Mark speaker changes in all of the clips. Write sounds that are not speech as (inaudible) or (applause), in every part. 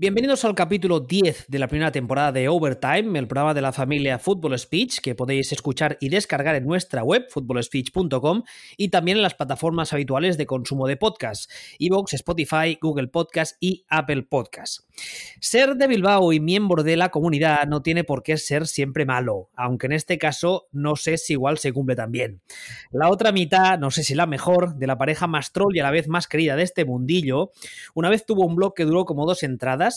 Speaker 1: Bienvenidos al capítulo 10 de la primera temporada de Overtime, el programa de la familia Football Speech, que podéis escuchar y descargar en nuestra web, footballspeech.com, y también en las plataformas habituales de consumo de podcast, Evox, Spotify, Google Podcast y Apple Podcast. Ser de Bilbao y miembro de la comunidad no tiene por qué ser siempre malo, aunque en este caso no sé si igual se cumple también. La otra mitad, no sé si la mejor, de la pareja más troll y a la vez más querida de este mundillo, una vez tuvo un blog que duró como dos entradas,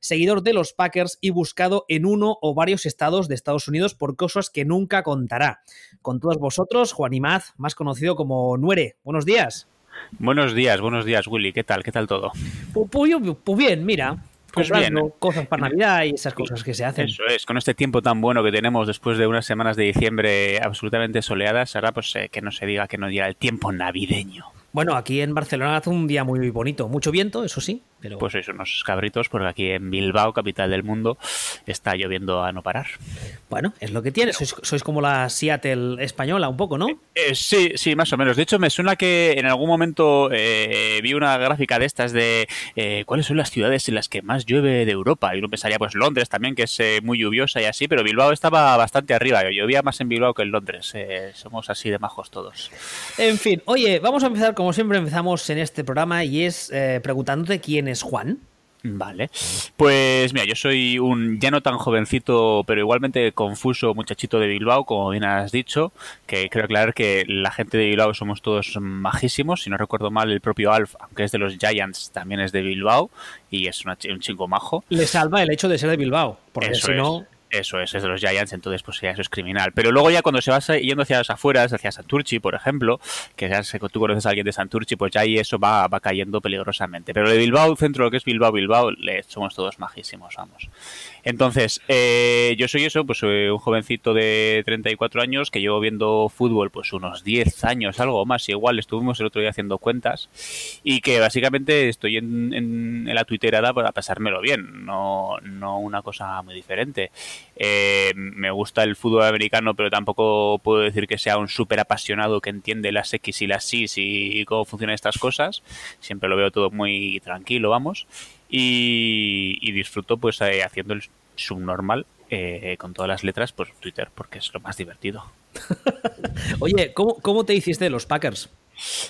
Speaker 1: seguidor de los Packers y buscado en uno o varios estados de Estados Unidos por cosas que nunca contará. Con todos vosotros, Juan Imaz, más conocido como Nuere. Buenos días.
Speaker 2: Buenos días, buenos días, Willy. ¿Qué tal? ¿Qué tal todo?
Speaker 1: Pues, bien, mira, pues bien. cosas para Navidad y esas cosas que se hacen.
Speaker 2: Eso es, con este tiempo tan bueno que tenemos después de unas semanas de diciembre absolutamente soleadas, ahora pues eh, que no se diga que no llega el tiempo navideño.
Speaker 1: Bueno, aquí en Barcelona hace un día muy bonito, mucho viento, eso sí, pero...
Speaker 2: Pues sois unos cabritos, porque aquí en Bilbao, capital del mundo, está lloviendo a no parar.
Speaker 1: Bueno, es lo que tiene, sois, como la Seattle española un poco, ¿no? Eh,
Speaker 2: eh, sí, sí, más o menos. De hecho, me suena que en algún momento eh, vi una gráfica de estas de cuáles son las ciudades en las que más llueve de Europa. Y uno pensaría, pues Londres también, que es muy lluviosa y así, pero Bilbao estaba bastante arriba. Llovía más en Bilbao que en Londres. somos así de majos todos.
Speaker 1: En fin, oye, vamos a empezar como siempre empezamos en este programa y es preguntándote quién es Juan.
Speaker 2: Vale. Pues mira, yo soy un ya no tan jovencito, pero igualmente confuso muchachito de Bilbao, como bien has dicho, que quiero aclarar que la gente de Bilbao somos todos majísimos, si no recuerdo mal, el propio Alf, aunque es de los Giants, también es de Bilbao y es un chingo majo.
Speaker 1: Le salva el hecho de ser de Bilbao, porque si no...
Speaker 2: Eso es, es de los Giants, entonces pues ya eso es criminal. Pero luego ya cuando se va yendo hacia las afueras, hacia Santurchi, por ejemplo, que ya tú conoces a alguien de Santurchi, pues ya ahí eso va, va cayendo peligrosamente. Pero de Bilbao, centro lo que es Bilbao, Bilbao, le, somos todos majísimos, vamos. Entonces, eh, yo soy eso, pues un jovencito de 34 años que llevo viendo fútbol pues unos 10 años, algo más, igual estuvimos el otro día haciendo cuentas y que básicamente estoy en, en, la twitterada para pasármelo bien, no, no una cosa muy diferente. Eh, me gusta el fútbol americano, pero tampoco puedo decir que sea un súper apasionado que entiende las X y las Y y cómo funcionan estas cosas. Siempre lo veo todo muy tranquilo, vamos y, disfruto pues eh, haciendo el subnormal eh, con todas las letras por Twitter porque es lo más divertido. (laughs)
Speaker 1: Oye, ¿cómo, ¿cómo te hiciste los Packers?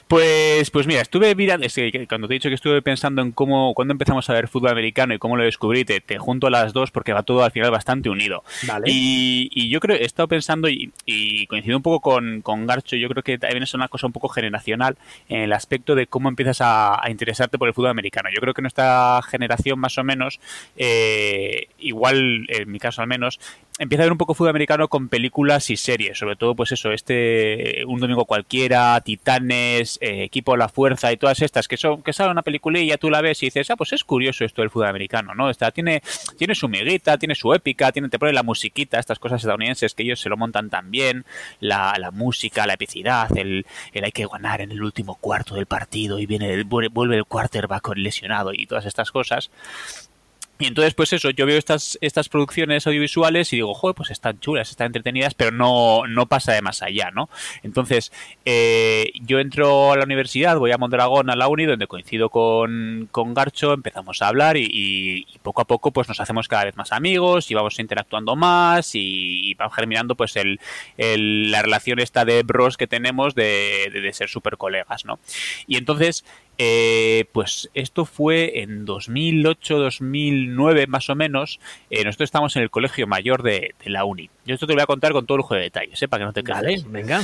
Speaker 2: Pues, pues mira, estuve mirando, cuando te he dicho que estuve pensando en cómo, cuando empezamos a ver fútbol americano y cómo lo descubrí, te, junto a las dos porque va todo al final bastante unido. Y, yo creo, he estado pensando y, coincido un poco con, con, Garcho, yo creo que también es una cosa un poco generacional en el aspecto de cómo empiezas a, interesarte por el fútbol americano. Yo creo que nuestra generación más o menos, eh, igual en mi caso al menos, empieza a ver un poco fútbol americano con películas y series, sobre todo pues eso, este Un Domingo Cualquiera, Titanes, eh, Equipo La Fuerza y todas estas, que son que sale una película y ya tú la ves y dices, ah, pues es curioso esto del fútbol americano, ¿no? Está, tiene, tiene su miguita, tiene su épica, tiene, te pone la musiquita, estas cosas estadounidenses que ellos se lo montan tan bien, la, la música, la epicidad, el, el hay que ganar en el último cuarto del partido y viene vuelve el quarterback lesionado y todas estas cosas. Y entonces, pues eso, yo veo estas, estas producciones audiovisuales y digo, joder, pues están chulas, están entretenidas, pero no, no pasa de más allá, ¿no? Entonces, eh, yo entro a la universidad, voy a Mondragón, a la uni, donde coincido con, con Garcho, empezamos a hablar y, poco a poco pues nos hacemos cada vez más amigos y vamos interactuando más y, vamos germinando pues el, la relación esta de bros que tenemos de, de, de ser súper colegas, ¿no? Y entonces eh, pues esto fue en 2008-2009 más o menos. Eh, nosotros estamos en el colegio mayor de, la uni. Yo esto te lo voy a contar con todo lujo de detalles, ¿eh? para que no te
Speaker 1: quedes. Vale, venga.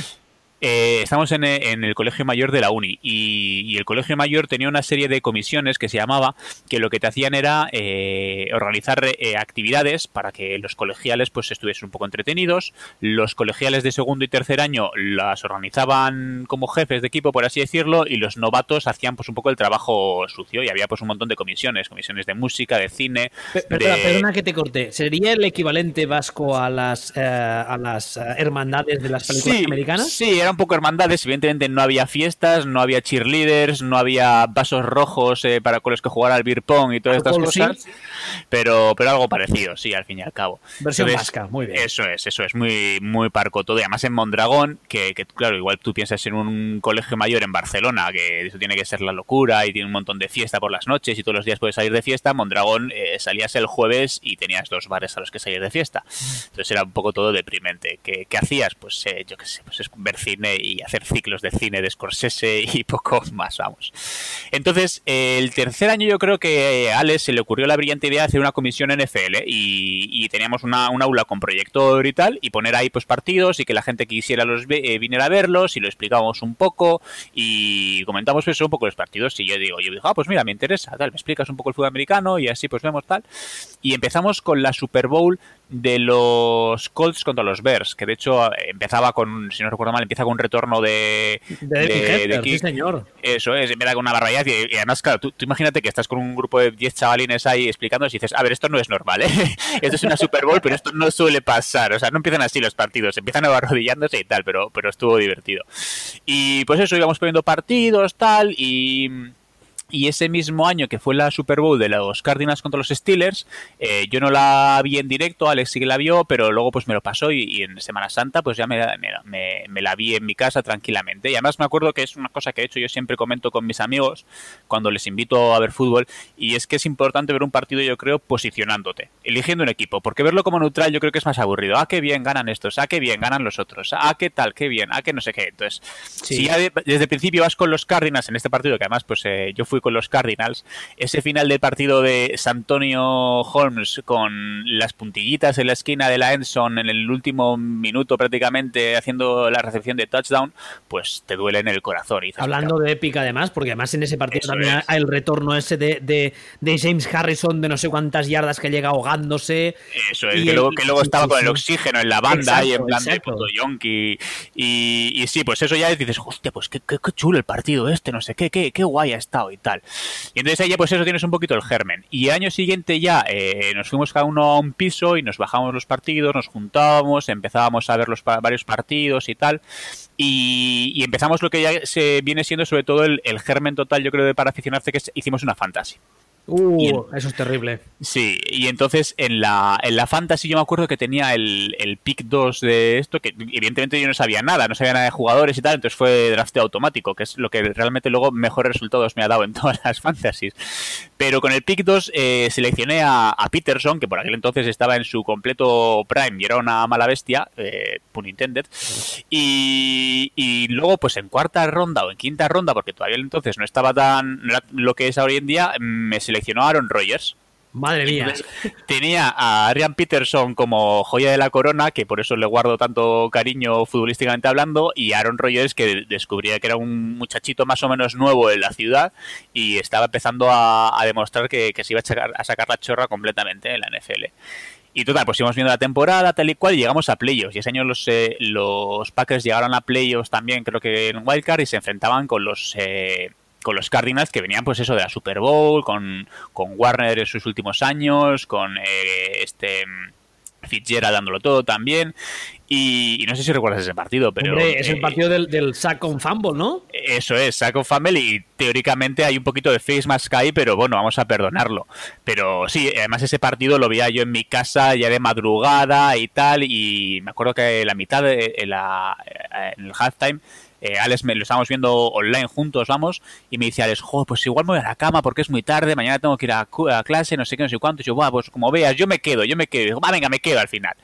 Speaker 2: Eh, estamos en, el Colegio Mayor de la Uni y, el Colegio Mayor tenía una serie de comisiones que se llamaba que lo que te hacían era eh, organizar eh, actividades para que los colegiales pues estuviesen un poco entretenidos. Los colegiales de segundo y tercer año las organizaban como jefes de equipo, por así decirlo, y los novatos hacían pues un poco el trabajo sucio y había pues un montón de comisiones, comisiones de música, de cine.
Speaker 1: Perdona que te corté. ¿Sería el equivalente vasco a las a las hermandades de las películas americanas?
Speaker 2: Sí, era un poco hermandades, evidentemente no había fiestas, no había cheerleaders, no había vasos rojos eh, para con los que jugar al beer pong y todas estas cosas, pero, pero algo parecido, sí, al fin y al cabo.
Speaker 1: Versión vasca, muy bien.
Speaker 2: Eso es, eso es, muy, muy parco todo. Y además en Mondragón, que, que, claro, igual tú piensas en un colegio mayor en Barcelona, que eso tiene que ser la locura y tiene un montón de fiesta por las noches y todos los días puedes salir de fiesta, Mondragón eh, salías el jueves y tenías dos bares a los que salir de fiesta. Entonces era un poco todo deprimente. ¿Qué, qué hacías? Pues eh, yo qué sé, pues es ver cine y hacer ciclos de cine de Scorsese (laughs) y poco más, vamos. Entonces, el tercer año yo creo que a Alex se le ocurrió la brillante idea de hacer una comisión NFL y, teníamos una, un aula con proyector y tal y poner ahí pues partidos y que la gente que quisiera los eh, viniera a verlos y lo explicábamos un poco y comentamos eso un poco los partidos y yo digo, yo digo, ah, pues mira, me interesa, tal, me explicas un poco el fútbol americano y así pues vemos tal. Y empezamos con la Super Bowl de los Colts contra los Bears, que de hecho empezaba con, si no recuerdo mal, empieza con un retorno de...
Speaker 1: De, sí señor.
Speaker 2: Eso es, empieza con una barbaridad y, además, claro, tú, imagínate que estás con un grupo de 10 chavalines ahí explicando y dices, a ver, esto no es normal, ¿eh? (laughs) esto es una Super Bowl, pero esto no suele pasar, o sea, no empiezan así los partidos, empiezan arrodillándose y tal, pero, pero estuvo divertido. Y pues eso, íbamos poniendo partidos, tal, y y ese mismo año que fue la Super Bowl de los Cardinals contra los Steelers, eh, yo no la vi en directo, Alex sí que la vio, pero luego pues me lo pasó y, en Semana Santa pues ya me, me, la vi en mi casa tranquilamente. Y además me acuerdo que es una cosa que he hecho yo siempre comento con mis amigos cuando les invito a ver fútbol y es que es importante ver un partido yo creo posicionándote, eligiendo un equipo, porque verlo como neutral yo creo que es más aburrido. Ah, qué bien ganan estos, ah, qué bien ganan los otros, ah, qué tal, qué bien, ah, qué no sé qué. Entonces, si ya desde el principio vas con los Cardinals en este partido, que además pues eh, yo fui con los Cardinals, ese final del partido de Santonio Holmes con las puntillitas en la esquina de la Enson en el último minuto prácticamente haciendo la recepción de touchdown, pues te duele en el corazón.
Speaker 1: Hablando de épica además, porque además en ese partido también hay el retorno ese de, de, James Harrison de no sé cuántas yardas que llega ahogándose.
Speaker 2: Eso es, que, luego, que luego estaba con el oxígeno en la banda y en plan de puto yonki. Y, sí, pues eso ya dices, hostia, pues qué, qué, chulo el partido este, no sé qué, qué, qué guay ha estado y Y entonces ahí pues eso tienes un poquito el germen. Y el año siguiente ya eh, nos fuimos cada uno a un piso y nos bajamos los partidos, nos juntábamos, empezábamos a ver los varios partidos y tal. Y, empezamos lo que ya se viene siendo sobre todo el, germen total, yo creo, de para aficionarse, que hicimos una fantasy.
Speaker 1: Uh, eso es terrible.
Speaker 2: Sí, y entonces en la, en la Fantasy yo me acuerdo que tenía el, el pick 2 de esto, que evidentemente yo no sabía nada, no sabía nada de jugadores y tal, entonces fue drafteo automático, que es lo que realmente luego mejores resultados me ha dado en (laughs) todas las fantasies. Pero con el pick 2 eh, seleccioné a, Peterson, que por aquel entonces estaba en su completo prime y era una mala bestia, eh, pun intended, y, y luego pues en cuarta ronda o en quinta ronda, porque todavía entonces no estaba tan lo que es hoy en día, me seleccioné seleccionó a Aaron Rodgers.
Speaker 1: Madre mía.
Speaker 2: tenía a Arian Peterson como joya de la corona, que por eso le guardo tanto cariño futbolísticamente hablando, y Aaron Rodgers, que descubría que era un muchachito más o menos nuevo en la ciudad y estaba empezando a, demostrar que, se iba a sacar, la chorra completamente en la NFL. Y total, pues íbamos viendo la temporada, tal y cual, y llegamos a playoffs. Y ese año los, eh, los Packers llegaron a playoffs también, creo que en Wildcard, y se enfrentaban con los... Eh, con los Cardinals que venían pues eso de la Super Bowl, con, con Warner en sus últimos años, con eh, este Fitzgerald dándolo todo también. Y, no sé si recuerdas ese partido, pero.
Speaker 1: es el eh, partido del, del sack on fumble, ¿no?
Speaker 2: Eso es, sack on fumble y teóricamente hay un poquito de face mask ahí, pero bueno, vamos a perdonarlo. Pero sí, además ese partido lo veía yo en mi casa ya de madrugada y tal, y me acuerdo que la mitad de la, en el halftime eh, Alex me lo estamos viendo online juntos, vamos, y me dice Alex, jo, pues igual me voy a la cama porque es muy tarde, mañana tengo que ir a, clase, no sé qué, no sé cuánto. Y yo, pues como veas, yo me quedo, yo me quedo. Y digo, va, venga, me quedo al final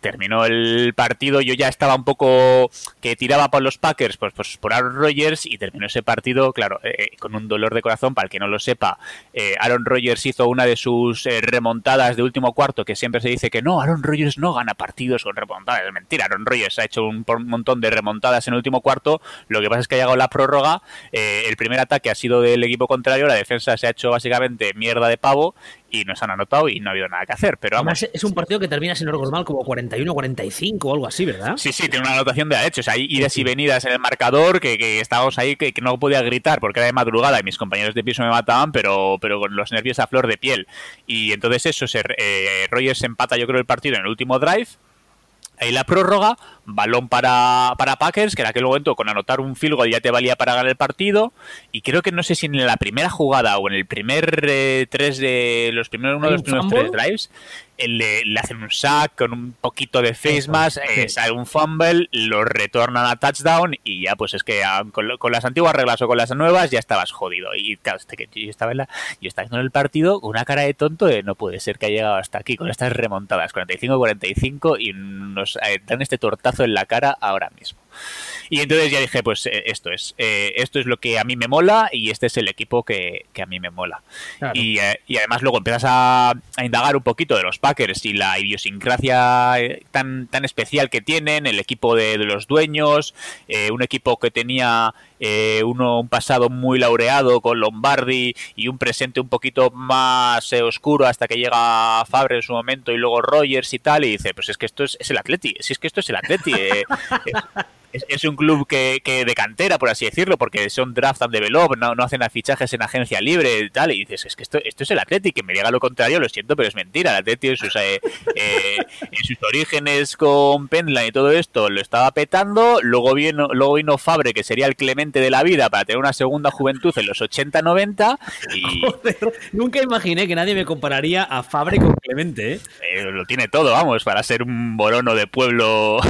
Speaker 2: terminó el partido, yo ya estaba un poco que tiraba por los Packers, pues, pues por Aaron Rodgers y terminó ese partido, claro, eh, con un dolor de corazón, para el que no lo sepa, eh, Aaron Rodgers hizo una de sus eh, remontadas de último cuarto, que siempre se dice que no, Aaron Rodgers no gana partidos con remontadas, es mentira, Aaron Rodgers ha hecho un, montón de remontadas en el último cuarto, lo que pasa es que ha llegado la prórroga, el primer ataque ha sido del equipo contrario, la defensa se ha hecho básicamente mierda de pavo y nos han anotado y no ha habido nada que hacer. Pero vamos.
Speaker 1: es un partido que termina, sin normal como 41-45 o algo así, ¿verdad?
Speaker 2: Sí, sí, tiene una anotación de hechos. Hay idas y venidas en el marcador que, estábamos ahí que, no podía gritar porque era de madrugada y mis compañeros de piso me mataban, pero, pero con los nervios a flor de piel. Y entonces eso, se, eh, Rogers empata yo creo el partido en el último drive. Ahí la prórroga, balón para, para Packers, que en aquel momento con anotar un field goal ya te valía para ganar el partido. Y creo que no sé si en la primera jugada o en el primer eh, tres de los primeros, uno de los primeros tres drives, le, le, hacen un sack con un poquito de face mask, eh, sale un fumble, lo retornan a touchdown y ya pues es que ah, con, las antiguas reglas o con las nuevas ya estabas jodido. Y claro, este que yo estaba en la, yo estaba en el partido con una cara de tonto de no puede ser que haya llegado hasta aquí con estas remontadas 45-45 y nos eh, dan este tortazo en la cara ahora mismo. Y entonces ya dije, pues eh, esto es, eh, esto es lo que a mí me mola y este es el equipo que, a mí me mola. Y, eh, y, además luego empiezas a, indagar un poquito de los Packers y la idiosincrasia tan, tan especial que tienen, el equipo de, los dueños, un equipo que tenía uno un pasado muy laureado con Lombardi y un presente un poquito más oscuro hasta que llega Fabre en su momento y luego Rogers y tal y dice pues es que esto es, el Atleti si es que esto es el Atleti 哈 es, un club que, que, de cantera, por así decirlo, porque son draft and develop, no, no hacen fichajes en agencia libre y tal. Y dices, es que esto, esto es el Atleti, que me diga lo contrario, lo siento, pero es mentira. El Atleti en sus, eh, eh, en sus orígenes con Pendland y todo esto lo estaba petando. Luego vino, luego vino Fabre, que sería el Clemente de la vida, para tener una segunda juventud en los 80-90. Y... (laughs)
Speaker 1: nunca imaginé que nadie me compararía a Fabre con Clemente. ¿eh?
Speaker 2: eh lo tiene todo, vamos, para ser un borono de pueblo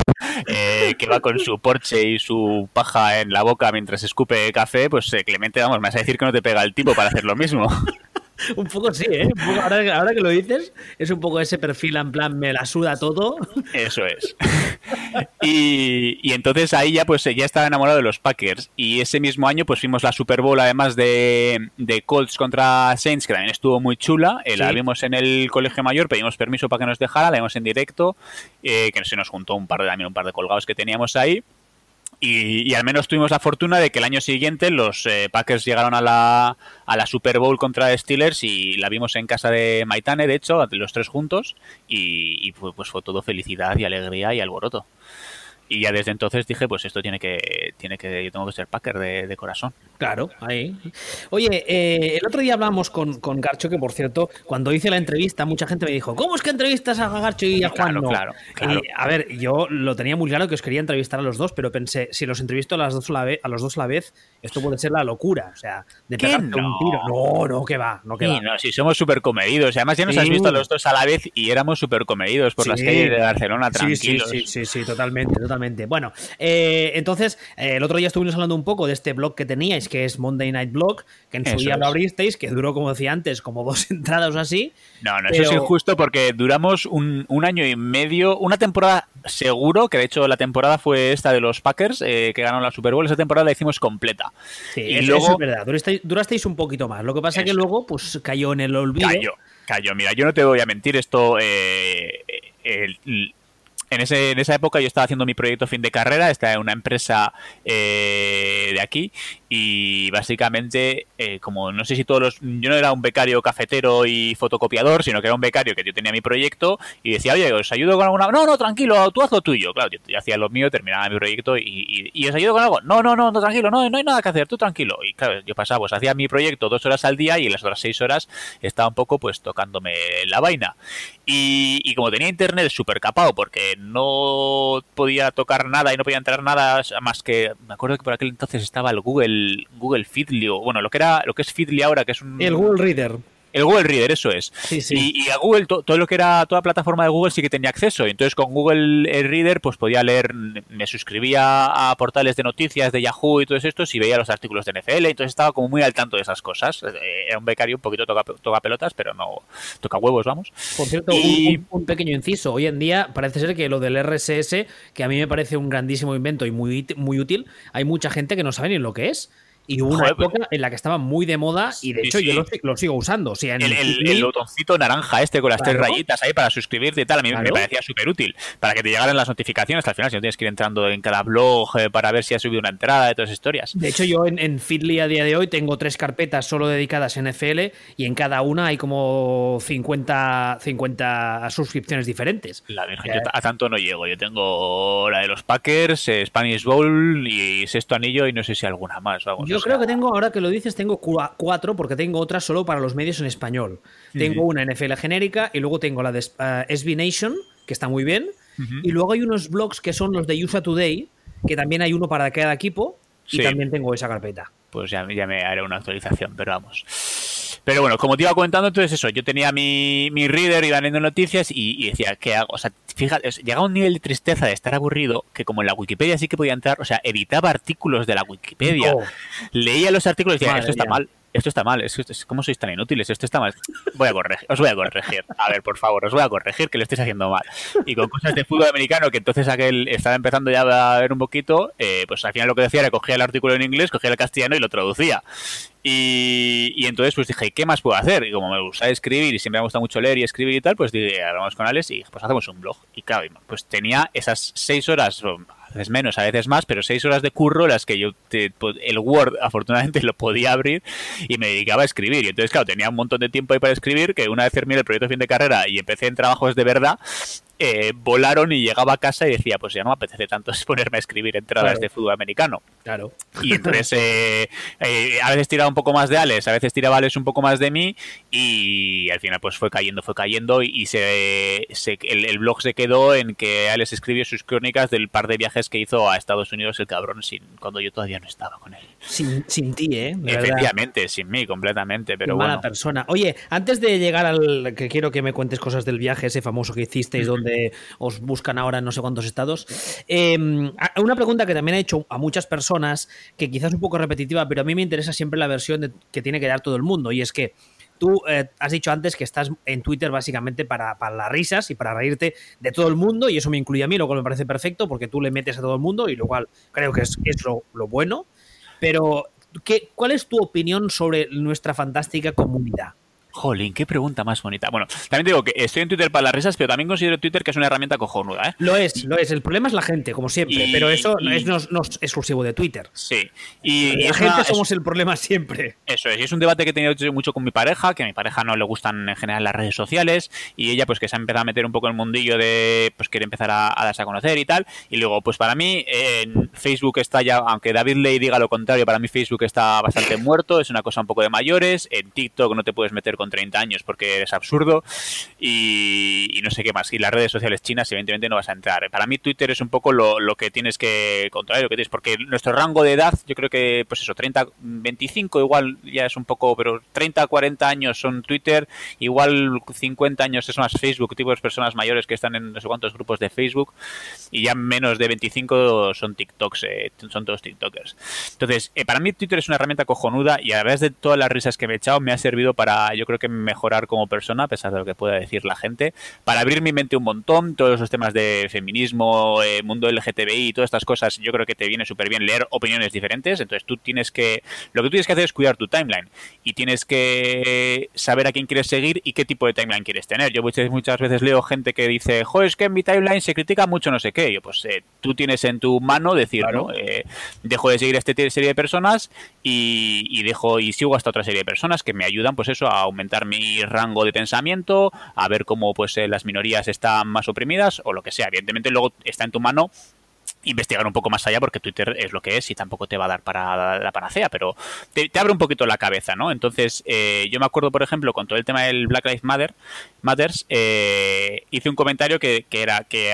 Speaker 2: que va con su y su paja en la boca mientras escupe café, pues eh, Clemente, vamos, me vas a decir que no te pega el tipo para hacer lo mismo. (laughs)
Speaker 1: un poco sí, ¿eh? ahora, que lo dices, es un poco ese perfil en plan, me la suda todo.
Speaker 2: Eso es. Y, entonces ahí ya pues ya estaba enamorado de los Packers. Y ese mismo año pues fuimos la Super Bowl además de, Colts contra Saints, que también estuvo muy chula. Eh, la vimos en el colegio mayor, pedimos permiso para que nos dejara, la vimos en directo, eh, que se nos juntó un par de también un par de colgados que teníamos ahí. Y, al menos tuvimos la fortuna de que el año siguiente los eh, Packers llegaron a la, a la Super Bowl contra Steelers y la vimos en casa de Maitane, de hecho, los tres juntos, y, pues fue todo felicidad y alegría y alboroto. Y ya desde entonces dije, pues esto tiene que, tiene que, yo tengo que ser Packer de, corazón.
Speaker 1: Claro, ahí. Oye, eh, el otro día hablamos con, con, Garcho, que por cierto, cuando hice la entrevista, mucha gente me dijo, ¿cómo es que entrevistas a Garcho y a Juan?
Speaker 2: Claro, claro, claro.
Speaker 1: a ver, yo lo tenía muy claro que os quería entrevistar a los dos, pero pensé, si los entrevisto a, las dos a, la vez, a los dos a la vez, esto puede ser la locura. O sea, de pegarte no? un tiro. No, no, que va, no que
Speaker 2: va. No, si somos súper comedidos. Además, ya nos has visto a los dos a la vez y éramos súper comedidos por las calles de Barcelona, tranquilos.
Speaker 1: Sí, sí, sí, totalmente, totalmente. Bueno, eh, entonces, eh, el otro día estuvimos hablando un poco de este blog que teníais, que es Monday Night Blog, que en su día lo abristeis, que duró, como decía antes, como dos (laughs) entradas o así.
Speaker 2: No, no, eso es injusto porque duramos un, un año y medio, una temporada seguro, que de hecho la temporada fue esta de los Packers, eh, que ganaron la Super Bowl, esa temporada la hicimos completa.
Speaker 1: Sí, y luego, es verdad, durasteis, un poquito más. Lo que pasa es que luego pues cayó en el olvido.
Speaker 2: Cayó, cayó. Mira, yo no te voy a mentir, esto... Eh, el, en, ese, en esa época yo estaba haciendo mi proyecto fin de carrera, esta es una empresa eh, de aquí y básicamente eh, como no sé si todos los yo no era un becario cafetero y fotocopiador sino que era un becario que yo tenía mi proyecto y decía oye os ayudo con alguna no no tranquilo tú haz lo tuyo claro yo, hacía lo mío terminaba mi proyecto y, y, os ayudo con algo no no no no tranquilo no no hay nada que hacer tú tranquilo y claro yo pasaba pues hacía mi proyecto dos horas al día y en las otras seis horas estaba un poco pues tocándome la vaina. Y, y como tenía internet súper capado porque no podía tocar nada y no podía entrar nada más que me acuerdo que por aquel entonces estaba el Google Google Feedly, o bueno, lo que era lo que es Feedly ahora, que es un...
Speaker 1: El Google Reader.
Speaker 2: El Google Reader, eso es. Y, a Google, todo lo que era toda plataforma de Google sí que tenía acceso. Entonces con Google Reader pues podía leer, me suscribía a portales de noticias de Yahoo y todo esto y veía los artículos de NFL. Entonces estaba como muy al tanto de esas cosas. Eh, era un becario un poquito toca, toca pelotas, pero no toca huevos, vamos.
Speaker 1: Por cierto, un, un, pequeño inciso. Hoy en día parece ser que lo del RSS, que a mí me parece un grandísimo invento y muy, muy útil, hay mucha gente que no sabe ni lo que es. Y hubo una época en la que estaba muy de moda y de hecho yo lo, sigo usando. O sea,
Speaker 2: el, botoncito naranja este con las tres rayitas ahí para suscribirte y tal, a mí me parecía súper útil para que te llegaran las notificaciones al final, si no tienes que ir entrando en cada blog eh, para ver si ha subido una entrada de todas esas historias.
Speaker 1: De hecho, yo en, en Feedly a día de hoy tengo tres carpetas solo dedicadas a NFL y en cada una hay como 50, 50 suscripciones diferentes.
Speaker 2: La Virgen, yo a tanto no llego. Yo tengo la de los Packers, eh, Spanish Bowl y Sexto Anillo y no sé si alguna más. Vamos
Speaker 1: Yo creo que tengo, ahora que lo dices, tengo cuatro, porque tengo otras solo para los medios en español. Tengo una NFL genérica y luego tengo la de uh, SB Nation, que está muy bien. Y luego hay unos blogs que son los de USA Today, que también hay uno para cada equipo. Y también tengo esa carpeta.
Speaker 2: Pues ya, ya me haré una actualización, pero vamos. Pero bueno, como te iba comentando, entonces eso, yo tenía mi, mi reader, iba leyendo noticias y, decía, ¿qué hago? O sea, fíjate, llegaba un nivel de tristeza de estar aburrido que como en la Wikipedia sí que podía entrar, o sea, editaba artículos de la Wikipedia, oh. leía los artículos y decía, esto está mal, esto está mal, es, ¿cómo sois tan inútiles? Esto está mal. Voy a corregir, os voy a corregir. A ver, por favor, os voy a corregir que lo estáis haciendo mal. Y con cosas de fútbol americano que entonces aquel estaba empezando ya a ver un poquito, eh, pues al final lo que decía era cogía el artículo en inglés, cogía el castellano y lo traducía. Y, entonces pues dije, ¿qué más puedo hacer? Y como me gusta escribir y siempre me gusta mucho leer y escribir y tal, pues dije, vamos con Alex y pues hacemos un blog. Y claro, pues tenía esas seis horas veces menos, a veces más, pero seis horas de curro las que yo, pues, el Word afortunadamente (laughs) lo podía abrir y me dedicaba a escribir. Y entonces, claro, tenía un montón de tiempo ahí para escribir, que una vez terminé el proyecto de fin de carrera y empecé en trabajos de verdad, eh, volaron y llegaba a casa y decía, pues ya no me apetece tanto (laughs) ponerme a escribir entradas de fútbol americano.
Speaker 1: Claro.
Speaker 2: Y entonces eh, eh, a veces tiraba un poco más de Alex, a veces tiraba Alex un poco más de mí y al final pues fue cayendo, fue cayendo y, se, el, blog se quedó en que Alex escribió sus crónicas del par de viajes que hizo a Estados Unidos el cabrón sin cuando yo todavía no estaba con él.
Speaker 1: Sin, sin ti, ¿eh?
Speaker 2: Efectivamente, sin mí, completamente, pero
Speaker 1: Mala persona. Oye, antes de llegar al que quiero que me cuentes cosas del viaje ese famoso que hicisteis donde os buscan ahora en no sé cuántos estados. Em, una pregunta que también he hecho a muchas personas, que quizás es un poco repetitiva, pero a mí me interesa siempre la versión que tiene que dar todo el mundo, y es que tú eh, has dicho antes que estás en Twitter básicamente para, las risas y para reírte de todo el mundo, y eso me incluye a mí, lo cual me parece perfecto, porque tú le metes a todo el mundo, y lo cual creo que es, lo, lo bueno. Pero, ¿qué, ¿cuál es tu opinión sobre nuestra fantástica comunidad?
Speaker 2: Jolín, qué pregunta más bonita. Bueno, también digo que estoy en Twitter para las risas, pero también considero Twitter que es una herramienta cojonuda. ¿eh?
Speaker 1: Lo es, lo es. El problema es la gente, como siempre, pero eso no, es, no, es, exclusivo de Twitter.
Speaker 2: Sí.
Speaker 1: Y, la gente somos el problema siempre.
Speaker 2: Eso es. Y es un debate que he tenido mucho con mi pareja, que a mi pareja no le gustan en general las redes sociales, y ella pues que se ha empezado a meter un poco en el mundillo de, pues quiere empezar a, darse a conocer y tal. Y luego, pues para mí, en Facebook está ya, aunque David Ley diga lo contrario, para mí Facebook está bastante muerto, es una cosa un poco de mayores. En TikTok no te puedes meter con 30 años porque es absurdo y, no sé qué más. Y las redes sociales chinas, evidentemente, no vas a entrar. Para mí, Twitter es un poco lo, que tienes que controlar, lo que tienes, porque nuestro rango de edad, yo creo que, pues eso, 30, 25 igual ya es un poco, pero 30, 40 años son Twitter, igual 50 años es más Facebook, tipo de personas mayores que están en no sé cuántos grupos de Facebook, y ya menos de 25 son TikToks, eh, son todos TikTokers. Entonces, eh, para mí Twitter es una herramienta cojonuda y a través de todas las risas que me he echado, me ha servido para, yo creo que mejorar como persona, a pesar de lo que pueda decir la gente, para abrir mi mente un montón, todos esos temas de feminismo, eh, mundo LGTBI y todas estas cosas, yo creo que te viene súper bien leer opiniones diferentes, entonces tú tienes que, lo que tú tienes que hacer es cuidar tu timeline y tienes que saber a quién quieres seguir y qué tipo de timeline quieres tener. Yo muchas veces leo gente que dice, jo, es que en mi timeline se critica mucho no sé qué, yo pues eh, tú tienes en tu mano decir, ¿no? Eh, dejo de seguir a esta serie de personas y, y dejo y sigo hasta otra serie de personas que me ayudan pues eso a aumentar mi rango de pensamiento, a ver cómo pues eh, las minorías están más oprimidas o lo que sea. Evidentemente luego está en tu mano investigar un poco más allá porque Twitter es lo que es y tampoco te va a dar para la panacea, pero te, abre un poquito la cabeza, ¿no? Entonces, eh, yo me acuerdo, por ejemplo, con todo el tema del Black Lives Matter, Matters, eh, hice un comentario que, que era que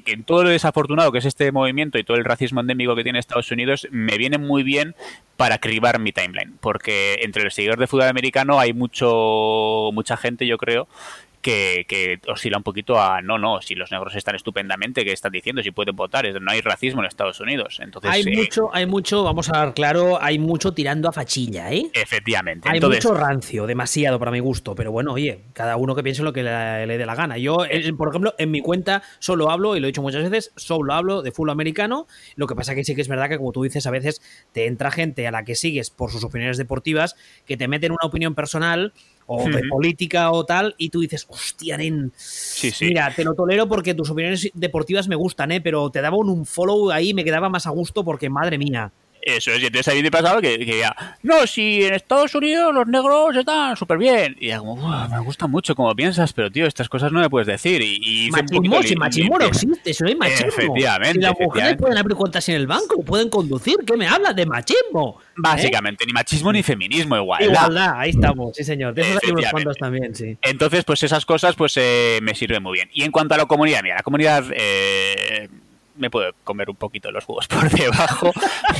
Speaker 2: que en todo lo desafortunado que es este movimiento y todo el racismo endémico que tiene Estados Unidos, me viene muy bien para cribar mi timeline, porque entre los seguidores de fútbol americano hay mucho mucha gente, yo creo, que, oscila un poquito a no, no, si los negros están estupendamente, ¿qué están diciendo? Si pueden votar, no hay racismo en Estados Unidos. Entonces,
Speaker 1: hay
Speaker 2: eh,
Speaker 1: mucho, hay mucho, vamos a ver claro, hay mucho tirando a fachilla, ¿eh?
Speaker 2: Efectivamente.
Speaker 1: Hay mucho rancio, demasiado para mi gusto, pero bueno, oye, cada uno que piense lo que le, dé la gana. Yo, por ejemplo, en mi cuenta solo hablo, y lo he dicho muchas veces, solo hablo de fútbol americano. Lo que pasa que sí que es verdad que, como tú dices, a veces te entra gente a la que sigues por sus opiniones deportivas que te meten una opinión personal o de política o tal, y tú dices, hostia, nen, mira, te lo tolero porque tus opiniones deportivas me gustan, ¿eh? pero te daban un follow ahí me quedaba más a gusto porque, madre mía.
Speaker 2: Eso es, y entonces ahí me pasaba que, que ya, no, si en Estados Unidos los negros están súper bien. Y ya como, me gusta mucho como piensas, pero tío, estas cosas no me puedes decir. Y,
Speaker 1: y machismo, si machismo no existe, eso no hay machismo.
Speaker 2: Efectivamente. Si
Speaker 1: las mujeres pueden abrir cuentas en el banco, pueden conducir, ¿qué me hablas de machismo?
Speaker 2: Básicamente, ni machismo ni feminismo, igual.
Speaker 1: Igualdad, ahí estamos, sí señor. De esos hay unos cuantos también, sí.
Speaker 2: Entonces, pues esas cosas pues eh, me sirven muy bien. Y en cuanto a la comunidad, mira, la comunidad... Eh, me puedo comer un poquito los huevos por (laughs) debajo,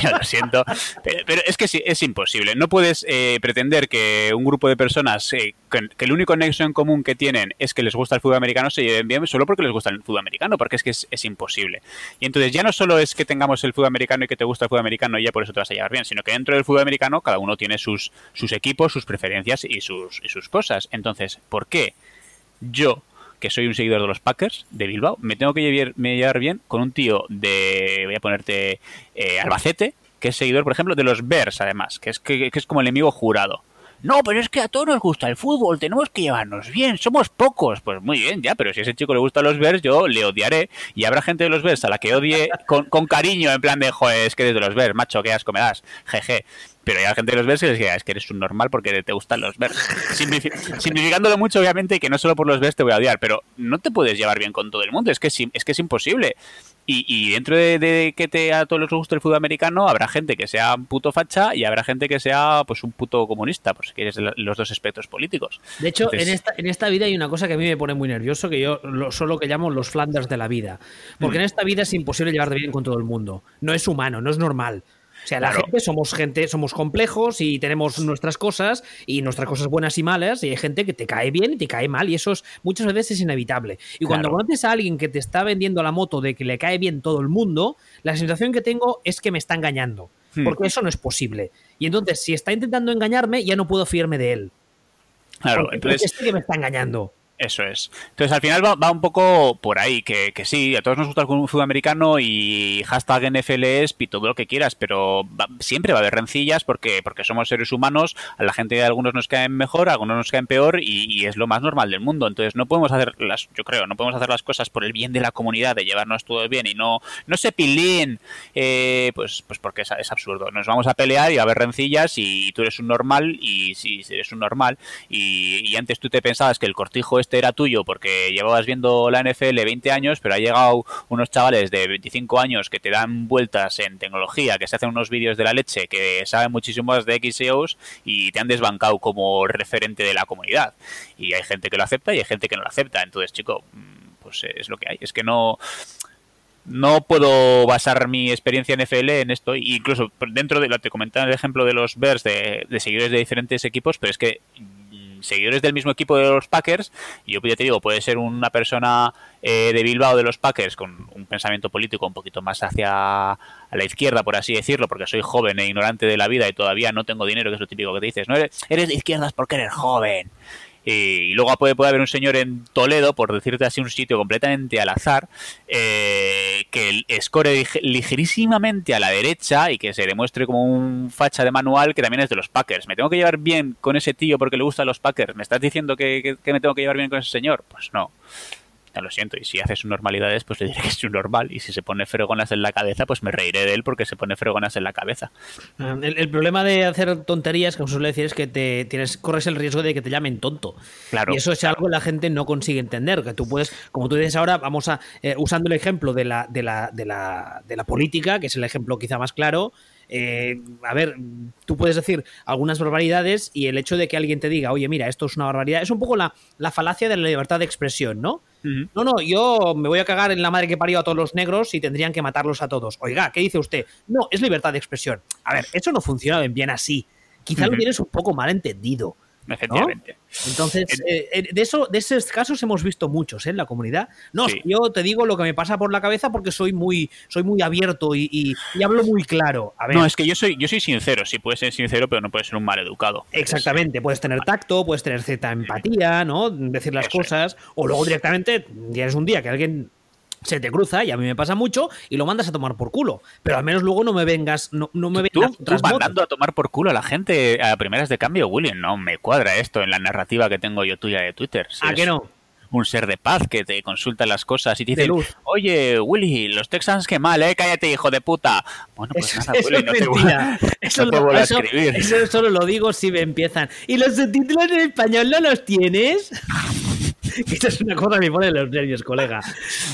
Speaker 2: ya lo siento, pero, es que sí, es imposible. No puedes eh, pretender que un grupo de personas, eh, que, el único nexo en común que tienen es que les gusta el fútbol americano, se lleven bien solo porque les gusta el fútbol americano, porque es que es, imposible. Y entonces ya no solo es que tengamos el fútbol americano y que te gusta el fútbol americano y ya por eso te vas a llevar bien, sino que dentro del fútbol americano cada uno tiene sus, sus equipos, sus preferencias y sus, y sus cosas. Entonces, ¿por qué yo que soy un seguidor de los Packers de Bilbao, me tengo que llevar, bien con un tío de, voy a ponerte, eh, Albacete, que es seguidor, por ejemplo, de los Bears, además, que es, que, es como el enemigo jurado. No, pero es que a todos nos gusta el fútbol, tenemos que llevarnos bien, somos pocos. Pues muy bien, ya, pero si a ese chico le gusta los Bears, yo le odiaré. Y habrá gente de los Bears a la que odie con, con cariño, en plan de, joder, es que desde los Bears, macho, qué asco me das, jeje. Pero hay gente de los Bears que les diga, es que eres un normal porque te gustan los Bears. (laughs) simplificándolo mucho, obviamente, y que no solo por los Bears te voy a odiar, pero no te puedes llevar bien con todo el mundo, es que, es, que es imposible. Y, dentro de, que te, a todos les guste el fútbol americano, habrá gente que sea un puto facha y habrá gente que sea pues un puto comunista, por si quieres los dos aspectos políticos.
Speaker 1: De hecho, en, esta, en esta vida hay una cosa que a mí me pone muy nervioso, que yo lo, solo que llamo los Flanders de la vida. Porque mm. en esta vida es imposible llevarte bien con todo el mundo. No es humano, no es normal. O sea, la gente somos gente, somos complejos y tenemos nuestras cosas y nuestras cosas buenas y malas y hay gente que te cae bien y te cae mal y eso es, muchas veces es inevitable. Y cuando conoces a alguien que te está vendiendo la moto de que le cae bien todo el mundo, la sensación que tengo es que me está engañando. Hmm. Porque eso no es posible. Y entonces, si está intentando engañarme, ya no puedo fiarme de él.
Speaker 2: Claro, entonces...
Speaker 1: que me está engañando.
Speaker 2: Eso es. Entonces al final va, un poco por ahí, que, que, sí, a todos nos gusta el fútbol americano y hashtag NFLs y todo lo que quieras, pero siempre va a haber rencillas porque, porque somos seres humanos, a la gente de algunos nos caen mejor, a algunos nos caen peor y, es lo más normal del mundo. Entonces no podemos hacer las, yo creo, no podemos hacer las cosas por el bien de la comunidad, de llevarnos todo bien y no, no se pilín, eh, pues, pues porque es, es, absurdo. Nos vamos a pelear y va a haber rencillas y tú eres un normal y si eres un normal y, y antes tú te pensabas que el cortijo este era tuyo porque llevabas viendo la NFL 20 años, pero ha llegado unos chavales de 25 años que te dan vueltas en tecnología, que se hacen unos vídeos de la leche, que saben muchísimo más de XEOs y te han desbancado como referente de la comunidad. Y hay gente que lo acepta y hay gente que no lo acepta. Entonces, chico, mm, pues es lo que hay. Es que no no puedo basar mi experiencia en NFL en esto. Incluso dentro de lo te comentaba el ejemplo de los Bears de, seguidores de diferentes equipos, pero es que seguidores del mismo equipo de los Packers, y yo ya te digo, puede ser una persona eh, de Bilbao de los Packers con un pensamiento político un poquito más hacia la izquierda, por así decirlo, porque soy joven e ignorante de la vida y todavía no tengo dinero, que es lo típico que te dices, no eres, eres de izquierdas porque eres joven. Y luego puede, haber un señor en Toledo, por decirte así, un sitio completamente al azar, eh, que escore ligerísimamente a la derecha y que se demuestre como un facha de manual que también es de los Packers. ¿Me tengo que llevar bien con ese tío porque le gustan los Packers? ¿Me estás diciendo que me tengo que llevar bien con ese señor? Pues no lo siento. Y si hace sus normalidades, pues le diré que es un normal. Y si se pone fregonas en la cabeza, pues me reiré de él porque se pone fregonas en la cabeza.
Speaker 1: Ah, el, problema de hacer tonterías, como suele decir, es que te tienes, corres el riesgo de que te llamen tonto.
Speaker 2: Claro.
Speaker 1: Y eso es algo que la gente no consigue entender. Que tú puedes, como tú dices ahora, vamos a, eh, usando el ejemplo de la, de, la, de, la, de la política, que es el ejemplo quizá más claro, eh, a ver, tú puedes decir algunas barbaridades y el hecho de que alguien te diga, oye, mira, esto es una barbaridad, es un poco la, la falacia de la libertad de expresión, ¿no? No, no, yo me voy a cagar en la madre que parió a todos los negros y tendrían que matarlos a todos. Oiga, ¿qué dice usted? No, es libertad de expresión. A ver, eso no funciona bien así. Quizá lo tienes un poco mal entendido.
Speaker 2: Efectivamente.
Speaker 1: Entonces, eh, eh, de eso, de esos casos hemos visto muchos ¿eh? en la comunidad. No, yo te digo lo que me pasa por la cabeza porque soy muy, soy muy abierto y, hablo muy claro.
Speaker 2: No, es que yo soy, yo soy sincero, sí puedes ser sincero, pero no puedes ser un mal educado.
Speaker 1: Exactamente, puedes tener tacto, puedes tener cierta empatía, ¿no? Decir las cosas, o luego directamente tienes un día que alguien se te cruza y a mí me pasa mucho y lo mandas a tomar por culo. Pero al menos luego no me vengas, no, no me vengas.
Speaker 2: Tú, mandando a tomar por culo a la gente a primeras de cambio, William, no me cuadra esto en la narrativa que tengo yo tuya de Twitter.
Speaker 1: ¿A que no?
Speaker 2: un ser de paz que te consulta las cosas y te dice, oye, Willy, los Texans qué mal, ¿eh? Cállate, hijo de puta. Bueno, pues nada, Willy, no te, voy, (laughs)
Speaker 1: eso, a escribir. Eso solo lo digo si me empiezan. ¿Y los subtítulos en español no los tienes? (laughs) (laughs) Esta es una cosa que me pone los nervios, colega.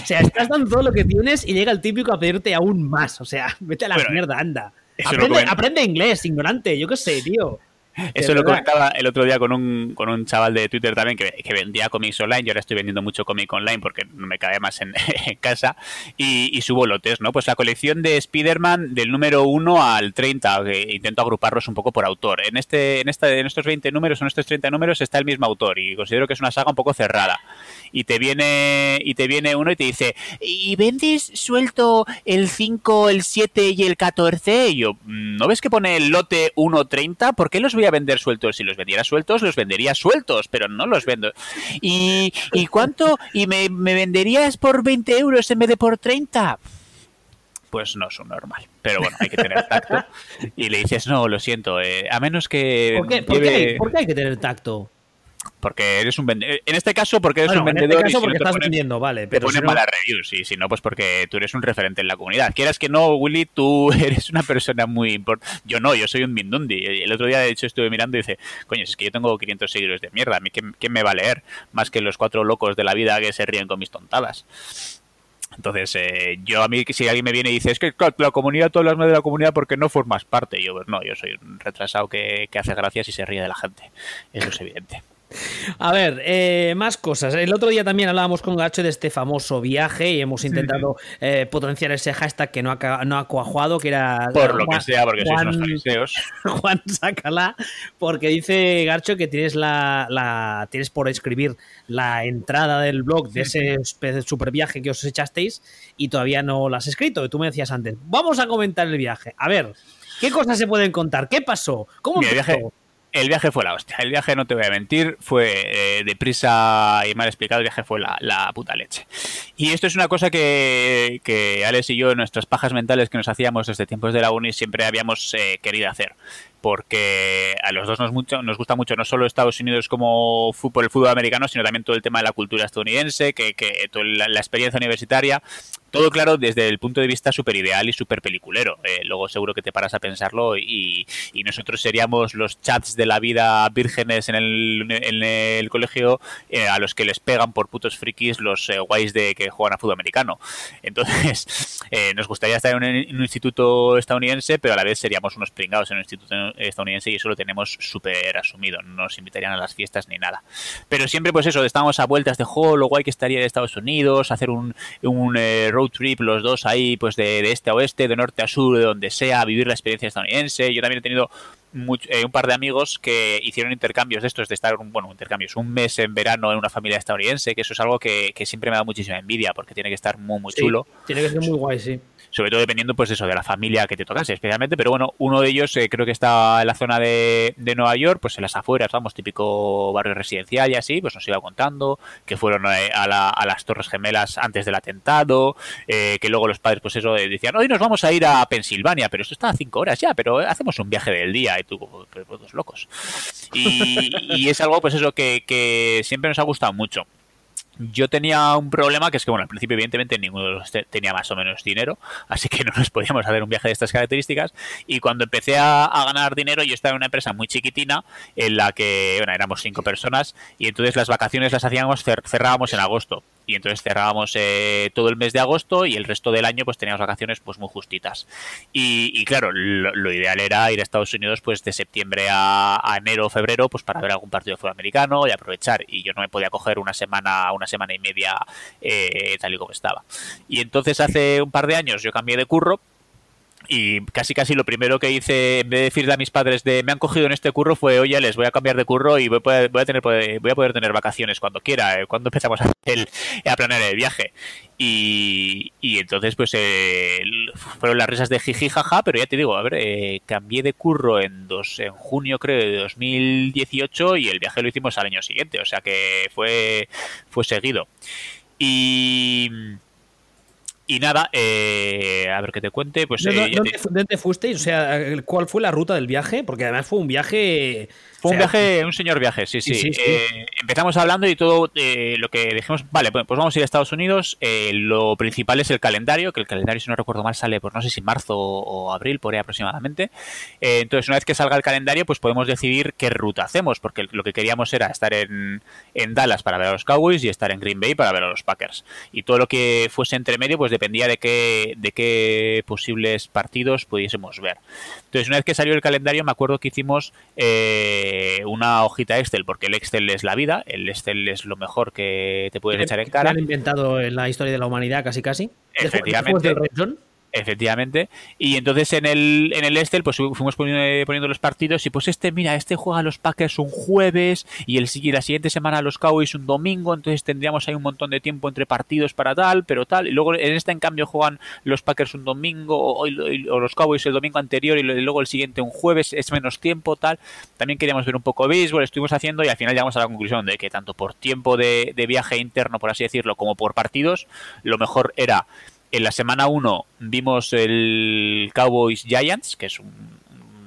Speaker 1: O sea, estás dando todo lo que tienes y llega el típico a pedirte aún más. O sea, vete a la mierda, anda. Aprende, aprende, inglés, ignorante, yo qué sé, tío.
Speaker 2: Eso lo comentaba el otro día con un, con un chaval de Twitter también que, vendía cómics online. Yo ahora estoy vendiendo mucho cómic online porque no me cae más en, (laughs) casa. Y, subo lotes, ¿no? Pues la colección de Spider-Man del número 1 al 30. Que intento agruparlos un poco por autor. En, este, en, esta, en estos 20 números, en estos 30 números, está el mismo autor. Y considero que es una saga un poco cerrada y te viene y te viene uno y te dice, ¿y vendes suelto el 5, el 7 y el 14? Y yo, ¿no ves que pone el lote 1.30? ¿Por qué los voy a vender sueltos? Si los vendiera sueltos, los vendería sueltos, pero no los vendo. ¿Y, ¿y cuánto? ¿Y me, venderías por 20 euros en vez de por 30? pues no es un normal. Pero bueno, hay que tener tacto. (laughs) Y le dices, no, lo siento, eh, a menos que...
Speaker 1: ¿Por qué, ¿Por qué, ¿Por qué hay que tener tacto?
Speaker 2: Porque eres un vendedor. En este caso, porque eres un vendedor. En
Speaker 1: este caso, porque estás vendiendo, vale.
Speaker 2: Pero te pones malas reviews, y si no, pues porque tú eres un referente en la comunidad. Quieras que no, Willy, tú (laughs) eres una persona muy importante. Yo no, yo soy un Mindundi. El otro día, de hecho, estuve mirando y dice, coño, es que yo tengo 500 seguidores de mierda. ¿A mí quién, me va a leer? Más que los cuatro locos de la vida que se ríen con mis tontadas. Entonces, eh, yo a mí, si alguien me viene y dice, es que la comunidad, tú hablas más de la comunidad porque no formas parte. yo, pues no, yo soy un retrasado que, que hace gracias y se ríe de la gente. Eso es evidente.
Speaker 1: A ver, eh, más cosas. El otro día también hablábamos con Gacho de este famoso viaje y hemos intentado eh, potenciar ese hashtag que no ha, no ha cuajado, que era...
Speaker 2: Por lo que sea, porque Juan, sois unos (laughs)
Speaker 1: Juan, sácala, porque dice Garcho que tienes la, tienes por escribir la entrada del blog de ese super viaje que os echasteis y todavía no la has escrito. Tú me decías antes, vamos a comentar el viaje. A ver, ¿qué cosas se pueden contar? ¿Qué pasó? ¿Cómo
Speaker 2: viaje, el viaje fue la hostia. El viaje, no te voy a mentir, fue eh, deprisa y mal explicado. El viaje fue la, puta leche. Y esto es una cosa que, que Alex y yo, en nuestras pajas mentales que nos hacíamos desde tiempos de la uni, siempre habíamos eh, querido hacer porque a los dos nos, mucho, nos gusta mucho no solo Estados Unidos como fútbol, el fútbol americano, sino también todo el tema de la cultura estadounidense, que, que toda la, experiencia universitaria. Todo claro desde el punto de vista súper ideal y súper peliculero. Eh, luego seguro que te paras a pensarlo y, nosotros seríamos los chats de la vida vírgenes en el, en el colegio eh, a los que les pegan por putos frikis los eh, guays de que juegan a fútbol americano. Entonces, (laughs) nos gustaría estar en un, en instituto estadounidense, pero a la vez seríamos unos pringados en un instituto estadounidense y eso lo tenemos súper asumido. No nos invitarían a las fiestas ni nada. Pero siempre, pues eso, estamos a vueltas de juego, lo guay que estaría de Estados Unidos, hacer un, un road trip los dos ahí, pues de, de, este a oeste, de norte a sur, de donde sea, vivir la experiencia estadounidense. Yo también he tenido eh, un par de amigos que hicieron intercambios de estos, de estar, bueno, intercambios, un mes en verano en una familia estadounidense, que eso es algo que, siempre me da muchísima envidia, porque tiene que estar muy, muy chulo.
Speaker 1: Tiene que ser muy guay, sí
Speaker 2: sobre todo dependiendo pues eso de la familia que te tocase especialmente pero bueno uno de ellos eh, creo que está en la zona de, Nueva York pues en las afueras vamos típico barrio residencial y así pues nos iba contando que fueron eh, a, las Torres Gemelas antes del atentado eh, que luego los padres pues eso decían hoy nos vamos a ir a Pensilvania pero esto está a cinco horas ya pero hacemos un viaje del día y tú pues, locos y, es algo pues eso que, que siempre nos ha gustado mucho yo tenía un problema que es que, bueno, al principio, evidentemente, ninguno de los tenía más o menos dinero, así que no nos podíamos hacer un viaje de estas características. Y cuando empecé a, ganar dinero, yo estaba en una empresa muy chiquitina en la que, bueno, éramos cinco personas y entonces las vacaciones las hacíamos, cerrábamos en agosto y entonces cerrábamos eh, todo el mes de agosto y el resto del año pues teníamos vacaciones pues muy justitas. Y, claro lo, ideal era ir a Estados Unidos pues de septiembre a, enero o febrero pues para ver algún partido de fútbol americano y aprovechar. Y yo no me podía coger una semana una semana y media eh, tal y como estaba. Y entonces hace un par de años yo cambié de curro y casi casi lo primero que hice en vez de decirle a mis padres de me han cogido en este curro fue oye les voy a cambiar de curro y voy a poder, tener voy a poder tener vacaciones cuando quiera eh, cuando empezamos a, el, a planear el viaje y, y entonces pues eh, fueron las risas de jiji jaja pero ya te digo a ver eh, cambié de curro en dos en junio creo de 2018 y el viaje lo hicimos al año siguiente o sea que fue fue seguido. Y y nada, eh, a ver que te cuente. Pues,
Speaker 1: ¿Dónde, eh, fuisteis? O sea, ¿cuál fue la ruta del viaje? Porque además fue un viaje
Speaker 2: Fue un viaje, un señor viaje, sí, sí. Eh, empezamos hablando y todo eh, lo que dijimos, vale, pues, pues vamos a ir a Estados Unidos. Eh, lo principal es el calendario, que el calendario, si no recuerdo mal, sale, pues no sé si marzo o abril, por ahí aproximadamente. entonces, una vez que salga el calendario, pues podemos decidir qué ruta hacemos, porque lo que queríamos era estar en, en Dallas para ver a los Cowboys y estar en Green Bay para ver a los Packers. Y todo lo que fuese entre medio, pues dependía de qué, de qué posibles partidos pudiésemos ver. Entonces, una vez que salió el calendario, me acuerdo que hicimos eh, una hojita Excel, porque el Excel es la vida, el Excel es lo mejor que te puedes echar en cara.
Speaker 1: han inventado en la historia de la humanidad casi casi.
Speaker 2: Efectivamente. Efectivamente. Y entonces en el, en el Estel, pues fuimos poniendo, los partidos y pues este, mira, este juega a los Packers un jueves y, el, la siguiente semana los Cowboys un domingo, entonces tendríamos ahí un montón de tiempo entre partidos para tal, pero tal. Y luego en este, en cambio, juegan los Packers un domingo o, los Cowboys el domingo anterior y luego el siguiente un jueves, es menos tiempo, tal. También queríamos ver un poco béisbol, estuvimos haciendo y al final llegamos a la conclusión de que tanto por tiempo de, de viaje interno, por así decirlo, como por partidos, lo mejor era en la semana 1 vimos el Cowboys Giants, que es un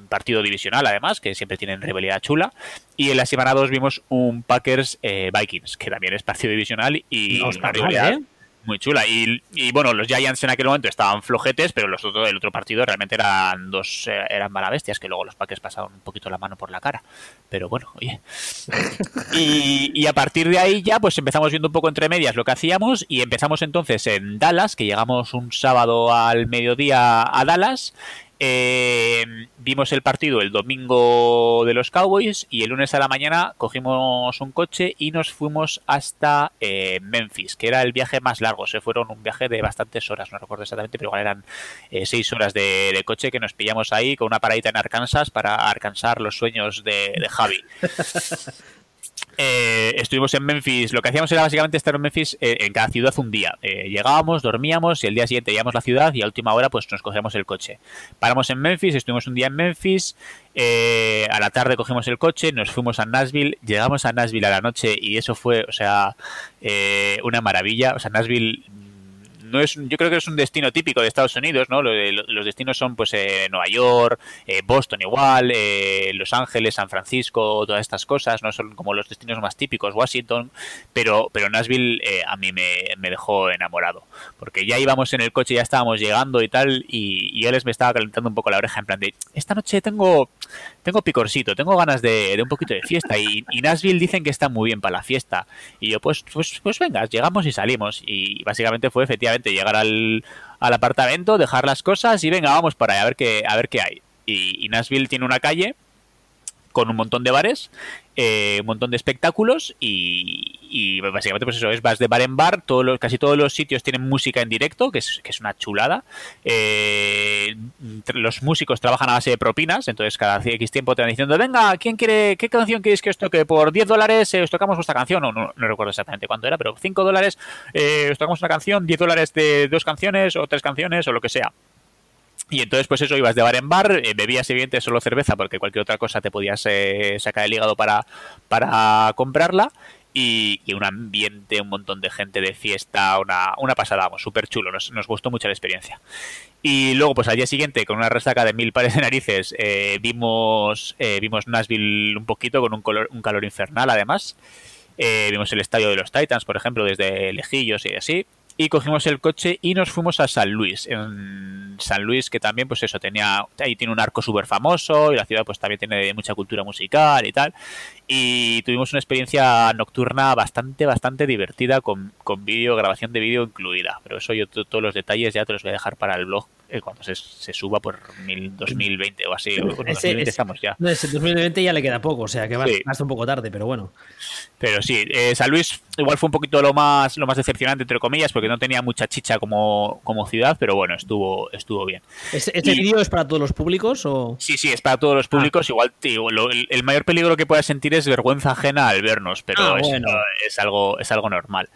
Speaker 2: partido divisional además, que siempre tienen rivalidad chula. Y en la semana 2 vimos un Packers eh, Vikings, que también es partido divisional y una rivalidad. ¿eh? Muy chula. Y, bueno, los Giants en aquel momento estaban flojetes, pero los otros del otro partido realmente eran dos eh, eran bestias que luego los Packers pasaron un poquito la mano por la cara. Pero bueno, oye. (laughs) Y, y, a partir de ahí ya pues empezamos viendo un poco entre medias lo que hacíamos y empezamos entonces en Dallas, que llegamos un sábado al mediodía a Dallas eh, vimos el partido el domingo de los Cowboys y el lunes a la mañana cogimos un coche y nos fuimos hasta eh, Memphis, que era el viaje más largo. Se fueron un viaje de bastantes horas, no recuerdo exactamente, pero igual eran eh, seis horas de, coche que nos pillamos ahí con una paradita en Arkansas para alcanzar los sueños de, de Javi. (laughs) Eh, estuvimos en Memphis. Lo que hacíamos era básicamente estar en Memphis eh, en cada ciudad un día. Eh, llegábamos, dormíamos y el día siguiente íbamos a la ciudad y a última hora pues nos cogíamos el coche. Paramos en Memphis, estuvimos un día en Memphis. a la tarde cogimos el coche, nos fuimos a Nashville, llegamos a Nashville a la noche y eso fue, o sea, una maravilla. O sea, Nashville no es, yo creo que es un destino típico de Estados Unidos, ¿no? Los destinos son pues eh, Nueva York, eh, Boston igual, eh, Los Ángeles, San Francisco, todas estas cosas, no son como los destinos más típicos, Washington, pero, pero Nashville a mí me, dejó enamorado, porque ya íbamos en el coche, ya estábamos llegando y tal, y, y él me estaba calentando un poco la oreja en plan de, esta noche tengo, tengo picorcito, tengo ganas de, un poquito de fiesta, y, y, Nashville dicen que está muy bien para la fiesta, y yo pues, pues, pues venga, llegamos y salimos, y básicamente fue efectivamente llegar al, apartamento, dejar las cosas y venga, vamos para allá a ver qué, a ver qué hay. Y Nashville tiene una calle con un montón de bares, eh, un montón de espectáculos y, básicamente pues eso es vas de bar en bar, todos los, casi todos los sitios tienen música en directo, que es, que es una chulada. Eh, los músicos trabajan a base de propinas, entonces cada X tiempo te van diciendo, venga, ¿quién quiere, qué canción queréis que os toque? Por 10 dólares eh, os tocamos vuestra canción, no, no, recuerdo exactamente cuánto era, pero 5 dólares os tocamos una canción, 10 dólares de dos canciones o tres canciones o lo que sea. Y entonces, pues eso, ibas de bar en bar, eh, bebías evidentemente solo cerveza, porque cualquier otra cosa te podías eh, sacar el hígado para, para comprarla. Y, un ambiente, un montón de gente de fiesta, una, una pasada, vamos, súper chulo, nos, nos, gustó mucho la experiencia. Y luego, pues al día siguiente, con una resaca de mil pares de narices, eh, vimos, vimos Nashville un poquito, con un, color, un calor infernal además. vimos el estadio de los Titans, por ejemplo, desde lejillos y así y cogimos el coche y nos fuimos a San Luis. En San Luis, que también, pues eso, tenía, ahí tiene un arco súper famoso y la ciudad pues también tiene mucha cultura musical y tal. Y tuvimos una experiencia nocturna bastante, bastante divertida con, con vídeo, grabación de vídeo incluida. Pero eso yo todos los detalles ya te los voy a dejar para el blog eh, cuando se, suba por 2020 o así. Bueno, 2020 estamos ya.
Speaker 1: No, ese 2020 ya le queda poco, o sea que va hasta un poco tarde, pero bueno.
Speaker 2: Pero sí, eh, San Luis igual fue un poquito lo más lo más decepcionante entre comillas porque no tenía mucha chicha como, como ciudad, pero bueno, estuvo estuvo bien.
Speaker 1: ¿Este, vídeo es para todos los públicos o
Speaker 2: Sí, sí, es para todos los ah. públicos, igual el, mayor peligro que puedas sentir es vergüenza ajena al vernos, pero ah, es, algo es algo normal.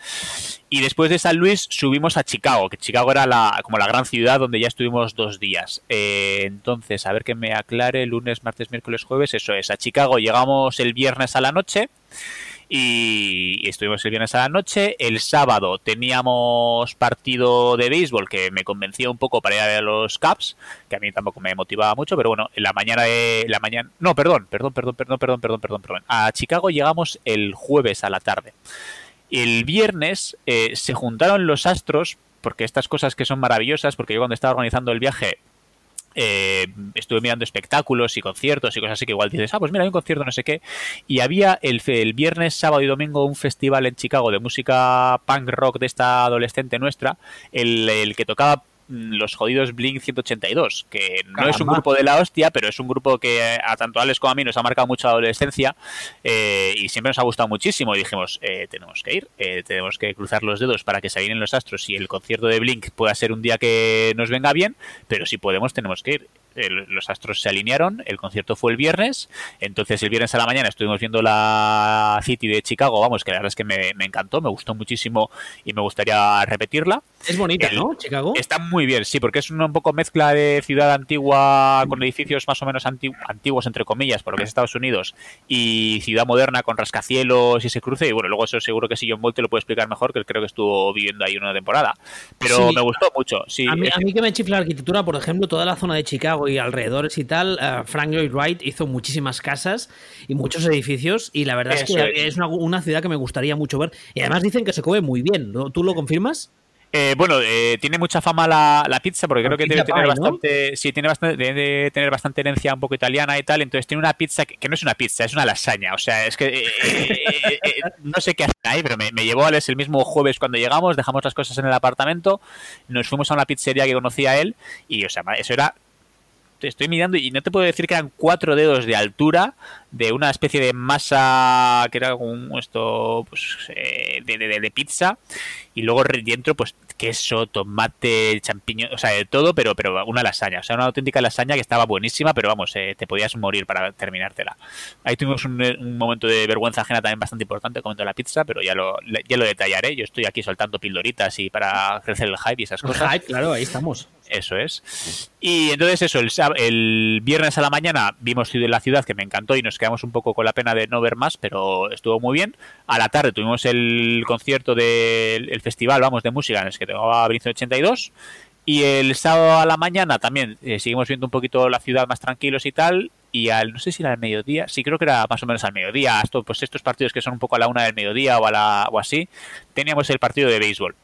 Speaker 2: Y después de San Luis subimos a Chicago, que Chicago era la, como la gran ciudad donde ya estuvimos dos días. Eh, entonces, a ver que me aclare, lunes, martes, miércoles, jueves, eso es. A Chicago llegamos el viernes a la noche y, estuvimos el viernes a la noche. El sábado teníamos partido de béisbol que me convenció un poco para ir a los Caps, que a mí tampoco me motivaba mucho, pero bueno, en la mañana de la mañana, no, perdón, perdón, perdón, perdón, perdón, perdón, perdón, perdón. A Chicago llegamos el jueves a la tarde. El viernes eh, se juntaron los astros porque estas cosas que son maravillosas, porque yo cuando estaba organizando el viaje eh, estuve mirando espectáculos y conciertos y cosas así que igual dices, ah, pues mira, hay un concierto, no sé qué. Y había el, el viernes, sábado y domingo un festival en Chicago de música punk rock de esta adolescente nuestra, el, que tocaba los jodidos Blink 182, que no es un grupo de la hostia, pero es un grupo que a tanto Alex como a mí nos ha marcado mucho la adolescencia eh, y siempre nos ha gustado muchísimo. Y dijimos, eh, tenemos que ir, eh, tenemos que cruzar los dedos para que se alineen los astros y el concierto de Blink pueda ser un día que nos venga bien, pero si podemos tenemos que ir los astros se alinearon, el concierto fue el viernes, entonces el viernes a la mañana estuvimos viendo la City de Chicago, vamos, que la verdad es que me, encantó, me gustó muchísimo y me gustaría repetirla.
Speaker 1: Es bonita, ¿no? Chicago.
Speaker 2: Está muy bien, sí, porque es una un poco mezcla de ciudad antigua con edificios más o menos antiguos, entre comillas, por lo que es Estados Unidos, y ciudad moderna con rascacielos y ese cruce, y bueno, luego eso seguro que si John Bolt lo puede explicar mejor, que creo que estuvo viviendo ahí una temporada, pero me gustó mucho, sí.
Speaker 1: A mí, a mí que me chifla la arquitectura, por ejemplo, toda la zona de Chicago y alrededores y tal, eh, Frank Lloyd Wright hizo muchísimas casas y muchos edificios y la verdad es que es, una, ciudad que me gustaría mucho ver. Y además dicen que se come muy bien, ¿tú lo confirmas?
Speaker 2: Eh, bueno, eh, tiene mucha fama la, pizza porque creo que debe tener bastante, sí, tiene bastante, debe tener bastante herencia un poco italiana y tal. Entonces tiene una pizza que, no es una pizza, es una lasaña. O sea, es que no sé qué hace ahí, pero me, llevó a el mismo jueves cuando llegamos, dejamos las cosas en el apartamento, nos fuimos a una pizzería que conocía él y, o sea, eso era estoy mirando y no te puedo decir que eran cuatro dedos de altura de una especie de masa que era un esto pues, eh, de, de, pizza y luego dentro pues queso, tomate, champiñón, o sea, de todo, pero, pero una lasaña, o sea, una auténtica lasaña que estaba buenísima, pero vamos, eh, te podías morir para terminártela. Ahí tuvimos un, momento de vergüenza ajena también bastante importante, comento la pizza, pero ya lo, ya lo detallaré, yo estoy aquí soltando pildoritas y para crecer el hype y esas cosas.
Speaker 1: claro, ahí estamos.
Speaker 2: Eso es. Y entonces eso, el, el viernes a la mañana vimos la ciudad que me encantó y nos quedamos un poco con la pena de no ver más, pero estuvo muy bien. A la tarde tuvimos el concierto del festival, vamos, de música en el que tocaba Brinzo 82. Y el sábado a la mañana también eh, seguimos viendo un poquito la ciudad más tranquilos y tal. Y al, no sé si era al mediodía, sí creo que era más o menos al mediodía, esto, pues estos partidos que son un poco a la una del mediodía o, a la, o así, teníamos el partido de béisbol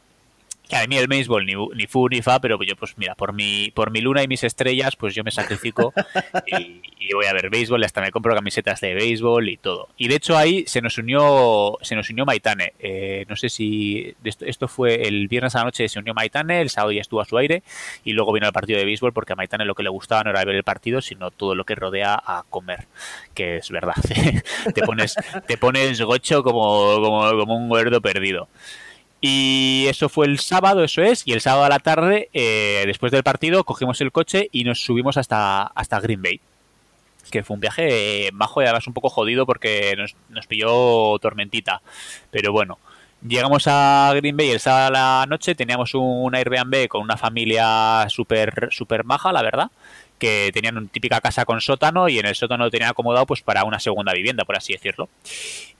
Speaker 2: que a mí el béisbol ni, ni fu ni fa, pero yo pues mira, por mi, por mi luna y mis estrellas, pues yo me sacrifico (laughs) y, voy a ver béisbol, hasta me compro camisetas de béisbol y todo. Y de hecho ahí se nos unió, se nos unió Maitane. Eh, no sé si esto, fue el viernes a la noche se unió Maitane, el sábado ya estuvo a su aire y luego vino el partido de béisbol porque a Maitane lo que le gustaba no era ver el partido, sino todo lo que rodea a comer, que es verdad. (laughs) te pones, te pones gocho como, como, como un gordo perdido. Y eso fue el sábado, eso es. Y el sábado a la tarde, eh, después del partido, cogimos el coche y nos subimos hasta, hasta Green Bay. Que fue un viaje bajo y además un poco jodido porque nos, nos pilló tormentita. Pero bueno, llegamos a Green Bay el sábado a la noche. Teníamos un Airbnb con una familia súper super maja, la verdad que tenían una típica casa con sótano y en el sótano lo tenían acomodado pues para una segunda vivienda, por así decirlo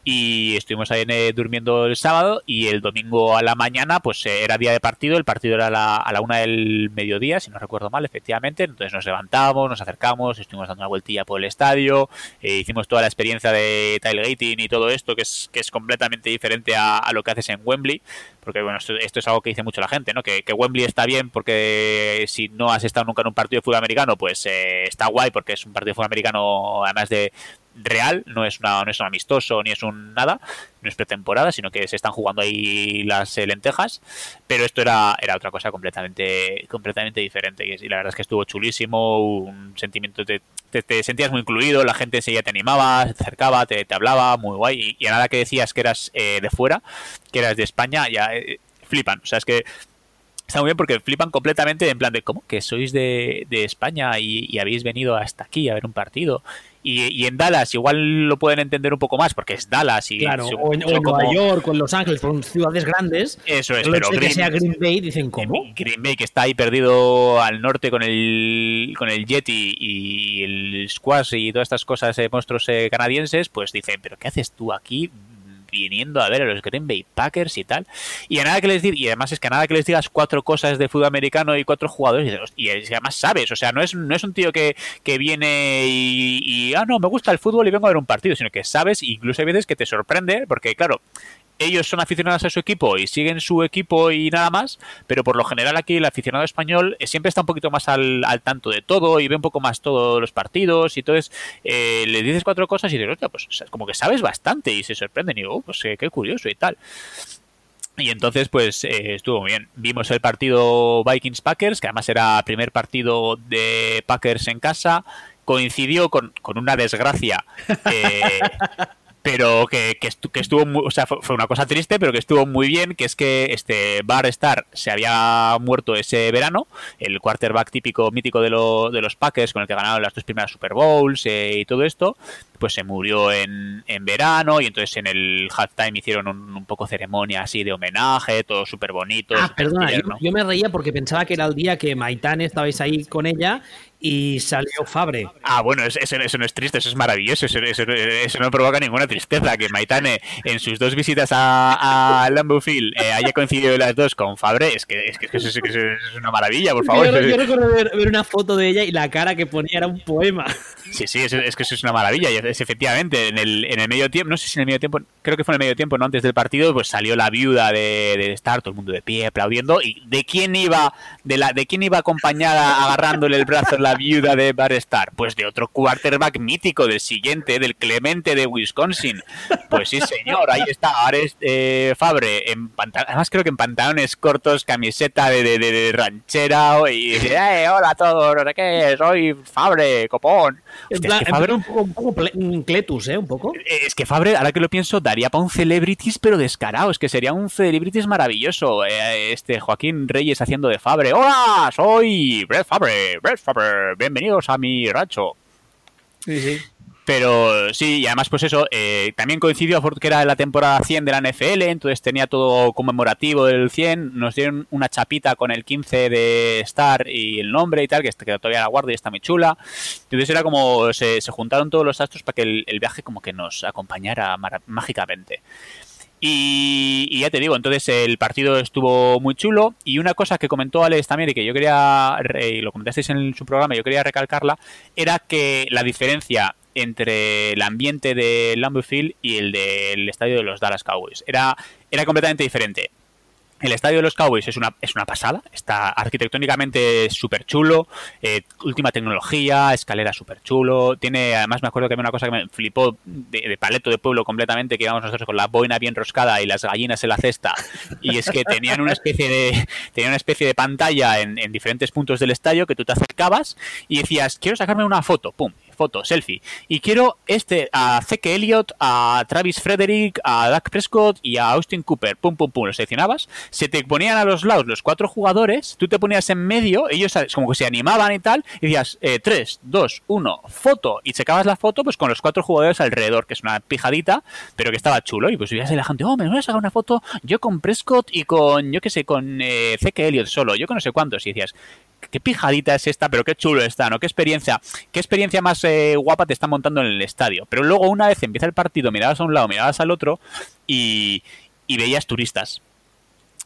Speaker 2: y estuvimos ahí eh, durmiendo el sábado y el domingo a la mañana pues eh, era día de partido, el partido era a la, a la una del mediodía, si no recuerdo mal, efectivamente, entonces nos levantamos, nos acercamos, estuvimos dando una vueltilla por el estadio, eh, hicimos toda la experiencia de tailgating y todo esto que es, que es completamente diferente a, lo que haces en Wembley, porque bueno, esto, es algo que dice mucho la gente, ¿no? Que, que, Wembley está bien porque si no has estado nunca en un partido de fútbol americano, pues está guay porque es un partido de fútbol americano además de real, no es, una, no es un amistoso ni es un nada, no es pretemporada, sino que se están jugando ahí las eh, lentejas, pero esto era, era otra cosa completamente, completamente diferente y la verdad es que estuvo chulísimo, un sentimiento, te, te, sentías muy incluido, la gente enseguida te animaba, te acercaba, te, te hablaba, muy guay, y, a nada que decías que eras eh, de fuera, que eras de España, ya eh, flipan, o sea, es que está muy bien porque flipan completamente en plan de, ¿cómo? Que sois de, de España y habéis venido hasta aquí a ver un partido y, en Dallas igual lo pueden entender un poco más porque es Dallas y
Speaker 1: claro, o en, Nueva York o en Los Ángeles, son ciudades grandes.
Speaker 2: Eso es, pero
Speaker 1: Green, que sea Green Bay dicen cómo.
Speaker 2: Green Bay que está ahí perdido al norte con el con el Yeti y el Squash y todas estas cosas de monstruos eh, canadienses, pues dicen, pero ¿qué haces tú aquí? Viniendo a ver a los Green Bay Packers y tal. Y a nada que les digas, y además es que a nada que les digas cuatro cosas de fútbol americano y cuatro jugadores, y, además sabes, o sea, no es, no es un tío que, que viene y, y, ah, no, me gusta el fútbol y vengo a ver un partido, sino que sabes, incluso hay veces que te sorprende, porque claro, ellos son aficionados a su equipo y siguen su equipo y nada más, pero por lo general aquí el aficionado español eh, siempre está un poquito más al, tanto de todo y ve un poco más todos los partidos y entonces eh, le dices cuatro cosas y dices, pues como que sabes bastante y se sorprenden y digo, oh, pues eh, qué curioso y tal. Y entonces, pues estuvo bien. Vimos el partido Vikings-Packers, que además era primer partido de Packers en casa. Coincidió con, con una desgracia (laughs) pero que, que, estuvo muy, o sea, fue, una cosa triste, pero que estuvo muy bien, que es que este Bar Star se había muerto ese verano, el quarterback típico mítico de, de los Packers con el que ganaron las dos primeras Super Bowls eh, y todo esto, pues se murió en, en, verano y entonces en el halftime hicieron un, poco ceremonia así de homenaje, todo súper bonito.
Speaker 1: Ah, perdona, yo, me reía porque pensaba que era el día que Maitane estabais ahí con ella y salió Fabre.
Speaker 2: Ah, bueno, eso, eso, no es triste, eso es maravilloso, eso, eso, no provoca ninguna tristeza. Que Maitane en sus dos visitas a, a Lambeau Field eh, haya coincidido las dos con Fabre, es que, es que, eso, es una maravilla, por favor.
Speaker 1: Yo, recuerdo ver, una foto de ella y la cara que ponía era un poema.
Speaker 2: Sí, sí, es, que eso es una maravilla. Y es, efectivamente, en el, en el medio tiempo, no sé si en el medio tiempo, creo que fue en el medio tiempo, no antes del partido, pues salió la viuda de, de Star, todo el mundo de pie aplaudiendo. ¿Y de quién iba, de la, de quién iba acompañada agarrándole el brazo la viuda de Barestar? Pues de otro quarterback mítico, del siguiente, del Clemente de Wisconsin. Pues sí, señor, ahí está, Ares eh, Fabre, en además creo que en pantalones cortos, camiseta de, de, ranchera, y dice, eh, hola a todos, ¿qué? Soy Fabre, copón.
Speaker 1: es que Fabre... un poco, un poco un cletus, ¿eh? Un poco.
Speaker 2: Eh, es que Fabre, ahora que lo pienso, daría para un celebrities, pero descarado, es que sería un celebrities maravilloso. Eh, este Joaquín Reyes haciendo de Fabre. ¡Hola! Soy Brett Fabre, Brett Fabre, bienvenidos a mi rancho.
Speaker 1: Sí, sí.
Speaker 2: Pero sí, y además, pues eso, eh, también coincidió que era la temporada 100 de la NFL, entonces tenía todo conmemorativo del 100. Nos dieron una chapita con el 15 de Star y el nombre y tal, que, que todavía la guardo y está muy chula. Entonces era como se, juntaron todos los astros para que el, viaje como que nos acompañara mágicamente. Y, ya te digo, entonces el partido estuvo muy chulo. Y una cosa que comentó Alex también y que yo quería, y lo comentasteis en su programa, yo quería recalcarla, era que la diferencia entre el ambiente del Lambeau Field y el del estadio de los Dallas Cowboys. Era, era completamente diferente. El estadio de los Cowboys es una, es una pasada, está arquitectónicamente súper chulo, eh, última tecnología, escalera súper chulo, tiene, además me acuerdo que había una cosa que me flipó de, paleto de pueblo completamente, que íbamos nosotros con la boina bien roscada y las gallinas en la cesta, y es que tenían una especie de, tenían una especie de pantalla en, en diferentes puntos del estadio que tú te acercabas y decías, quiero sacarme una foto, pum, foto, selfie. Y quiero este a Zeke Elliott, a Travis Frederick, a Dak Prescott y a Austin Cooper. Pum, pum, pum. Lo seleccionabas. Se te ponían a los lados los cuatro jugadores. Tú te ponías en medio. Ellos como que se animaban y tal. Y decías, 3, 2, 1, foto. Y checabas la foto pues con los cuatro jugadores alrededor, que es una pijadita, pero que estaba chulo. Y pues veías a la gente, oh, me voy a sacar una foto yo con Prescott y con, yo qué sé, con eh, Zeke Elliott solo. Yo con no sé cuántos. Y decías, qué pijadita es esta, pero qué chulo está, ¿no? Qué experiencia, qué experiencia más eh, guapa te está montando en el estadio. Pero luego una vez empieza el partido, mirabas a un lado, mirabas al otro y, veías turistas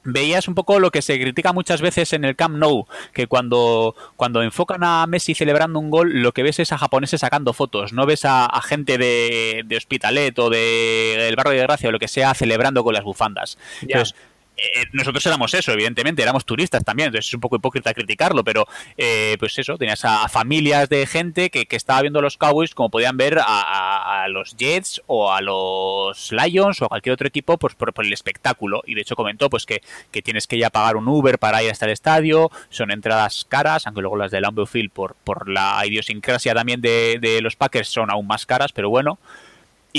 Speaker 2: veías un poco lo que se critica muchas veces en el Camp Nou, que cuando, cuando enfocan a Messi celebrando un gol, lo que ves es a japoneses sacando fotos, no ves a, gente de, de Hospitalet o de, del barrio de Gracia o lo que sea celebrando con las bufandas. Entonces, eh, nosotros éramos eso, evidentemente, éramos turistas también, entonces es un poco hipócrita criticarlo, pero eh, pues eso, tenías a, familias de gente que, que, estaba viendo a los Cowboys como podían ver a, los Jets o a los Lions o a cualquier otro equipo pues por, el espectáculo. Y de hecho comentó pues que, que, tienes que ya pagar un Uber para ir hasta el estadio, son entradas caras, aunque luego las de Lambeau Field por, por la idiosincrasia también de, de los Packers son aún más caras, pero bueno.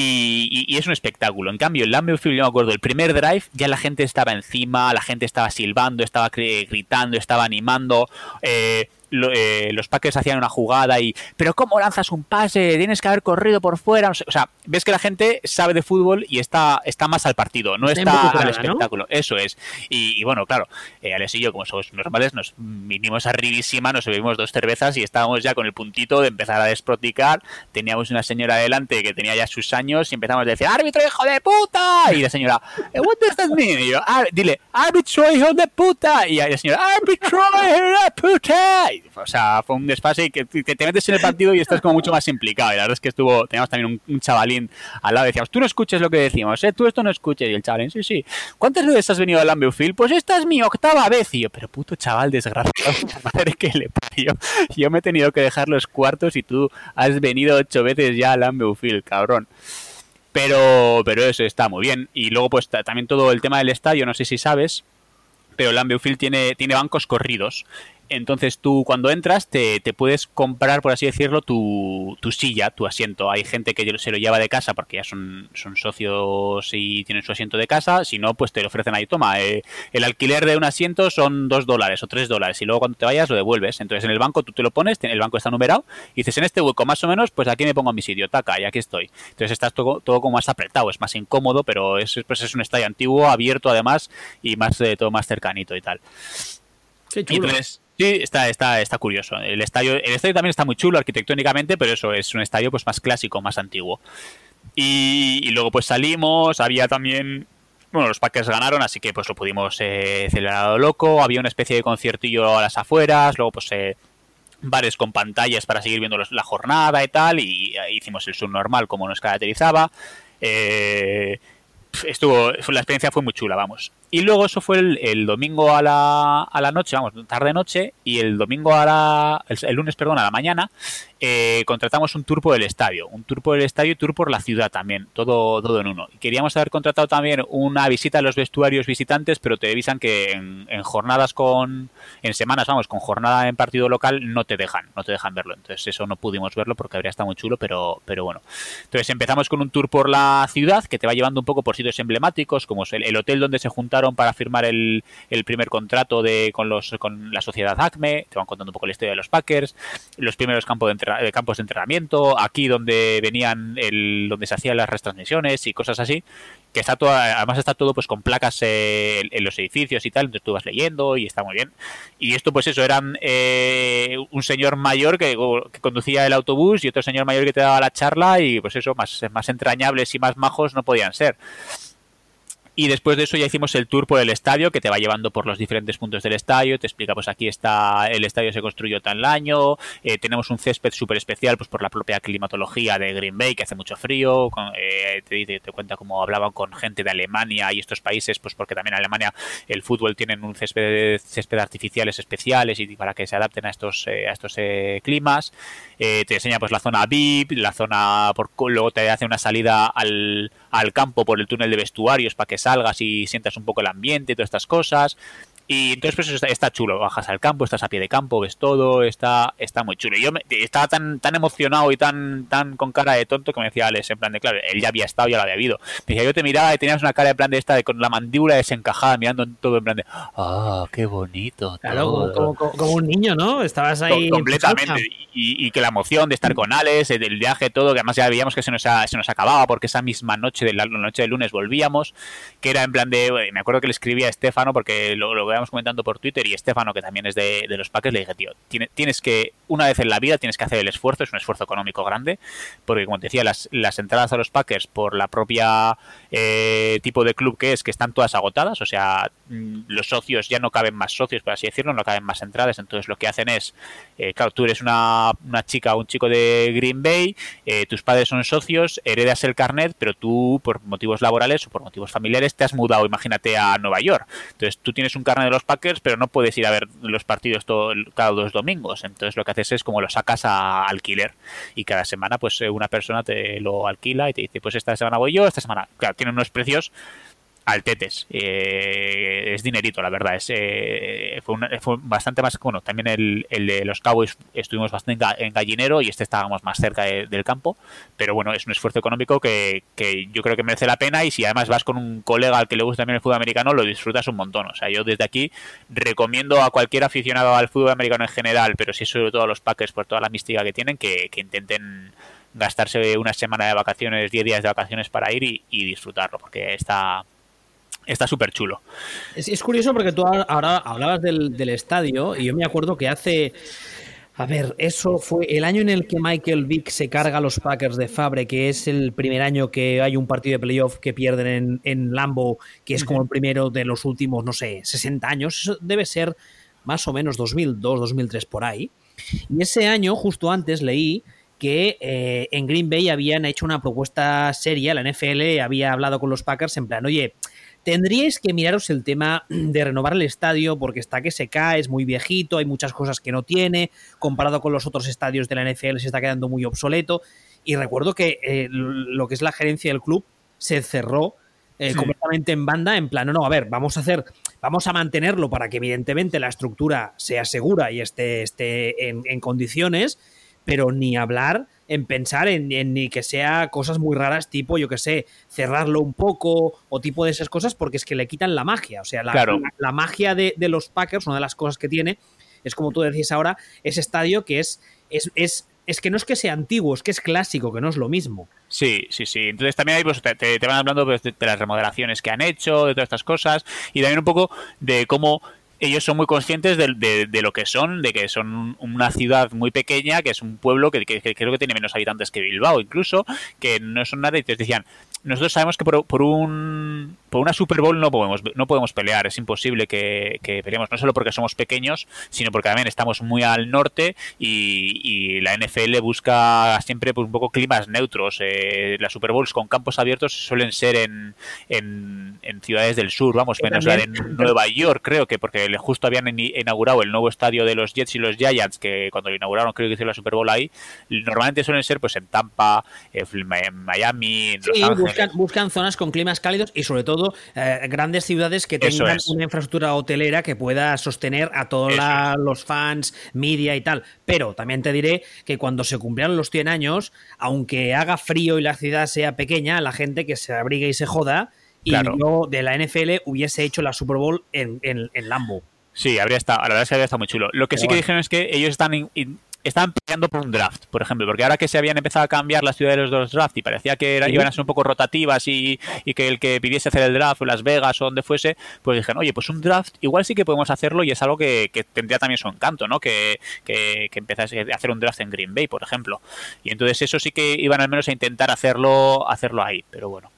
Speaker 2: Y, es un espectáculo. En cambio, el Lambeau Field, yo me acuerdo, el primer drive ya la gente estaba encima, la gente estaba silbando, estaba gritando, estaba animando. Eh, eh, los Packers hacían una jugada y, pero ¿cómo lanzas un pase? Tienes que haber corrido por fuera. O sea, ves que la gente sabe de fútbol y está, está más al partido, no está al espectáculo. Eso es. Y, bueno, claro, eh, Alex y yo, como somos normales, nos vinimos arribísima, nos bebimos dos cervezas y estábamos ya con el puntito de empezar a desproticar. Teníamos una señora delante que tenía ya sus años y empezamos a decir, ¡árbitro, hijo de puta! Y la señora, eh, ¿what does that mean? Y yo, dile, ¡árbitro, hijo de puta! Y la señora, ¡árbitro, hijo de puta! O sea, fue un desfase y que, te metes en el partido y estás como mucho más implicado. Y la verdad es que estuvo, teníamos también un, chavalín al lado, decíamos, tú no escuches lo que decimos, ¿eh? tú esto no escuches. Y el chavalín, sí, sí. ¿Cuántas veces has venido al Lambeau Pues esta es mi octava vez. Y yo, pero puto chaval desgraciado, (laughs) madre que le parió. Yo me he tenido que dejar los cuartos y tú has venido ocho veces ya al Lambeau cabrón. Pero, pero eso está muy bien. Y luego, pues también todo el tema del estadio, no sé si sabes, pero el Lambeau tiene, tiene bancos corridos. Entonces tú cuando entras te, te puedes comprar, por así decirlo, tu, tu, silla, tu asiento. Hay gente que se lo lleva de casa porque ya son, son socios y tienen su asiento de casa. Si no, pues te lo ofrecen ahí. Toma, eh, el alquiler de un asiento son dos dólares o tres dólares y luego cuando te vayas lo devuelves. Entonces en el banco tú te lo pones, el banco está numerado y dices en este hueco más o menos, pues aquí me pongo a mi sitio, taca, y aquí estoy. Entonces estás todo, todo como más apretado, es más incómodo, pero es, pues es un estadio antiguo, abierto además y más de todo más cercanito y tal.
Speaker 1: Qué chulo.
Speaker 2: Sí, está, está, está curioso. El estadio, el estadio también está muy chulo arquitectónicamente, pero eso es un estadio pues más clásico, más antiguo. Y, luego pues salimos, había también bueno, los Packers ganaron, así que pues lo pudimos eh, celebrar loco. Había una especie de conciertillo a las afueras, luego pues eh, bares con pantallas para seguir viendo la jornada y tal, y hicimos el subnormal como nos caracterizaba. Eh, estuvo, la experiencia fue muy chula, vamos. Y luego eso fue el, domingo a la, a la, noche, vamos, tarde-noche, y el domingo a la, el, lunes, perdón, a la mañana, eh, contratamos un tour por el estadio. Un tour por el estadio y tour por la ciudad también, todo, todo en uno. Y queríamos haber contratado también una visita a los vestuarios visitantes, pero te avisan que en, jornadas con, en semanas, vamos, con jornada en partido local, no te dejan, no te dejan verlo. Entonces eso no pudimos verlo porque habría estado muy chulo, pero, pero bueno. Entonces empezamos con un tour por la ciudad que te va llevando un poco por sitios emblemáticos, como es el hotel donde se juntaron para firmar el, primer contrato de, con, los, con la sociedad ACME, te van contando un poco la historia de los Packers, los primeros campos de, campos de entrenamiento, aquí donde venían, el, donde se hacían las retransmisiones y cosas así, que está todo, además está todo pues con placas eh, en los edificios y tal, entonces tú vas leyendo y está muy bien. Y esto pues eso, eran eh, un señor mayor que, que, conducía el autobús y otro señor mayor que te daba la charla y pues eso, más, más entrañables y más majos no podían ser. Y después de eso ya hicimos el tour por el estadio, que te va llevando por los diferentes puntos del estadio, te explica, pues aquí está, el estadio se construyó tan año, eh, tenemos un césped súper especial, pues por la propia climatología de Green Bay, que hace mucho frío, eh, te, te, cuenta cómo hablaban con gente de Alemania y estos países, pues porque también en Alemania el fútbol tienen un césped, césped artificiales especiales y para que se adapten a estos, eh, a estos climas. te enseña pues la zona VIP, la zona, por, luego te hace una salida al, al campo por el túnel de vestuarios para que salgas y sientas un poco el ambiente y todas estas cosas. Y entonces pues está, está, chulo, bajas al campo, estás a pie de campo, ves todo, está, está muy chulo. Y yo estaba tan, tan emocionado y tan, tan con cara de tonto que me decía Alex, en plan de, claro, él ya había estado, ya lo había habido. Me decía, yo te miraba y tenías una cara de plan de esta, de, con la mandíbula desencajada, mirando todo en plan de, ah, qué bonito.
Speaker 1: Claro, como, un niño, ¿no? Estabas ahí.
Speaker 2: Completamente. Y, que la emoción de estar con Alex, del viaje, todo, que además ya veíamos que se nos, se nos acababa porque esa misma noche de la, noche del lunes volvíamos, que era en plan de, me acuerdo que le escribía a Estefano porque lo, lo comentando por Twitter y Estefano, que también es de, los Packers, le dije, tío, tienes que, una vez en la vida tienes que hacer el esfuerzo, es un esfuerzo económico grande, porque como te decía, las, entradas a los Packers por la propia eh, tipo de club que es, que están todas agotadas, o sea, mm, los socios ya no caben más socios, por así decirlo, no caben más entradas, entonces lo que hacen es, eh, claro, tú eres una, una, chica o un chico de Green Bay, eh, tus padres son socios, heredas el carnet, pero tú por motivos laborales o por motivos familiares te has mudado, imagínate, a Nueva York. Entonces tú tienes un carnet de los Packers, pero no puedes ir a ver los partidos todo, cada dos domingos. Entonces lo que haces es como lo sacas a alquiler y cada semana pues una persona te lo alquila y te dice, pues esta semana voy yo, esta semana, claro, tienen unos precios al Tetes. Eh, es dinerito, la verdad. Es, eh, fue, fue, bastante más. Bueno, también el, el, de los Cowboys estuvimos bastante en gallinero y este estábamos más cerca del campo. Pero bueno, es un esfuerzo económico que, que, yo creo que merece la pena. Y si además vas con un colega al que le gusta también el fútbol americano, lo disfrutas un montón. O sea, yo desde aquí recomiendo a cualquier aficionado al fútbol americano en general, pero sí sobre todo a los Packers por toda la mística que tienen, que, que intenten gastarse una semana de vacaciones, 10 días de vacaciones para ir y disfrutarlo, porque está, está súper chulo.
Speaker 1: Es, es, curioso porque tú ahora hablabas del, del, estadio y yo me acuerdo que hace... A ver, eso fue el año en el que Michael Vick se carga a los Packers de Fabre, que es el primer año que hay un partido de playoff que pierden en, en Lambo, que es como el primero de los últimos, no sé, 60 años. Eso debe ser más o menos 2002, 2003 por ahí. Y ese año, justo antes, leí que eh, en Green Bay habían hecho una propuesta seria, la NFL había hablado con los Packers en plan, oye, tendríais que miraros el tema (clears throat) de renovar el estadio porque está que se cae, es muy viejito, hay muchas cosas que no tiene, comparado con los otros estadios de la NFL se está quedando muy obsoleto. Y recuerdo que eh, lo que es la gerencia del club se cerró eh, sí. completamente en banda, en plan, no, no, a ver, vamos a hacer, vamos a mantenerlo para que evidentemente la estructura sea segura y esté, esté en, en condiciones, pero ni hablar en pensar en, en, ni que sea cosas muy raras, tipo, yo que sé, cerrarlo un poco o tipo de esas cosas, porque es que le quitan la magia. O sea, la,
Speaker 2: claro.
Speaker 1: la, la magia de, de, los Packers, una de las cosas que tiene, es como tú decís ahora, ese estadio que es, es, es es que no es que sea antiguo, es que es clásico, que no es lo mismo.
Speaker 2: Sí, sí, sí. Entonces también ahí pues, te, te, van hablando pues, de, de, las remodelaciones que han hecho, de todas estas cosas, y también un poco de cómo ellos son muy conscientes de, de, de, lo que son, de que son una ciudad muy pequeña, que es un pueblo que, que, que, creo que tiene menos habitantes que Bilbao incluso, que no son nada, y te decían, nosotros sabemos que por, por, un por una Super Bowl no podemos no podemos pelear, es imposible que, que, peleemos, no solo porque somos pequeños, sino porque también estamos muy al norte y, y la NFL busca siempre pues, un poco climas neutros. Eh, las Super Bowls con campos abiertos suelen ser en, en, en ciudades del sur, vamos, menos de Nueva York, creo que porque justo habían inaugurado el nuevo estadio de los Jets y los Giants, que cuando lo inauguraron creo que hicieron la Super Bowl ahí, normalmente suelen ser pues en Tampa, en Miami, en Los
Speaker 1: sí,
Speaker 2: Ángeles.
Speaker 1: Buscan, buscan, zonas con climas cálidos y sobre todo eh, grandes ciudades que tengan es. una infraestructura hotelera que pueda sostener a todos los fans, media y tal. Pero también te diré que cuando se cumplieron los 100 años, aunque haga frío y la ciudad sea pequeña, la gente que se abrigue y se joda, y yo de la NFL hubiese hecho la Super Bowl en, en, en Lambo.
Speaker 2: Sí, habría estado, la verdad es que habría estado muy chulo. Lo que Pero sí que bueno. dijeron es que ellos están in, in, estaban peleando por un draft, por ejemplo, porque ahora que se habían empezado a cambiar las ciudades de los draft y parecía que iban a ser un poco rotativas y, y, que el que pidiese hacer el draft en Las Vegas o donde fuese, pues dijeron, oye, pues un draft igual sí que podemos hacerlo y es algo que, que tendría también su encanto, ¿no? Que, que, que empezase a hacer un draft en Green Bay, por ejemplo. Y entonces eso sí que iban al menos a intentar hacerlo, hacerlo ahí, pero bueno.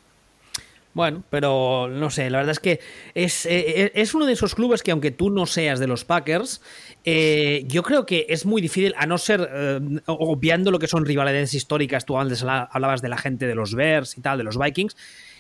Speaker 1: Bueno, pero no sé, la verdad es que es, eh, es, uno de esos clubes que aunque tú no seas de los Packers, eh, yo creo que es muy difícil, a no ser eh, obviando lo que son rivalidades históricas, tú antes hablabas de la gente de los Bears y tal, de los Vikings,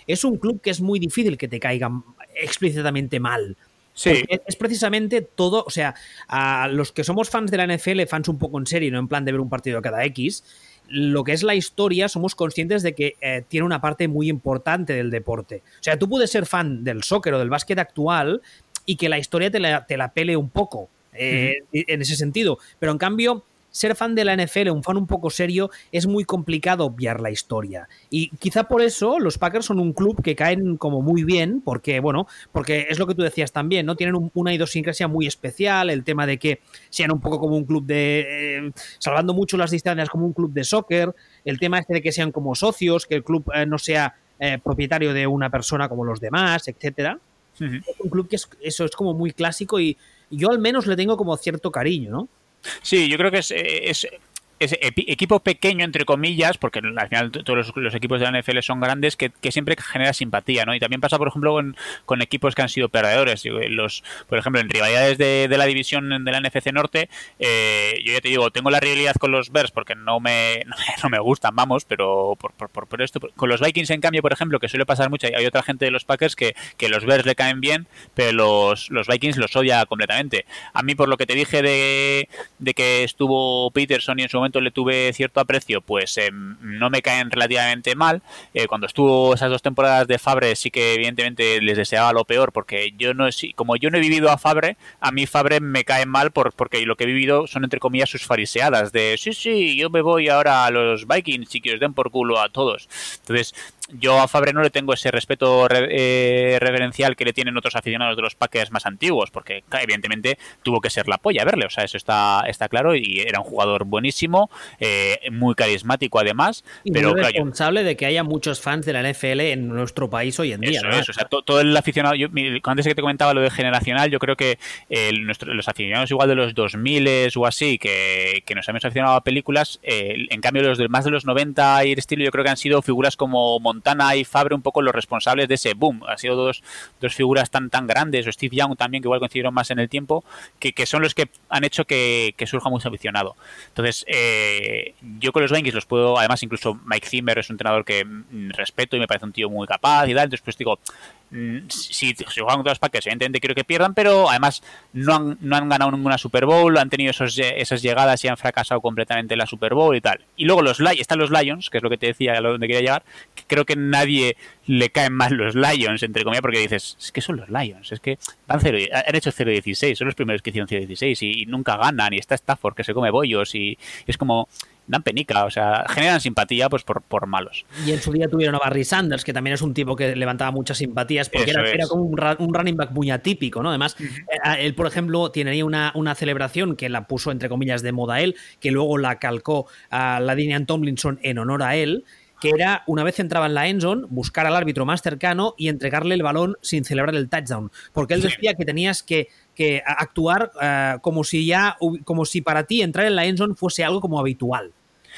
Speaker 1: es un club que es muy difícil que te caiga explícitamente mal.
Speaker 2: Sí.
Speaker 1: Es precisamente todo, o sea, a los que somos fans de la NFL, fans un poco en serio, no en plan de ver un partido cada X, lo que es la historia, somos conscientes de que eh, tiene una parte muy importante del deporte. O sea, tú puedes ser fan del soccer o del básquet actual y que la historia te la, te la pele un poco eh, uh -huh. en ese sentido, pero en cambio ser fan de la NFL, un fan un poco serio, es muy complicado obviar la historia. Y quizá por eso los Packers son un club que caen como muy bien, porque, bueno, porque es lo que tú decías también, ¿no? Tienen un, una idiosincrasia muy especial, el tema de que sean un poco como un club de. Eh, salvando mucho las distancias, como un club de soccer, el tema este de que sean como socios, que el club eh, no sea eh, propietario de una persona como los demás, etcétera. Uh -huh. Es un club que es, eso es como muy clásico y, y yo al menos le tengo como cierto cariño, ¿no?
Speaker 2: Sí, yo creo que es, es, es equipo pequeño, entre comillas, porque al final todos los, equipos de la NFL son grandes, que, siempre genera simpatía, ¿no? Y también pasa, por ejemplo, con, equipos que han sido perdedores. Los, por ejemplo, en rivalidades de, la división de la NFC Norte, eh, yo ya te digo, tengo la rivalidad con los Bears porque no me, (laughs) no, me gustan, vamos, pero por, por, por, esto. Con los Vikings, en cambio, por ejemplo, que suele pasar mucho, hay otra gente de los Packers que, que los Bears le caen bien, pero los, los Vikings los odia completamente. A mí, por lo que te dije de, de que estuvo Peterson y en su momento le tuve cierto aprecio, pues em, no me caen relativamente mal. Eh, cuando estuvo esas dos temporadas de Fabre, sí que evidentemente les deseaba lo peor, porque yo no como yo no he vivido a Fabre, a mí Fabre me cae mal por, porque lo que he vivido son entre comillas sus fariseadas de sí, sí, yo me voy ahora a los Vikings y que os den por culo a todos. Entonces, yo a Fabre no le tengo ese respeto eh, reverencial que le tienen otros aficionados de los Packers más antiguos, porque evidentemente tuvo que ser la polla verle, o sea, eso está, está claro, y era un jugador buenísimo, eh, muy carismático además,
Speaker 1: y
Speaker 2: pero
Speaker 1: muy responsable de que haya muchos fans de la NFL en nuestro país hoy en día.
Speaker 2: Eso es, o sea, todo el aficionado, yo, antes que te comentaba lo de generacional, yo creo que los aficionados igual de los 2000 o así, que, que nos hemos aficionado a películas, eh, en cambio los de más de los 90 y el estilo, yo creo que han sido figuras como Montana y Fabre un poco los responsables de ese boom. Han sido dos, dos figuras tan tan grandes, o Steve Young también, que igual coincidieron más en el tiempo, que, que son los que han hecho que, surja muy aficionado. Entonces, eh, yo con los Vikings los puedo, además incluso Mike Zimmer es un entrenador que mm, respeto y me parece un tío muy capaz y tal, entonces pues digo, si, si juegan contra los Packers, evidentemente quiero que pierdan, pero además no han, no han ganado ninguna Super Bowl, han tenido esas llegadas y han fracasado completamente en la Super Bowl y tal. Y luego los están los Lions, que es lo que te decía, a donde quería llegar, que creo que nadie le caen mal los Lions, entre comillas, porque dices, es que son los Lions, es que van cero, han hecho 0-16, son los primeros que hicieron 0-16 y, y, nunca ganan, y está Stafford que se come bollos, y es como, dan penica, o sea, generan simpatía pues por, por malos.
Speaker 1: Y en su día tuvieron a Barry Sanders, que también es un tipo que levantaba muchas simpatías, porque era, como un, running back muy atípico, ¿no? Además, eh, él, por ejemplo, tiene una, una celebración que la puso entre comillas de moda él, que luego la calcó a la Dinian Tomlinson en honor a él, que era una vez entraba en la endzone, buscar al árbitro más cercano y entregarle el balón sin celebrar el touchdown. Porque él decía que tenías que, que actuar uh, como si ya, como si para ti entrar en la endzone fuese algo como habitual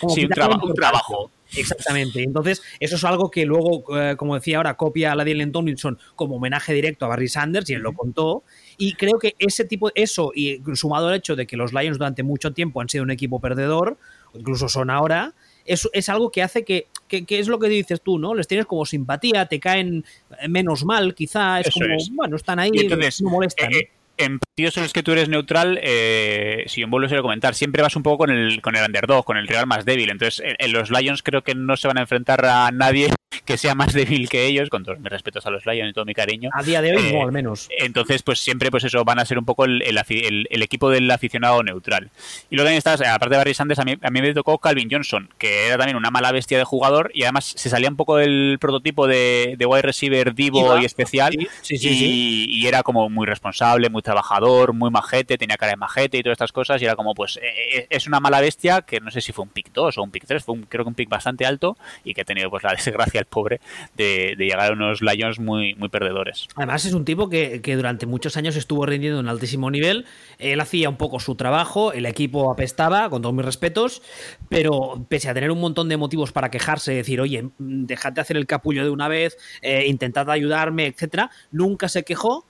Speaker 2: sí, un trabajo, un trabajo.
Speaker 1: Exactamente. Entonces, eso es algo que luego, eh, como decía ahora, copia a la Dylan Tomlinson como homenaje directo a Barry Sanders y él lo contó. Y creo que ese tipo, eso, y sumado al hecho de que los Lions durante mucho tiempo han sido un equipo perdedor, incluso son ahora, es, es algo que hace que, que, es lo que dices tú, ¿no? Les tienes como simpatía, te caen menos mal, quizá, es como, bueno, están ahí, no molestan. Eh,
Speaker 2: en partidos en los que tú eres neutral, eh, si vuelvo a comentar, siempre vas un poco con el, con el underdog, con el rival más débil. Entonces, en, los Lions creo que no se van a enfrentar a nadie que sea más (laughs) débil que ellos, con todos mis respetos a los Lions y todo mi cariño.
Speaker 1: A día de hoy, no, eh, al menos.
Speaker 2: Entonces, pues siempre, pues eso, van a ser un poco el, el, equipo del aficionado neutral. Y luego también estás, aparte de Barry Sanders, a mí, a mí me tocó Calvin Johnson, que era también una mala bestia de jugador y además se salía un poco del prototipo de, de wide receiver divo y especial. Sí, sí, y, y, era como muy responsable, muy trabajador, muy majete, tenía cara de majete y todas estas cosas. Y era como, pues, eh, eh, es una mala bestia que no sé si fue un pick 2 o un pick 3, fue un, creo que un pick bastante alto y que ha tenido pues la (laughs) desgracia pobre de, llegar a unos Lions muy, muy perdedores.
Speaker 1: Además, es un tipo que, durante muchos años estuvo rindiendo en altísimo nivel. Él hacía un poco su trabajo, el equipo apestaba, con todos mis respetos, pero pese a tener un montón de motivos para quejarse, decir, oye, dejad de hacer el capullo de una vez, eh, intentad ayudarme, etcétera, nunca se quejó.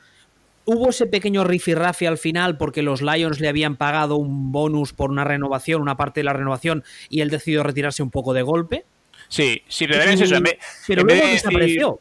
Speaker 1: Hubo ese pequeño rifirrafe al final porque los Lions le habían pagado un bonus por una renovación, una parte de la renovación, y él decidió retirarse un poco de golpe.
Speaker 2: Sí, sí, pero es eso. En vez,
Speaker 1: pero luego desapareció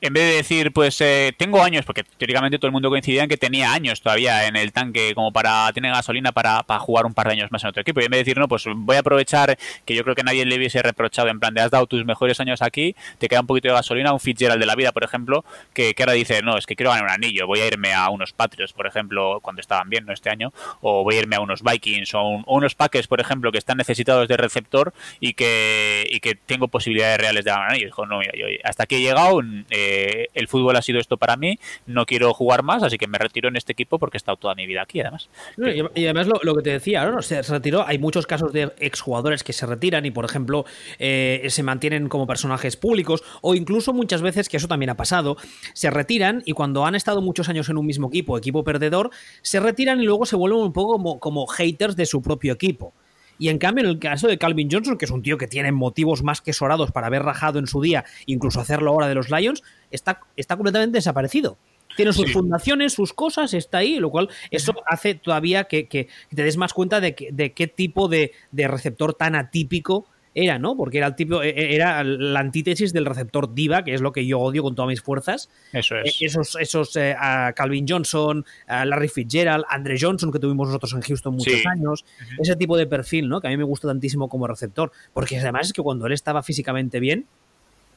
Speaker 2: en vez de decir, pues eh, tengo años, porque teóricamente todo el mundo coincidía en que tenía años todavía en el tanque como para tener gasolina para, para, jugar un par de años más en otro equipo. Y en vez de decir, no, pues voy a aprovechar que yo creo que nadie le hubiese reprochado en plan de has dado tus mejores años aquí, te queda un poquito de gasolina, un Fitzgerald de la vida, por ejemplo, que, que ahora dice, no, es que quiero ganar un anillo, voy a irme a unos Patriots, por ejemplo, cuando estaban bien, ¿no? Este año, o voy a irme a unos Vikings o, unos Packers, por ejemplo, que están necesitados de receptor y que, y que tengo posibilidades reales de ganar un anillo. Dijo, no, hasta aquí he llegado, eh, el fútbol ha sido esto para mí, no quiero jugar más, así que me retiro en este equipo porque he estado toda mi vida aquí, además.
Speaker 1: y, además lo, que te decía, ¿no? se, retiró, hay muchos casos de exjugadores que se retiran y, por ejemplo, eh, se mantienen como personajes públicos, o incluso muchas veces, que eso también ha pasado, se retiran y cuando han estado muchos años en un mismo equipo, equipo perdedor, se retiran y luego se vuelven un poco como, como haters de su propio equipo. Y en cambio, en el caso de Calvin Johnson, que es un tío que tiene motivos más que sorados para haber rajado en su día, incluso hacerlo ahora de los Lions, está, está completamente desaparecido. Tiene sus fundaciones, sus cosas, está ahí, lo cual eso hace todavía que, te des más cuenta de, de qué tipo de, receptor tan atípico era, ¿no? Porque era el tipo, e, e, era la antítesis del receptor diva, que es lo que yo odio con todas mis fuerzas.
Speaker 2: Eso es.
Speaker 1: E, esos, esos eh, Calvin Johnson, Larry Fitzgerald, Andre Johnson, que tuvimos nosotros en Houston muchos años, ese tipo de perfil, ¿no? Que a mí me gusta tantísimo como receptor, porque además es que cuando él estaba físicamente bien,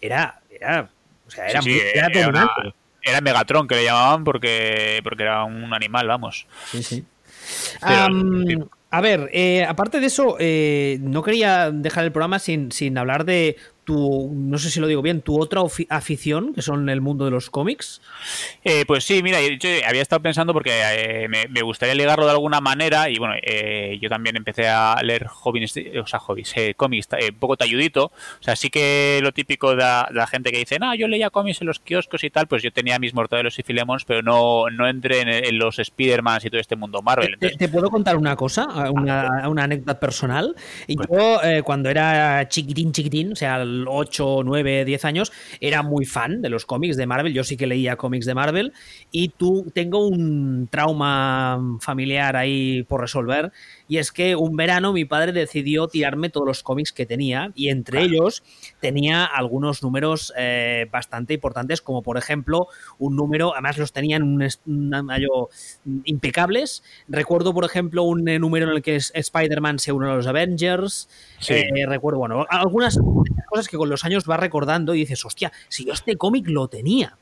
Speaker 1: era, era, o sea, era, muy,
Speaker 2: era, Megatron que le llamaban porque, porque era un animal, vamos.
Speaker 1: Sí, sí. A ver, eh, aparte de eso, eh, no quería dejar el programa sin, sin hablar de tu, no sé si lo digo bien, tu otra afición, que son el mundo de los cómics?
Speaker 2: Eh, pues sí, mira, yo había estado pensando porque eh, me, gustaría ligarlo de alguna manera y bueno, eh, yo también empecé a leer hobbies, o sea, hobbies, cómics un poco talludito, o sea, sí que lo típico de la, gente que dice, no, yo leía cómics en los kioscos y tal, pues yo tenía mis Mortadelos y Filemons, pero no, no entré en, los Spider-Man y todo este mundo Marvel.
Speaker 1: ¿Te, puedo contar una cosa, una, una anécdota personal? Y yo, cuando era chiquitín, chiquitín, o sea, 8, 9, 10 años, era muy fan de los cómics de Marvel. Yo sí que leía cómics de Marvel. Y tú tengo un trauma familiar ahí por resolver. Y es que un verano mi padre decidió tirarme todos los cómics que tenía. Y entre ellos tenía algunos números eh, bastante importantes, como por ejemplo un número, además los tenían un, un impecables. Recuerdo, por ejemplo, un eh, número en el que Spider-Man se une a los Avengers. Eh, recuerdo, bueno, algunas cosas que con los años vas recordando y dices, hostia, si yo este cómic lo tenía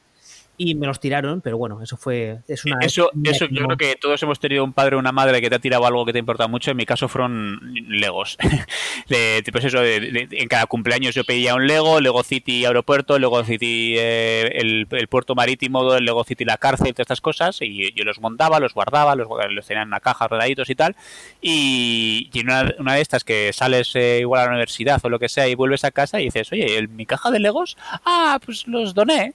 Speaker 1: y me los tiraron, pero bueno, eso fue. Es una,
Speaker 2: eso, eso yo creo que todos hemos tenido un padre o una madre que te ha tirado algo que te importa mucho. En mi caso fueron Legos. (laughs) de, pues eso, en cada cumpleaños yo pedía un Lego, Lego City Aeropuerto, Lego City eh, el, puerto marítimo, Lego City la cárcel, todas estas cosas. Y yo los montaba, los guardaba, los, los tenía en una caja rodaditos y tal. Y, y una, una, de estas que sales eh, igual a la universidad o lo que sea y vuelves a casa y dices, oye, ¿mi caja de Legos? Ah, pues los doné.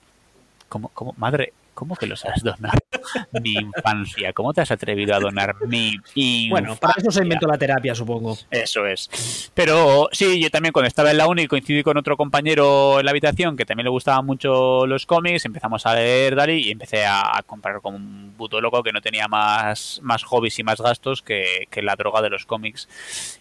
Speaker 2: ¿Cómo, cómo, madre, ¿Cómo que los has donado? (laughs) mi infancia. ¿Cómo te has atrevido a donar mi infancia?
Speaker 1: Bueno, para eso se inventó la terapia, supongo.
Speaker 2: Eso es. Pero sí, yo también cuando estaba en la uni coincidí con otro compañero en la habitación que también le gustaban mucho los cómics. Empezamos a leer Dali y empecé a, comprar como un puto loco que no tenía más, más hobbies y más gastos que, la droga de los cómics.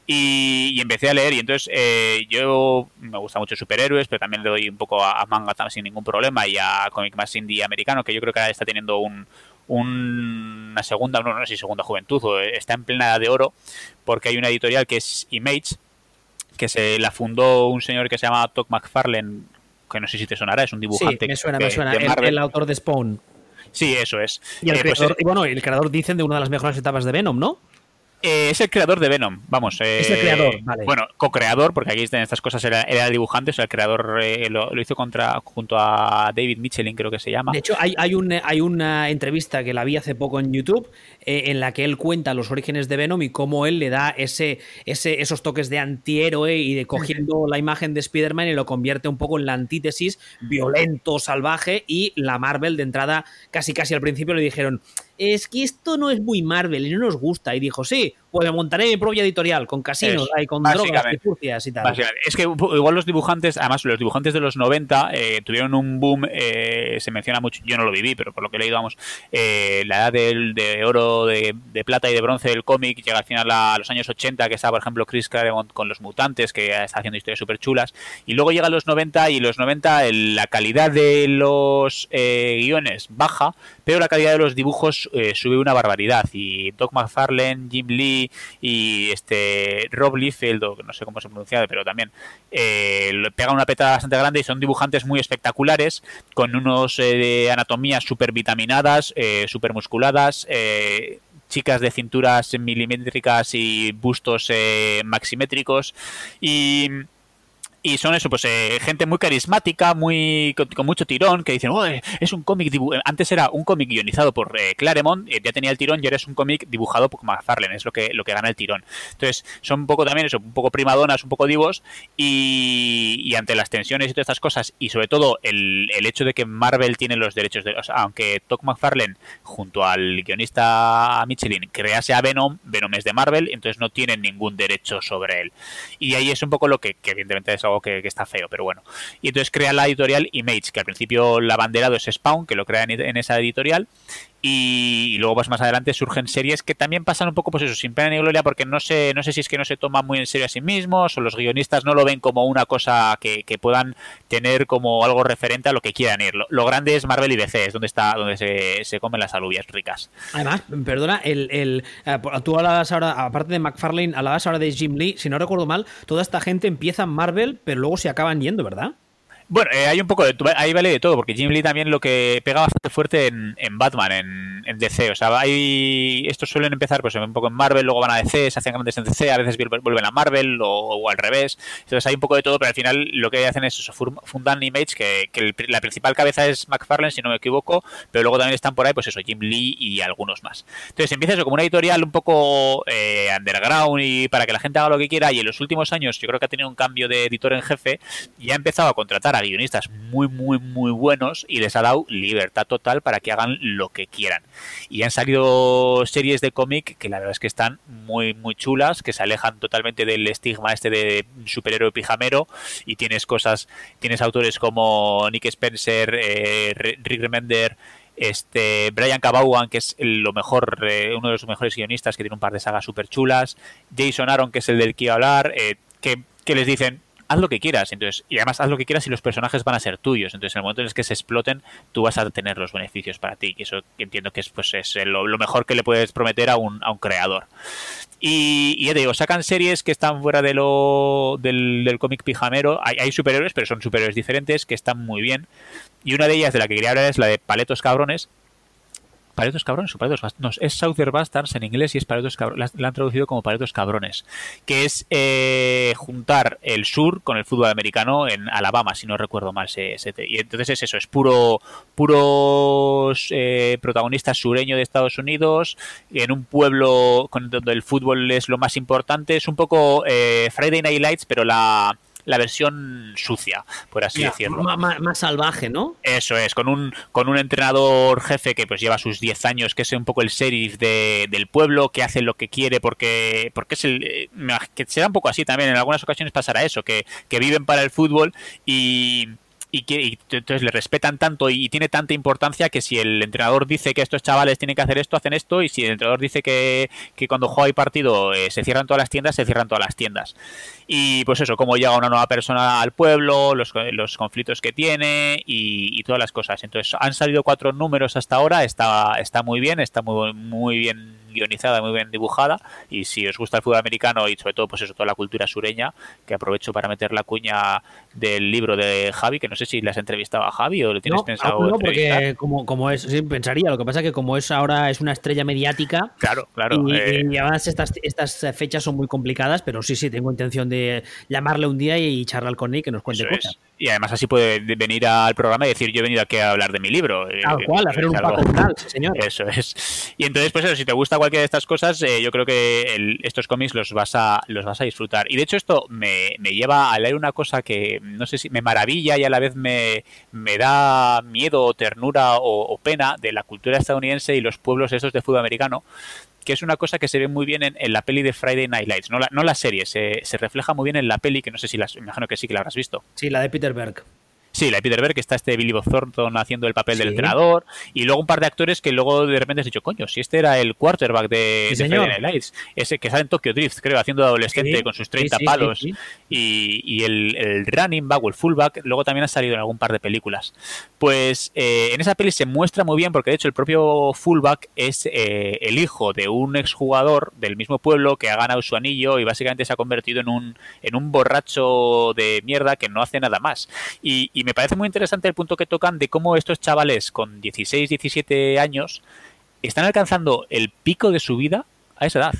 Speaker 2: Y, empecé a leer y entonces eh, yo me gusta mucho superhéroes, pero también le doy un poco a, a manga sin ningún problema y a cómic más indie americano que yo creo que está teniendo un, una segunda, no, no sé si segunda juventud, o está en plena de oro, porque hay una editorial que es Image, que se la fundó un señor que se llama Todd McFarlane, que no sé si te sonará, es un dibujante.
Speaker 1: Sí, me suena, me suena. El, autor de Spawn.
Speaker 2: Sí, eso es.
Speaker 1: Y, el eh, pues, y bueno, el creador dicen de una de las mejores etapas de Venom, ¿no?
Speaker 2: Eh, es el creador de Venom, vamos.
Speaker 1: es el creador, vale.
Speaker 2: Bueno, co-creador, porque aquí en estas cosas era, era el dibujante, o sea, el creador eh, lo, hizo contra, junto a David Michelin, creo que se llama.
Speaker 1: De hecho, hay, hay, un, hay una entrevista que la vi hace poco en YouTube eh, en la que él cuenta los orígenes de Venom y cómo él le da ese, ese, esos toques de antihéroe y de cogiendo la imagen de Spider-Man y lo convierte un poco en la antítesis violento, salvaje y la Marvel de entrada, casi casi al principio le dijeron es que esto no es muy Marvel y no nos gusta. Y dijo, sí, pues me montaré mi propia editorial con casinos, y con drogas y y tal.
Speaker 2: Es que igual los dibujantes, además los dibujantes de los 90 eh, tuvieron un boom, eh, se menciona mucho, yo no lo viví, pero por lo que he leído, vamos, eh, la edad de oro, de, plata y de bronce del cómic llega al final a, los años 80, que está, por ejemplo, Chris Claremont con los mutantes, que está haciendo historias súper chulas. Y luego llega a los 90 y los 90 la calidad de los guiones baja, pero la calidad de los dibujos sube una barbaridad. Y Doc McFarlane, Jim Lee, y este Rob Liefeld, o no sé cómo se pronuncia, pero también eh, pegan una petada bastante grande y son dibujantes muy espectaculares, con unos eh, anatomías súper vitaminadas, eh, súper musculadas, eh, chicas de cinturas milimétricas y bustos maximétricos. Y y son eso, pues eh, gente muy carismática, muy con, mucho tirón, que dicen, oh, es un cómic antes era un cómic guionizado por eh, Claremont, eh, ya tenía el tirón y ahora es un cómic dibujado por McFarlane, es lo que lo que gana el tirón. Entonces, son un poco también eso, un poco primadonas, un poco divos y, ante las tensiones y todas estas cosas y sobre todo el, el hecho de que Marvel tiene los derechos de, o sea, aunque Todd McFarlane junto al guionista Michelin crease a Venom, Venom es de Marvel, entonces no tienen ningún derecho sobre él. Y ahí es un poco lo que, que evidentemente es algo que, está feo, pero bueno. Y entonces crea la editorial Image, que al principio la banderado es Spawn, que lo crea en, esa editorial. Y, luego pues más adelante surgen series que también pasan un poco pues eso, sin pena ni gloria, porque no sé, no sé si es que no se toman muy en serio a sí mismos, o los guionistas no lo ven como una cosa que, puedan tener como algo referente a lo que quieran ir. Lo, grande es Marvel y DC, es donde está, donde se, se comen las alubias ricas.
Speaker 1: Además, perdona, el, el, eh, tú hablabas ahora, aparte de McFarlane, hablabas ahora de Jim Lee, si no recuerdo mal, toda esta gente empieza en Marvel, pero luego se acaban yendo, ¿verdad?
Speaker 2: Bueno, eh, hay un poco de. Ahí vale de todo, porque Jim Lee también lo que pega bastante fuerte en, Batman, en, DC. O sea, hay. Estos suelen empezar pues un poco en Marvel, luego van a DC, se hacen grandes en DC, a veces vuelven a Marvel o, al revés. Entonces hay un poco de todo, pero al final lo que hacen es eso, fundan Image, que, que la principal cabeza es McFarlane, si no me equivoco, pero luego también están por ahí, pues eso, Jim Lee y algunos más. Entonces empieza eso como una editorial un poco eh, underground y para que la gente haga lo que quiera. Y en los últimos años yo creo que ha tenido un cambio de editor en jefe y ha empezado a contratar a guionistas muy, muy, muy buenos y les ha dado libertad total para que hagan lo que quieran. Y han salido series de cómic que la verdad es que están muy, muy chulas, que se alejan totalmente del estigma este de superhéroe pijamero y tienes cosas, tienes autores como Nick Spencer, eh, Rick Remender, este Brian Cabawan, que es lo mejor, eh, uno de los mejores guionistas, que tiene un par de sagas súper chulas, Jason Aaron, que es el del que iba a hablar, eh, que, que les dicen, haz lo que quieras. Entonces, y además haz lo que quieras y los personajes van a ser tuyos. Entonces, en el momento en el que se exploten, tú vas a tener los beneficios para ti. Y eso entiendo que es, pues, es lo, mejor que le puedes prometer a un, a un creador. Y, ya te digo, sacan series que están fuera de lo, del, del cómic pijamero. Hay, hay superhéroes, pero son superhéroes diferentes que están muy bien. Y una de ellas de la que quería hablar es la de Paletos Cabrones, Paletos cabrones o paletos no, es Southern Bastards en inglés y es paletos cabrones, la han traducido como paletos cabrones, que es eh, juntar el sur con el fútbol americano en Alabama, si no recuerdo mal. ese y entonces es eso, es puro puros eh, protagonistas sureños de Estados Unidos, en un pueblo donde el fútbol es lo más importante, es un poco eh, Friday Night Lights, pero la la versión sucia, por así decirlo.
Speaker 1: Más, salvaje, ¿no?
Speaker 2: Eso es, con un, con un entrenador jefe que pues lleva sus 10 años, que es un poco el sheriff de, del pueblo, que hace lo que quiere porque, porque es el... Eh, que será un poco así también, en algunas ocasiones pasará eso, que, que viven para el fútbol y y, que, entonces le respetan tanto y, tiene tanta importancia que si el entrenador dice que estos chavales tienen que hacer esto, hacen esto, y si el entrenador dice que, que cuando juega y partido eh, se cierran todas las tiendas, se cierran todas las tiendas. Y pues eso, cómo llega una nueva persona al pueblo, los, los conflictos que tiene y, todas las cosas. Entonces han salido cuatro números hasta ahora, está, está muy bien, está muy, muy bien guionizada, muy bien dibujada. Y si os gusta el fútbol americano y sobre todo, pues eso, toda la cultura sureña, que aprovecho para meter la cuña del libro de Javi, que no sé si le has entrevistado a Javi o lo tienes pensado.
Speaker 1: No, porque como, como es, sí, pensaría, lo que pasa es que como es ahora es una estrella mediática.
Speaker 2: Claro, claro.
Speaker 1: Y, eh. además estas, estas fechas son muy complicadas, pero sí, sí, tengo intención de llamarle un día y charlar con él que nos cuente cosas.
Speaker 2: Y además así puede venir al programa y decir, yo he venido aquí a hablar de mi libro.
Speaker 1: Eh, Tal cual, hacer un paco señor. (laughs)
Speaker 2: Eso es. Y entonces, pues eso, si te gusta cualquiera de estas cosas, eh, yo creo que estos cómics los vas a los vas a disfrutar. Y de hecho esto me, lleva a leer una cosa que no sé si me maravilla y a la vez me, me da miedo, ternura o, pena de la cultura estadounidense y los pueblos esos de fútbol americano que es una cosa que se ve muy bien en, la peli de Friday Night Lights, no la, no la serie, se, se, refleja muy bien en la peli, que no sé si las, imagino que sí que la habrás visto.
Speaker 1: Sí, la de Peter Berg.
Speaker 2: Sí, la de Peter Berg, que está este Billy Bob Thornton haciendo el papel del entrenador, y luego un par de actores que luego de repente has dicho, coño, si este era el quarterback de, Friday Night Lights, ese que sale en Tokyo Drift, creo, haciendo adolescente con sus 30 palos, y, el, running back o el fullback, luego también ha salido en algún par de películas. Pues eh, en esa peli se muestra muy bien, porque de hecho el propio fullback es eh, el hijo de un exjugador del mismo pueblo que ha ganado su anillo y básicamente se ha convertido en un, en un borracho de mierda que no hace nada más. y me parece muy interesante el punto que tocan de cómo estos chavales con 16, 17 años están alcanzando el pico de su vida a esa edad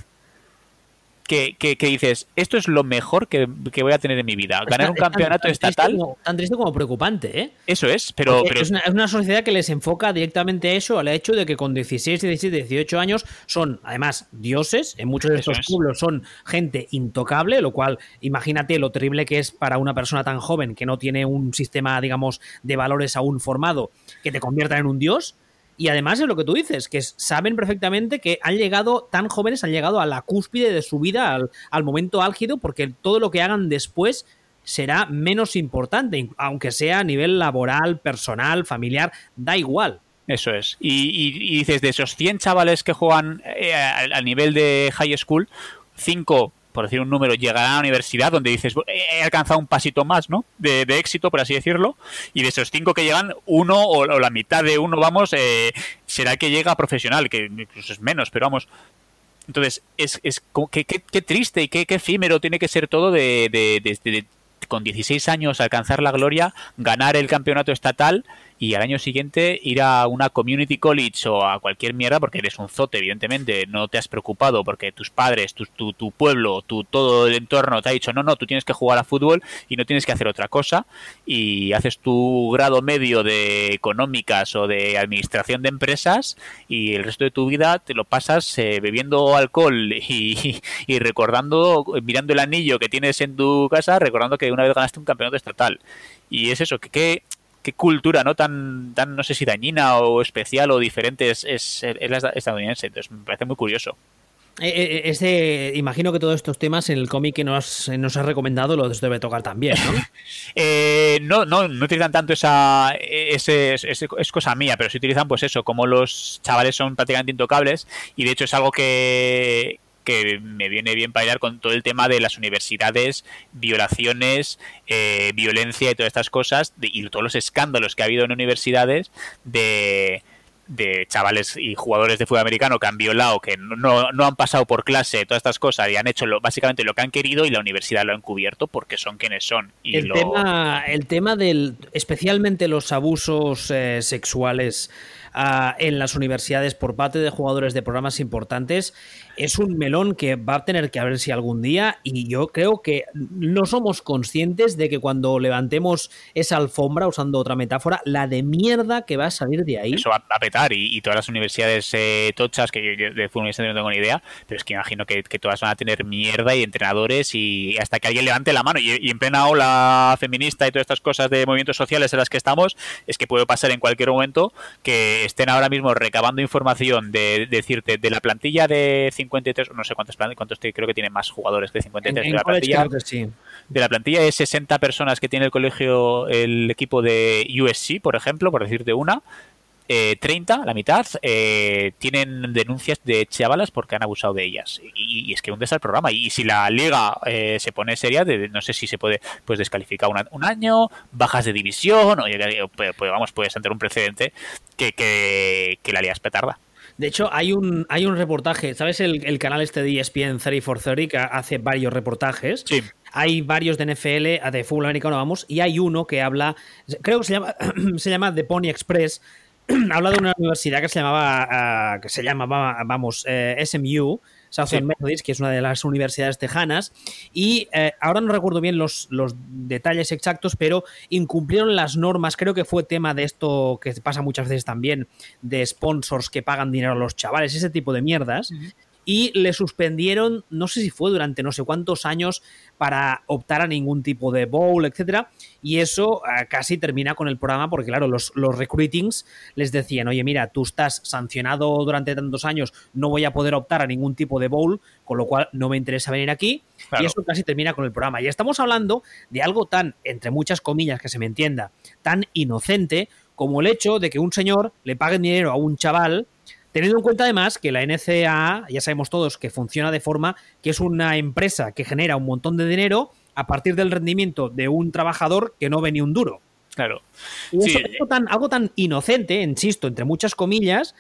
Speaker 2: que, que, dices, esto es lo mejor que, voy a tener en mi vida. Ganar un campeonato estatal.
Speaker 1: tan triste como preocupante, ¿eh?
Speaker 2: Eso es, pero.
Speaker 1: Es, una, sociedad que les enfoca directamente a eso, al hecho de que con 16, 17, 18 años son, además, dioses. En muchos de estos pueblos son gente intocable, lo cual, imagínate lo terrible que es para una persona tan joven que no tiene un sistema, digamos, de valores aún formado, que te convierta en un dios. Y además es lo que tú dices, que saben perfectamente que han llegado, tan jóvenes, han llegado a la cúspide de su vida, al, momento álgido, porque todo lo que hagan después será menos importante, aunque sea a nivel laboral, personal, familiar, da igual.
Speaker 2: Eso es. Y, dices, de esos 100 chavales que juegan eh, nivel de high school, 5 por decir un número, llegará a la universidad donde dices, he alcanzado un pasito más, ¿no? De, éxito, por así decirlo, y de esos cinco que llegan, uno o, la mitad de uno, vamos, eh, será que llega a profesional, que incluso es menos, pero vamos. Entonces, es, es qué, qué, triste y qué, efímero tiene que ser todo de, de, de con 16 años alcanzar la gloria, ganar el campeonato estatal y al año siguiente ir a una community college o a cualquier mierda porque eres un zote, evidentemente, no te has preocupado porque tus padres, tu, tu, pueblo, tu, todo el entorno te ha dicho, no, no, tú tienes que jugar a fútbol y no tienes que hacer otra cosa y haces tu grado medio de económicas o de administración de empresas y el resto de tu vida te lo pasas eh, bebiendo alcohol (laughs) y, y recordando, mirando el anillo que tienes en tu casa, recordando que una vez ganaste un campeonato estatal. Y es eso, que, que qué cultura no tan, tan, no sé si dañina o especial o diferente es, es, la estadounidense. Entonces me parece muy curioso.
Speaker 1: Eh, imagino que todos estos temas en el cómic que nos, nos has recomendado los debe tocar también, ¿no? (laughs)
Speaker 2: Eh, no, no, no utilizan tanto esa. Ese, es cosa mía, pero sí utilizan, pues eso, como los chavales son prácticamente intocables, y de hecho es algo que, que me viene bien bailar con todo el tema de las universidades, violaciones, eh, violencia y todas estas cosas, y todos los escándalos que ha habido en universidades de, de chavales y jugadores de fútbol americano que han violado, que no, no, han pasado por clase, todas estas cosas, y han hecho lo, básicamente lo que han querido y la universidad lo ha encubierto porque son quienes son. Y
Speaker 1: el, tema, el tema del, especialmente los abusos eh, sexuales ah, en las universidades por parte de jugadores de programas importantes, es un melón que va a tener que abrirse algún día y yo creo que no somos conscientes de que cuando levantemos esa alfombra, usando otra metáfora, la de mierda que va a salir de ahí.
Speaker 2: Eso va a petar y, todas las universidades eh, tochas, que de fútbol no tengo ni idea, pero es que imagino que, todas van a tener mierda y entrenadores y hasta que alguien levante la mano y, en plena ola feminista y todas estas cosas de movimientos sociales en las que estamos, es que puede pasar en cualquier momento que estén ahora mismo recabando información de, decirte de la plantilla de 53, no sé cuántos, cuántos creo que tiene más jugadores que 53 de la plantilla. De la plantilla de 60 personas que tiene el colegio, el equipo de USC, por ejemplo, por decirte una, 30, eh, la mitad, eh, tienen denuncias de chavalas porque han abusado de ellas. Y, es que hundes el programa. Y si la liga eh, se pone seria, de, no sé si se puede pues descalificar un año, bajas de división, o pues, pues, vamos, puedes ante un precedente que, que, que la liga es petarda.
Speaker 1: De hecho, hay un, hay un reportaje, ¿sabes el, canal este de ESPN 3430 que hace varios reportajes?
Speaker 2: Sí.
Speaker 1: Hay varios de NFL, de fútbol americano, vamos, y hay uno que habla, creo que se llama, (clears throat) se llama The Pony Express, (clears throat) habla de una universidad que se llamaba, ah, que se llama, vamos, eh, SMU, Southern Methodist, que es una de las universidades tejanas, y eh, ahora no recuerdo bien los, los, detalles exactos, pero incumplieron las normas, creo que fue tema de esto que pasa muchas veces también, de sponsors que pagan dinero a los chavales, ese tipo de mierdas y le suspendieron, no sé si fue durante no sé cuántos años, para optar a ningún tipo de bowl, etcétera. Y eso eh, casi termina con el programa, porque claro, los, los recruitings les decían, oye, mira, tú estás sancionado durante tantos años, no voy a poder optar a ningún tipo de bowl, con lo cual no me interesa venir aquí. Y eso casi termina con el programa. Y estamos hablando de algo tan, entre muchas comillas, que se me entienda, tan inocente como el hecho de que un señor le pague dinero a un chaval Teniendo en cuenta además que la NCAA, ya sabemos todos que funciona de forma que es una empresa que genera un montón de dinero a partir del rendimiento de un trabajador que no ve ni un duro.
Speaker 2: Claro.
Speaker 1: algo, tan, inocente, insisto, entre muchas comillas,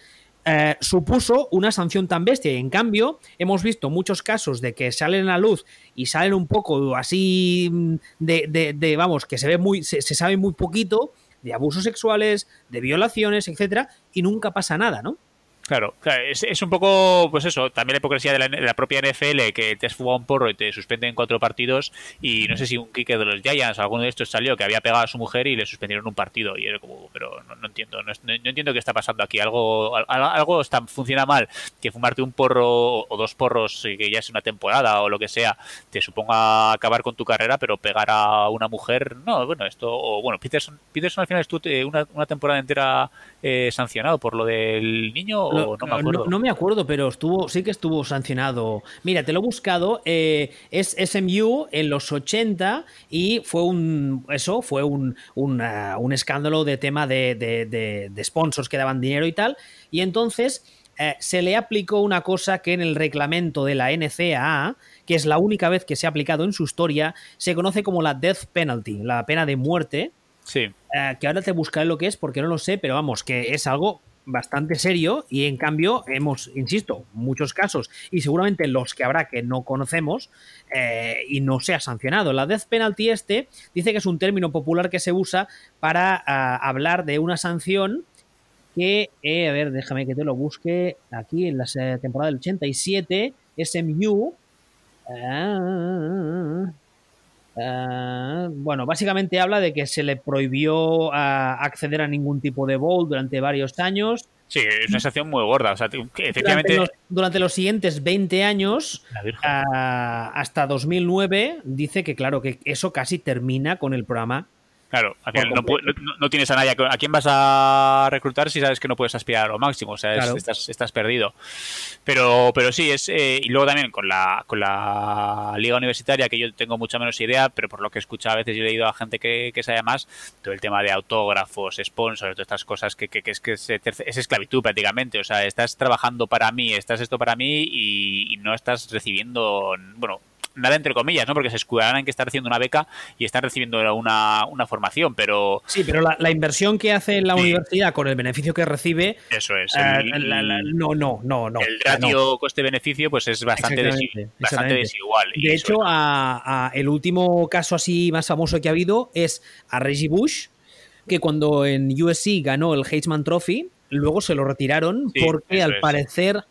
Speaker 1: eh, supuso una sanción tan bestia. Y en cambio, hemos visto muchos casos de que salen a la luz y salen un poco así mm, de, vamos, que se ve muy, se, se, sabe muy poquito de abusos sexuales, de violaciones, etcétera, y nunca pasa nada, ¿no?
Speaker 2: Claro, es, un poco, pues eso, también la hipocresía de la, propia NFL que te has fugado un porro y te suspenden cuatro partidos y no sé si un kicker de los Giants, alguno de estos salió que había pegado a su mujer y le suspendieron un partido y era como, pero no, entiendo, no, entiendo qué está pasando aquí, algo algo está, funciona mal, que fumarte un porro o dos porros que ya es una temporada o lo que sea, te suponga acabar con tu carrera, pero pegar a una mujer, no, bueno, esto, o bueno, Peterson, Peterson al final estuvo una, una temporada entera eh, sancionado por lo del niño o no me acuerdo.
Speaker 1: No, me acuerdo, pero estuvo, sí que estuvo sancionado. Mira, te lo he buscado. Eh, es SMU en los 80 y fue un eso, fue un, un, escándalo de tema de, de, de, sponsors que daban dinero y tal. Y entonces eh, se le aplicó una cosa que en el reglamento de la NCAA, que es la única vez que se ha aplicado en su historia, se conoce como la death penalty, la pena de muerte.
Speaker 2: Sí.
Speaker 1: Eh, que ahora te buscaré lo que es porque no lo sé, pero vamos, que es algo bastante serio y en cambio hemos, insisto, muchos casos y seguramente los que habrá que no conocemos eh, y no se ha sancionado. La death penalty este dice que es un término popular que se usa para ah, hablar de una sanción que, eh, a ver, déjame que te lo busque aquí en la temporada del 87, SMU. Ah, ah, bueno, básicamente habla de que se le prohibió ah, acceder a ningún tipo de bowl durante varios años.
Speaker 2: Sí, es una sensación muy gorda. O sea, efectivamente...
Speaker 1: durante, los, siguientes 20 años, hasta 2009, dice que, claro, que eso casi termina con el programa
Speaker 2: Claro, no, tienes a nadie. ¿A quién vas a reclutar si sabes que no puedes aspirar a lo máximo? O sea, estás, perdido. Pero, pero sí, es. Eh, y luego también con la, con la liga universitaria, que yo tengo mucha menos idea, pero por lo que he escuchado a veces y he leído a gente que, sabe más, todo el tema de autógrafos, sponsors, todas estas cosas que, es que es, esclavitud prácticamente. O sea, estás trabajando para mí, estás esto para mí y no estás recibiendo. Bueno, nada entre comillas, ¿no? Porque se escudarán en que está recibiendo una beca y están recibiendo una, una formación, pero...
Speaker 1: Sí, pero la, inversión que hace la universidad con el beneficio que recibe...
Speaker 2: Eso es.
Speaker 1: Eh, no, no, no, no.
Speaker 2: El ratio coste-beneficio pues es bastante, bastante desigual.
Speaker 1: De hecho, a, el último caso así más famoso que ha habido es a Reggie Bush, que cuando en USC ganó el Heisman Trophy, luego se lo retiraron porque al parecer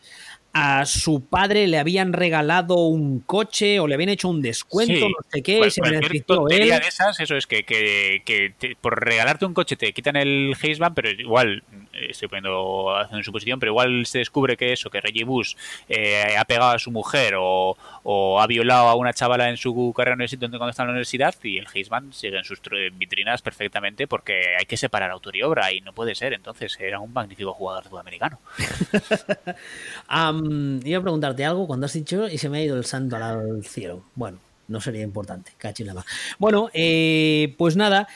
Speaker 1: a su padre le habían regalado un coche o le habían hecho un descuento, no sé qué, y se benefició él.
Speaker 2: de esas, eso es que, que, por regalarte un coche te quitan el Heisman, pero igual, estoy poniendo haciendo su posición, pero igual se descubre que eso, que Reggie Bush eh, ha pegado a su mujer o, ha violado a una chavala en su carrera universitaria cuando está en la universidad y el Heisman sigue en sus vitrinas perfectamente porque hay que separar autor y obra y no puede ser, entonces era un magnífico jugador sudamericano. (laughs)
Speaker 1: iba a preguntarte algo cuando has dicho y se me ha ido el santo al cielo. Bueno, no sería importante, cachilama. Bueno, eh, pues nada,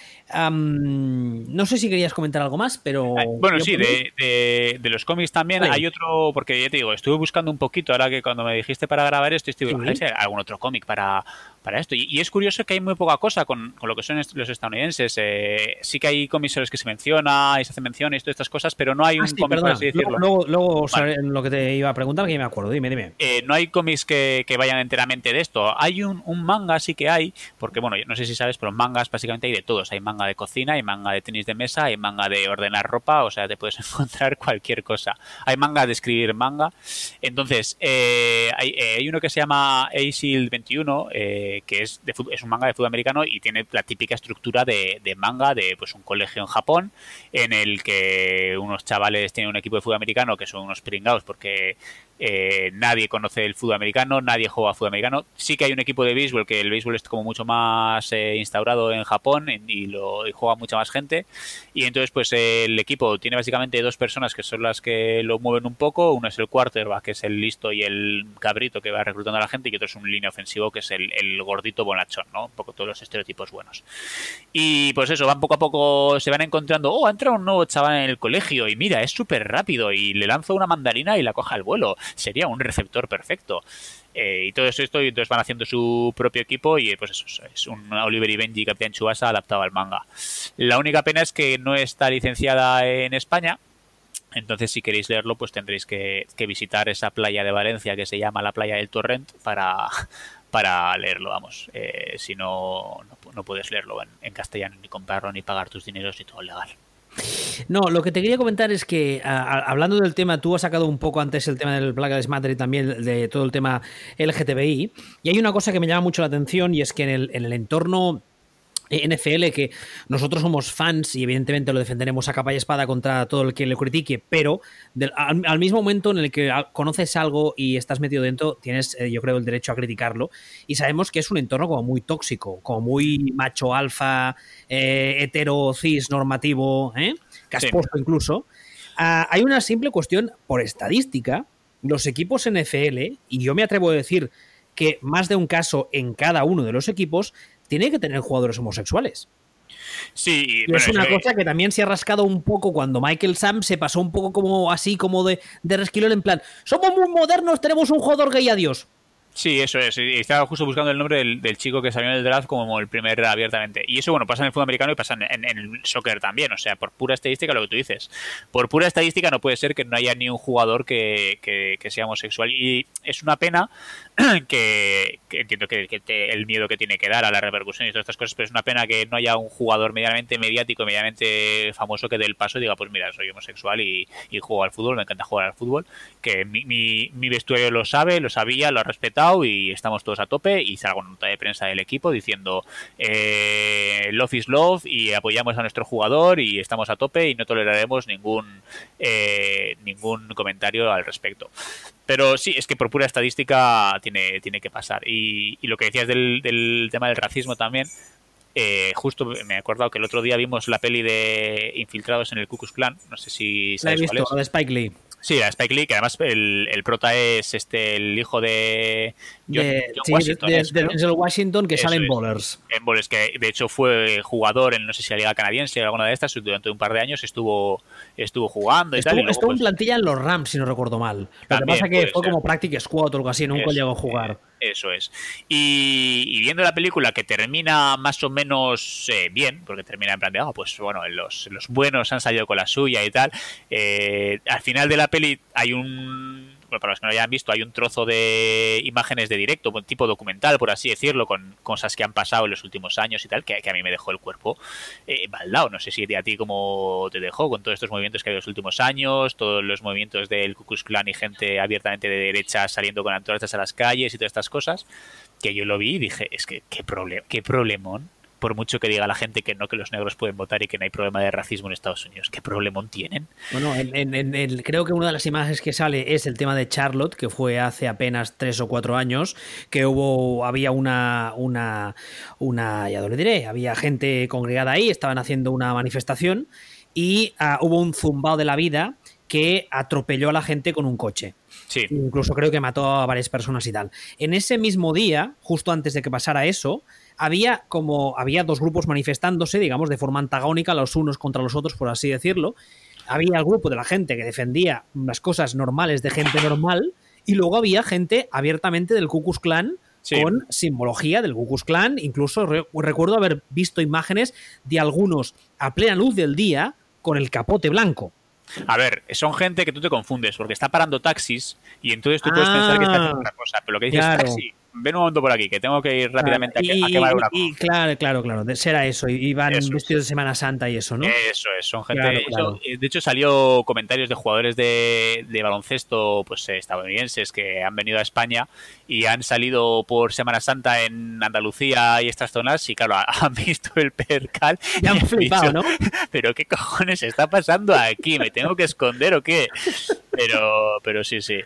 Speaker 1: no sé si querías comentar algo más, pero...
Speaker 2: Ah, bueno, sí, de, los cómics también hay otro, porque ya te digo, estuve buscando un poquito, ahora que cuando me dijiste para grabar esto, buscando algún otro cómic para, para esto. Y, es curioso que hay muy poca cosa con, lo que son los estadounidenses. Eh, sí que hay cómics que se menciona y se hace mención y todas estas cosas, pero no hay ah, un cómic, así
Speaker 1: decirlo. Luego, luego lo que te iba a preguntar, que me acuerdo. Dime, dime.
Speaker 2: Eh, no hay cómics que, vayan enteramente de esto. Hay un, manga, sí que hay, porque bueno, no sé si sabes, pero mangas básicamente hay de todos. Hay manga de cocina, hay manga de tenis de mesa, hay manga de ordenar ropa, o sea, te puedes (laughs) encontrar cualquier cosa. Hay manga de escribir manga. Entonces, eh, hay, uno que se llama ACIL 21, que es, de, es un manga de fútbol americano y tiene la típica estructura de, manga de pues un colegio en Japón en el que unos chavales tienen un equipo de fútbol americano que son unos pringados porque eh, nadie conoce el fútbol americano, nadie juega fútbol americano. Sí que hay un equipo de béisbol, que el béisbol es como mucho más eh, instaurado en Japón y, lo juega mucha más gente. Y entonces, pues el equipo tiene básicamente dos personas que son las que lo mueven un poco. Uno es el quarterback, que es el listo y el cabrito que va reclutando a la gente, y otro es un línea ofensivo, que es el, gordito bonachón, ¿no? Un poco todos los estereotipos buenos. Y pues eso, van poco a poco, se van encontrando, oh, ha entrado un nuevo chaval en el colegio y mira, es súper rápido y le lanzo una mandarina y la coja al vuelo sería un receptor perfecto. Eh, y todo esto, y entonces van haciendo su propio equipo y pues eso es un Oliver y Benji Capitán Chubasa adaptado al manga. La única pena es que no está licenciada en España, entonces, si queréis leerlo, pues tendréis que, visitar esa playa de Valencia que se llama la playa del Torrent para, para leerlo, vamos. Eh, si no, no, puedes leerlo en, en, castellano, ni comprarlo, ni pagar tus dineros, y todo legal.
Speaker 1: No, lo que te quería comentar es que, hablando del tema, tú has sacado un poco antes el tema del Black Lives Matter y también de todo el tema LGTBI, y hay una cosa que me llama mucho la atención y es que en el, en el entorno NFL, que nosotros somos fans y evidentemente lo defenderemos a capa y espada contra todo el que le critique, pero al, mismo momento en el que conoces algo y estás metido dentro, tienes, eh, yo creo, el derecho a criticarlo. Y sabemos que es un entorno como muy tóxico, como muy macho alfa, eh, hetero, cis, normativo, ¿eh? casposo incluso. Ah, hay una simple cuestión por estadística. Los equipos NFL, y yo me atrevo a decir que más de un caso en cada uno de los equipos, tiene que tener jugadores homosexuales.
Speaker 2: Sí,
Speaker 1: y es una cosa que también se ha rascado un poco cuando Michael Sam se pasó un poco como así, como de, de resquilón en plan, somos muy modernos, tenemos un jugador gay, adiós.
Speaker 2: Sí, eso es. Estaba justo buscando el nombre del, chico que salió en el draft como el primer abiertamente. Y eso, bueno, pasa en el fútbol americano y pasa en, el soccer también. O sea, por pura estadística, lo que tú dices. Por pura estadística no puede ser que no haya ni un jugador que, que sea homosexual. Y es una pena (clears throat) que, entiendo que, el miedo que tiene que dar a la repercusión y todas estas cosas, pero es una pena que no haya un jugador medianamente mediático, medianamente famoso que dé el paso y diga, pues mira, soy homosexual y, juego al fútbol, me encanta jugar al fútbol, que mi, mi, vestuario lo sabe, lo sabía, lo ha respetado y estamos todos a tope y salgo en nota de prensa del equipo diciendo eh, love is love y apoyamos a nuestro jugador y estamos a tope y no toleraremos ningún, eh, ningún comentario al respecto. Pero sí, es que por pura estadística tiene, tiene que pasar. Y, lo que decías del, del tema del racismo también, eh, justo me he acordado que el otro día vimos la peli de Infiltrados en el Ku Klux Klan. No sé si
Speaker 1: sabes la he visto, de Spike Lee.
Speaker 2: Sí, la Spike Lee, que además el, el prota es este el hijo de
Speaker 1: John, Washington. De, Washington que sale en Bowlers.
Speaker 2: En Bowlers, que de hecho fue jugador en no sé si la Liga Canadiense o alguna de estas, durante un par de años estuvo, estuvo jugando y
Speaker 1: estuvo,
Speaker 2: tal.
Speaker 1: estuvo en pues plantilla en los Rams, si no recuerdo mal. Lo que pasa que fue como Practice Squad o algo así, nunca llegó a jugar.
Speaker 2: Eso es. Y, viendo la película que termina más o menos eh, bien, porque termina en plan de, oh, pues bueno, los, los buenos han salido con la suya y tal, eh, al final de la peli hay un para los que no hayan visto, hay un trozo de imágenes de directo, tipo documental, por así decirlo, con cosas que han pasado en los últimos años y tal, que, a mí me dejó el cuerpo eh, baldado. No sé si a ti cómo te dejó con todos estos movimientos que hay en los últimos años, todos los movimientos del Ku Klux Klan y gente abiertamente de derecha saliendo con antorchas a las calles y todas estas cosas, que yo lo vi y dije, es que qué, problema qué problemón por mucho que diga la gente que no, que los negros pueden votar y que no hay problema de racismo en Estados Unidos. ¿Qué problema tienen?
Speaker 1: Bueno, en, creo que una de las imágenes que sale es el tema de Charlotte, que fue hace apenas tres o cuatro años, que hubo, había una, una, una, ya lo diré, había gente congregada ahí, estaban haciendo una manifestación y ah, hubo un zumbao de la vida que atropelló a la gente con un coche.
Speaker 2: Sí.
Speaker 1: Incluso creo que mató a varias personas y tal. En ese mismo día, justo antes de que pasara eso, había como había dos grupos manifestándose, digamos, de forma antagónica los unos contra los otros, por así decirlo. Había el grupo de la gente que defendía las cosas normales de gente normal y luego había gente abiertamente del Ku Klux Klan con simbología del Ku Klux Klan. Incluso recuerdo haber visto imágenes de algunos a plena luz del día con el capote blanco.
Speaker 2: A ver, son gente que tú te confundes porque está parando taxis y entonces tú puedes pensar que está haciendo ah, otra cosa, pero lo que dices taxi ven un momento por aquí, que tengo que ir rápidamente a, quemar una
Speaker 1: y, Claro, claro, claro, será eso, y van vestidos de Semana Santa y eso, ¿no?
Speaker 2: Eso es, son gente... Eh, de hecho, salió comentarios de jugadores de, de baloncesto pues eh, estadounidenses que han venido a España y han salido por Semana Santa en Andalucía y estas zonas y claro, (laughs) han visto el percal
Speaker 1: y han flipado, ¿no? (laughs)
Speaker 2: Pero qué cojones está pasando aquí, me tengo que esconder o qué. (laughs) Pero, pero sí, sí.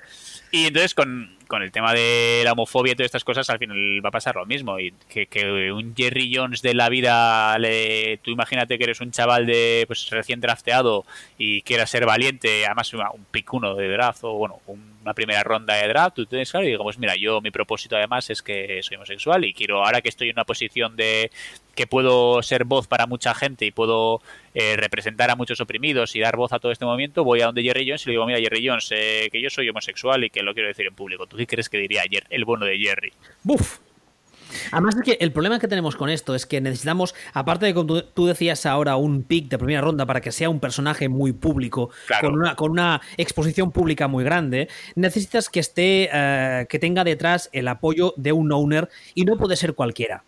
Speaker 2: Y entonces con, con el tema de la homofobia y todas estas cosas, al final va a pasar lo mismo. Y que, que un Jerry Jones de la vida, le, tú imagínate que eres un chaval de pues recién drafteado y quieras ser valiente, además un pick uno de draft o bueno, una primera ronda de draft, tú tienes claro y digamos, mira, yo mi propósito además es que soy homosexual y quiero, ahora que estoy en una posición de que puedo ser voz para mucha gente y puedo eh, representar a muchos oprimidos y dar voz a todo este movimiento, voy a donde Jerry Jones y le digo, mira Jerry Jones, eh, que yo soy homosexual y que lo quiero decir en público. ¿Tú qué crees que diría ayer el bono de Jerry?
Speaker 1: ¡Buf! Además es que el problema que tenemos con esto es que necesitamos, aparte de como tú decías ahora, un pick de primera ronda para que sea un personaje muy público, con, una, con, una, exposición pública muy grande, necesitas que esté, eh, que tenga detrás el apoyo de un owner y no puede ser cualquiera.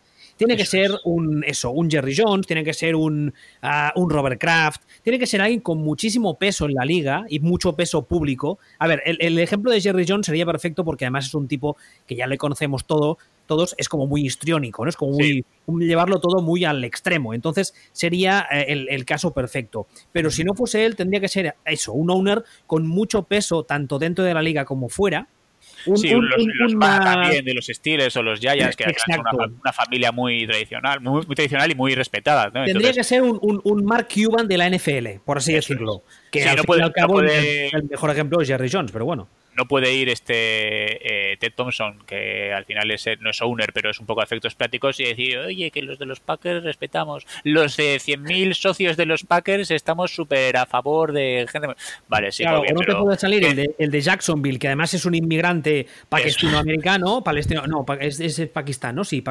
Speaker 1: Tiene que ser un, eso, un Jerry Jones, tiene que ser un, ah, un Robert Kraft, tiene que ser alguien con muchísimo peso en la liga y mucho peso público. A ver, el, ejemplo de Jerry Jones sería perfecto porque además es un tipo que ya le conocemos todo, todos, es como muy histriónico, ¿no? Es como muy, llevarlo todo muy al extremo. Entonces sería eh, el, el, caso perfecto. Pero si no fuese él, tendría que ser eso, un owner con mucho peso tanto dentro de la liga como fuera
Speaker 2: sí, los, también de los Steelers o los Giants, que son una, familia muy tradicional, muy, tradicional y muy respetada.
Speaker 1: Tendría que ser un, Mark Cuban de la NFL, por así decirlo. Que al, no puede, al cabo el mejor ejemplo es Jerry Jones, pero bueno
Speaker 2: no puede ir este eh, Ted Thompson, que al final es, no es owner, pero es un poco a efectos prácticos, y decir, oye, que los de los Packers respetamos. Los de 100.000 socios de los Packers estamos súper a favor de gente. Vale, sí,
Speaker 1: claro, no te puede salir el de, el de, Jacksonville, que además es un inmigrante pakistano-americano, palestino, no, es, es Pakistán, ¿no? Sí,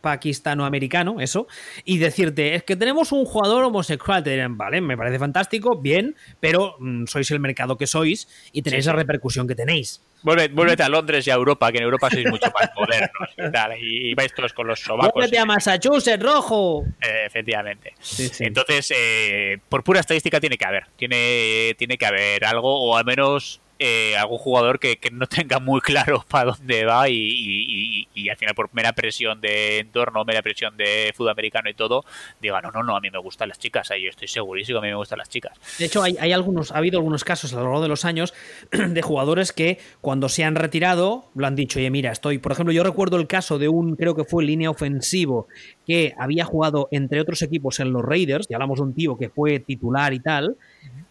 Speaker 1: pakistano-americano, eso, y decirte, es que tenemos un jugador homosexual, te dirán, vale, me parece fantástico, bien, pero mm, sois el mercado que sois y tenéis la repercusión que tenéis.
Speaker 2: Vuelvete, a Londres y a Europa, que en Europa sois mucho más (laughs) modernos y, vais todos con los sobacos.
Speaker 1: Vuelvete a Massachusetts, rojo.
Speaker 2: Eh, efectivamente. Entonces, eh, por pura estadística tiene que haber, tiene, tiene que haber algo, o al menos eh, algún jugador que, no tenga muy claro (laughs) para dónde va y, al final por mera presión de entorno, mera presión de fútbol americano y todo, diga, no, no, no, a mí me gustan las chicas, ahí estoy segurísimo, a mí me gustan las chicas.
Speaker 1: De hecho, hay, algunos, ha habido algunos casos a lo largo de los años (clears throat) de jugadores que cuando se han retirado lo han dicho, oye, mira, estoy, por ejemplo, yo recuerdo el caso de un, creo que fue línea ofensivo, que había jugado entre otros equipos en los Raiders, y hablamos de un tío que fue titular y tal,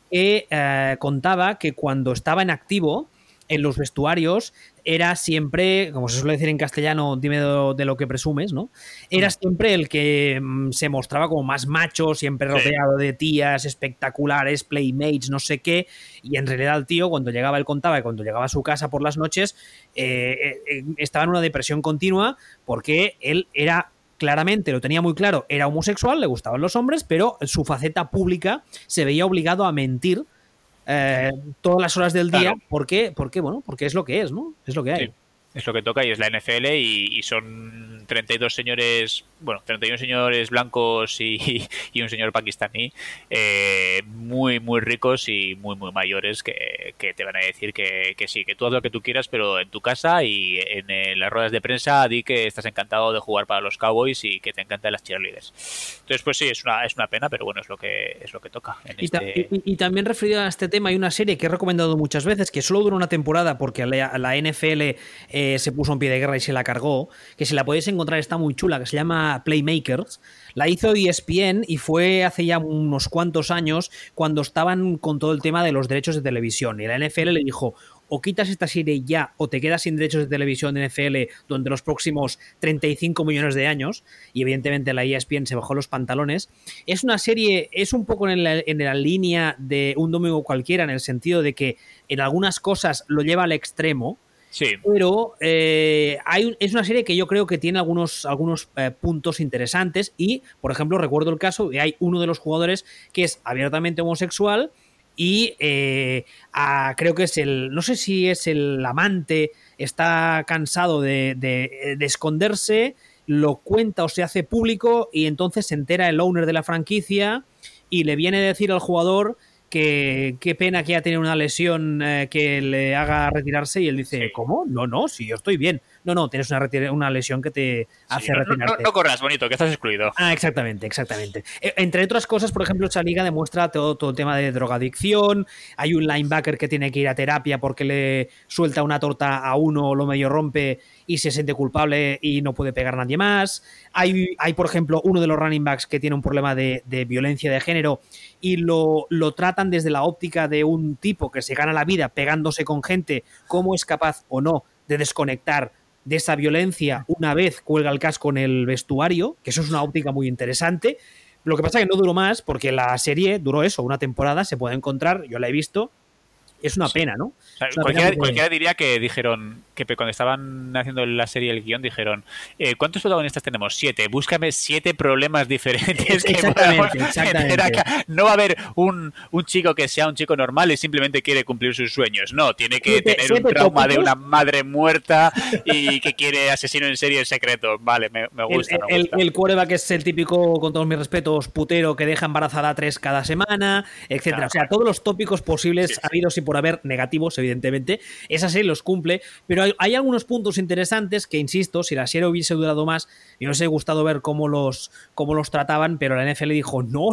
Speaker 1: que eh, contaba que cuando estaba en activo, en los vestuarios era siempre, como se suele decir en castellano, dime de, lo que presumes, ¿no? Era mm. siempre el que mm, se mostraba como más macho, siempre rodeado de tías espectaculares, playmates, no sé qué, y en realidad el tío cuando llegaba, él contaba que cuando llegaba a su casa por las noches eh, eh, estaba en una depresión continua porque él era claramente lo tenía muy claro, era homosexual, le gustaban los hombres, pero su faceta pública se veía obligado a mentir eh, todas las horas del día. ¿Por qué? Porque, bueno, porque es lo que es, ¿no? Es lo que hay.
Speaker 2: es lo que toca y es la NFL y, son 32 señores, bueno, 31 señores blancos (laughs) y, un señor pakistaní eh, muy, muy ricos y muy, muy mayores que, te van a decir que, sí, que tú haz lo que tú quieras, pero en tu casa y en eh, las ruedas de prensa di que estás encantado de jugar para los Cowboys y que te encantan las cheerleaders. Entonces, pues sí, es una, es una pena, pero bueno, es lo que, es lo que toca.
Speaker 1: Este y, también referido a este tema, hay una serie que he recomendado muchas veces que solo dura una temporada porque la, la NFL eh, se puso en pie de guerra y se la cargó, que si la podéis encontrar encontrar está muy chula, que se llama Playmakers. La hizo ESPN y fue hace ya unos cuantos años cuando estaban con todo el tema de los derechos de televisión. Y la NFL le dijo, o quitas esta serie ya o te quedas sin derechos de televisión de NFL durante los próximos 35 millones de años. Y evidentemente la ESPN se bajó los pantalones. Es una serie, es un poco en la, en la línea de un domingo cualquiera, en el sentido de que en algunas cosas lo lleva al extremo
Speaker 2: Sí.
Speaker 1: Pero eh, hay, es una serie que yo creo que tiene algunos, algunos eh, puntos interesantes y, por ejemplo, recuerdo el caso de hay uno de los jugadores que es abiertamente homosexual y eh, creo que es el, no sé si es el amante, está cansado de, de, de, esconderse, lo cuenta o se hace público y entonces se entera el owner de la franquicia y le viene a decir al jugador que qué pena que haya tenido una lesión eh, que le haga retirarse y él dice, ¿cómo? No, no, si yo estoy bien. No, no, tienes una, una lesión que te hace retirarte.
Speaker 2: No, corras, bonito, que estás excluido.
Speaker 1: Ah, exactamente, exactamente. E, entre otras cosas, por ejemplo, esa liga demuestra todo, todo el tema de drogadicción, hay un linebacker que tiene que ir a terapia porque le suelta una torta a uno, lo medio rompe y se siente culpable y no puede pegar a nadie más. Hay, hay por ejemplo, uno de los running backs que tiene un problema de, de violencia de género y lo, lo tratan desde la óptica de un tipo que se gana la vida pegándose con gente, cómo es capaz o no de desconectar de esa violencia una vez cuelga el casco en el vestuario, que eso es una óptica muy interesante. Lo que pasa es que no duró más porque la serie duró eso, una temporada, se puede encontrar, yo la he visto, es una pena, ¿no?
Speaker 2: cualquiera, diría que dijeron que cuando estaban haciendo la serie el guion dijeron eh, ¿cuántos protagonistas tenemos? Siete. Búscame siete problemas diferentes (laughs) que exactamente, No va a haber un, un, chico que sea un chico normal y simplemente quiere cumplir sus sueños. No, tiene que tener un trauma de una madre muerta y que quiere asesino en serie en secreto. Vale, me, gusta.
Speaker 1: El, el, que es el típico, con todos mis respetos, putero que deja embarazada a tres cada semana, etcétera. o sea, todos los tópicos posibles habidos y por haber negativos, evidentemente. Esa serie los cumple, pero hay, algunos puntos interesantes que, insisto, si la serie hubiese durado más, os he gustado ver cómo los, cómo los trataban, pero la NFL dijo, no,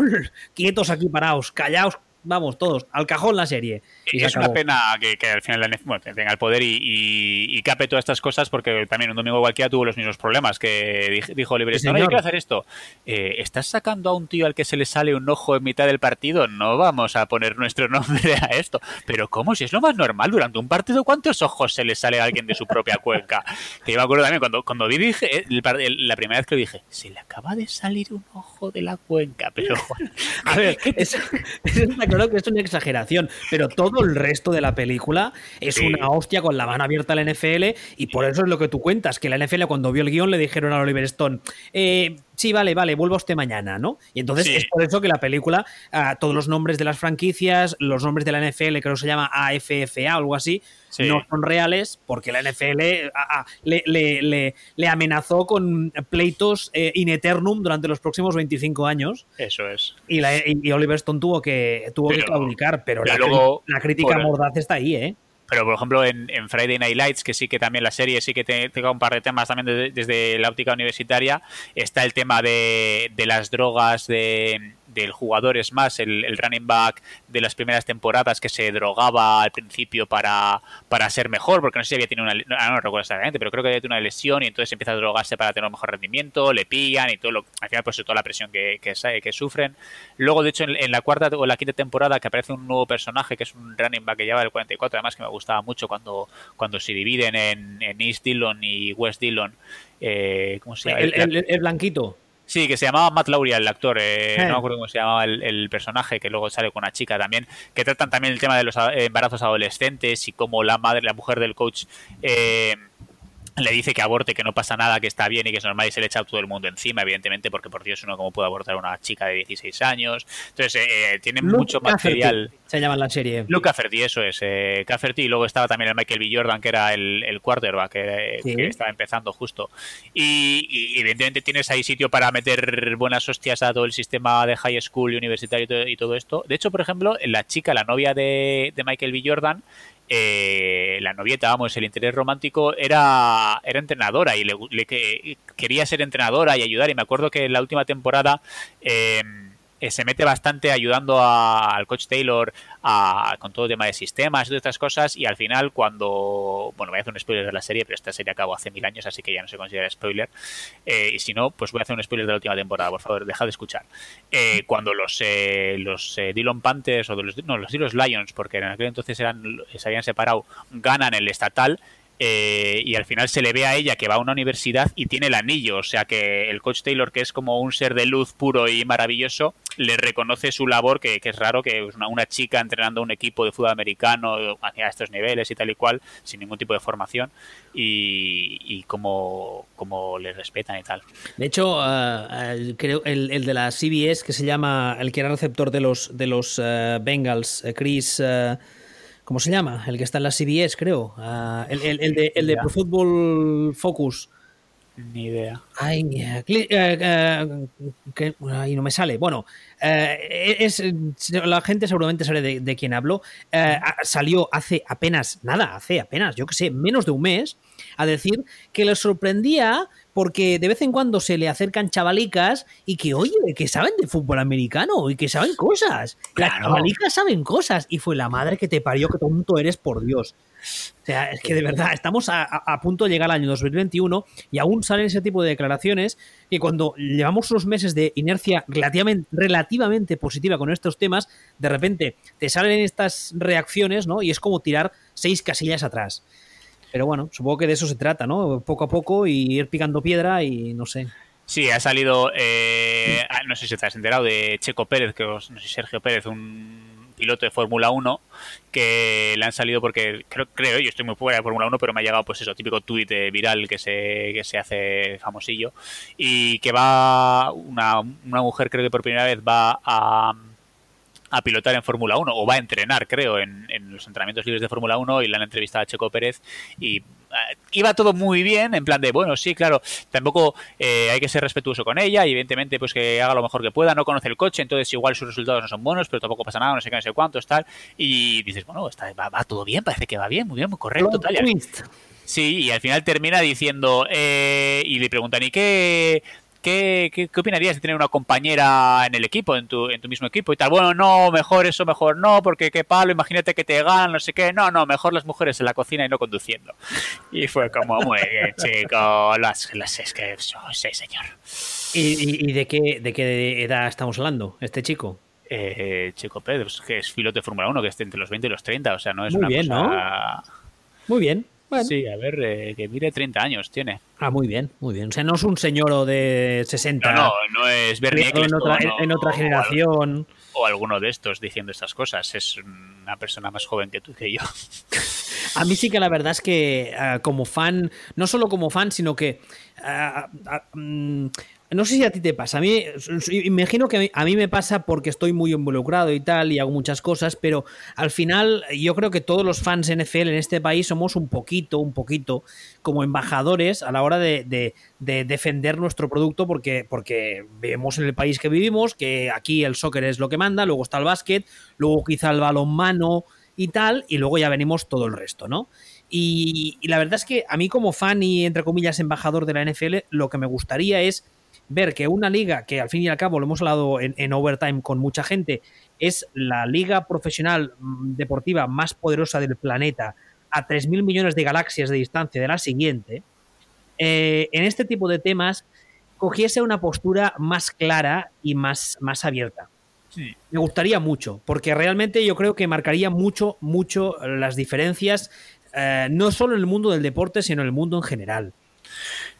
Speaker 1: quietos aquí paraos, callaos, vamos, todos, al cajón la serie.
Speaker 2: Y es una pena que, al final la bueno, tenga el poder y, cape todas estas cosas, porque también un domingo cualquiera tuvo los mismos problemas, que dijo Oliver Stone, hay que hacer esto. Eh, ¿Estás sacando a un tío al que se le sale un ojo en mitad del partido? No vamos a poner nuestro (laughs) nombre a esto. Pero ¿cómo? Si es lo más normal, durante un partido, ¿cuántos ojos se le sale a alguien de su propia cuenca? (laughs) Que yo me acuerdo también, cuando, cuando vi, dije, la primera vez que lo dije, se le acaba de salir un ojo de la cuenca, pero... (laughs)
Speaker 1: a ver, es, está claro que es una exageración, pero todo el resto de la película es una hostia con la mano abierta a la NFL y por eso es lo que tú cuentas, que la NFL cuando vio el guion le dijeron a Oliver Stone, eh, sí, vale, vale, vuelvo a usted mañana, ¿no? Y entonces es por eso que la película, ah, todos los nombres de las franquicias, los nombres de la NFL, creo que se llama AFFA o algo así, no son reales porque la NFL ah, ah, le, amenazó con pleitos eh, in eternum durante los próximos 25 años.
Speaker 2: Eso es.
Speaker 1: Y, Oliver Stone tuvo que, tuvo que claudicar, pero la, la, crítica mordaz está ahí, ¿eh?
Speaker 2: Pero por ejemplo en, Friday Night Lights, que sí que también la serie sí que tenga un par de temas también desde la óptica universitaria, está el tema de las drogas, de, del jugador es más el, running back de las primeras temporadas que se drogaba al principio para, para ser mejor, porque no sé si había tenido una ah, no, recuerdo exactamente, pero creo que había tenido una lesión y entonces empieza a drogarse para tener un mejor rendimiento, le pillan y todo lo, al final pues toda la presión que, que, que sufren. Luego, de hecho, en, la cuarta o la quinta temporada que aparece un nuevo personaje que es un running back que lleva el 44, además que me gustaba mucho cuando, cuando se dividen en, East Dillon y West Dillon. Eh, ¿Cómo se llama?
Speaker 1: el blanquito.
Speaker 2: Sí, que se llamaba Matt Lauria, el actor, eh, no me acuerdo cómo se llamaba el, personaje, que luego sale con una chica también, que tratan también el tema de los embarazos adolescentes y cómo la madre, la mujer del coach, eh, le dice que aborte, que no pasa nada, que está bien y que es normal y se le echa a todo el mundo encima, evidentemente, porque por Dios uno cómo puede abortar a una chica de 16 años. Entonces, eh, eh, tiene mucho material.
Speaker 1: Se llama la serie.
Speaker 2: Luke Cafferty, eso es. Eh, Cafferty y luego estaba también el Michael B. Jordan, que era el, el quarterback, que, estaba empezando justo. Y, evidentemente tienes ahí sitio para meter buenas hostias a todo el sistema de high school y universitario y todo, esto. De hecho, por ejemplo, la chica, la novia de, de Michael B. Jordan, eh, la novieta, vamos, el interés romántico era, era entrenadora y le, quería ser entrenadora y ayudar. Y me acuerdo que en la última temporada eh, eh, se mete bastante ayudando al coach Taylor con todo el tema de sistemas y todas estas cosas y al final cuando, bueno, voy a hacer un spoiler de la serie, pero esta serie acabó hace mil años, así que ya no se considera spoiler, eh, y si no, pues voy a hacer un spoiler de la última temporada, por favor, deja de escuchar. Eh, cuando los, los Dillon Panthers o los, no, los Lions, porque en aquel entonces eran, se habían separado, ganan el estatal, eh, y al final se le ve a ella que va a una universidad y tiene el anillo, o sea que el coach Taylor, que es como un ser de luz puro y maravilloso, le reconoce su labor, que, es raro que una, una, chica entrenando un equipo de fútbol americano a estos niveles y tal y cual, sin ningún tipo de formación, y, y cómo, le respetan y tal.
Speaker 1: De hecho, eh, creo el, el, de la CBS, que se llama, el que era receptor de los, de los uh, Bengals, Chris... ¿Cómo se llama? El que está en la CBS, creo. Ah, el, el, de, el de Pro Football Focus.
Speaker 2: Ni idea.
Speaker 1: Ay, eh, eh, eh, que, ahí no me sale. Bueno, es, la gente seguramente sabe de, de quién hablo. salió hace apenas, nada, hace apenas, yo que sé, menos de un mes, a decir que le sorprendía porque de vez en cuando se le acercan chavalicas y que, oye, que saben de fútbol americano y que saben cosas. Las chavalicas saben cosas. Y fue la madre que te parió, que tonto eres, por Dios. O sea, es que de verdad, estamos a, punto de llegar al año 2021 y aún salen ese tipo de declaraciones que cuando llevamos unos meses de inercia relativamente, relativamente positiva con estos temas, de repente te salen estas reacciones, ¿no? Y es como tirar seis casillas atrás. Pero bueno, supongo que de eso se trata, ¿no? Poco a poco y ir picando piedra y no sé.
Speaker 2: Sí, ha salido, eh, ah, no sé si te has enterado, de Checo Pérez, que no sé, Sergio Pérez, un piloto de Fórmula 1, que le han salido porque, creo, creo, yo estoy muy fuera de Fórmula 1, pero me ha llegado pues eso, típico tuit viral que se, que se hace famosillo, y que va, una, una mujer creo que por primera vez va a a pilotar en Fórmula 1 o va a entrenar, creo, en, los entrenamientos libres de Fórmula 1 y le han entrevistado a Checo Pérez y eh, iba todo muy bien, en plan de, bueno, sí, claro, tampoco eh, hay que ser respetuoso con ella y evidentemente pues que haga lo mejor que pueda, no conoce el coche, entonces igual sus resultados no son buenos, pero tampoco pasa nada, no sé qué, no sé cuántos, tal, y dices, bueno, está, va, todo bien, parece que va bien, muy bien, muy correcto, tal. Sí, y al final termina diciendo, eh, y le preguntan, ¿y qué ¿qué, qué, opinarías de tener una compañera en el equipo, en tu, en tu mismo equipo y tal? Bueno, no, mejor eso, mejor no, porque qué palo, imagínate que te ganan, no sé qué. No, no, mejor las mujeres en la cocina y no conduciendo. Y fue como, muy bien, (laughs) chico, las, las, es que, sí, señor.
Speaker 1: ¿Y, de, qué, de qué edad estamos hablando, este chico?
Speaker 2: Eh, Chico Pérez, que es piloto de Fórmula 1, que esté entre los 20 y los 30, o sea, no es muy una bien, ¿no?
Speaker 1: Muy bien.
Speaker 2: Sí, a ver, eh, que mire 30 años tiene.
Speaker 1: Ah, muy bien, muy bien. O sea, no es un señor de 60.
Speaker 2: No, no, no es Bernie
Speaker 1: en otra, en otra generación.
Speaker 2: O, alguno de estos diciendo estas cosas. Es una persona más joven que tú que yo. (laughs)
Speaker 1: A mí sí que la verdad es que ah, como fan, no solo como fan, sino que ah, mm, no sé si a ti te pasa. A mí, imagino que a mí me pasa porque estoy muy involucrado y tal, y hago muchas cosas, pero al final yo creo que todos los fans NFL en este país somos un poquito, un poquito como embajadores a la hora de, defender nuestro producto, porque, porque vemos en el país que vivimos que aquí el soccer es lo que manda, luego está el básquet, luego quizá el balonmano y tal, y luego ya venimos todo el resto, ¿no? Y, y la verdad es que a mí como fan y entre comillas embajador de la NFL, lo que me gustaría es ver que una liga que al fin y al cabo lo hemos hablado en, overtime con mucha gente, es la liga profesional mm, deportiva más poderosa del planeta a 3.000 millones de galaxias de distancia de la siguiente, eh, en este tipo de temas cogiese una postura más clara y más, más abierta. Me gustaría mucho, porque realmente yo creo que marcaría mucho, mucho las diferencias, eh, no solo en el mundo del deporte, sino en el mundo en general.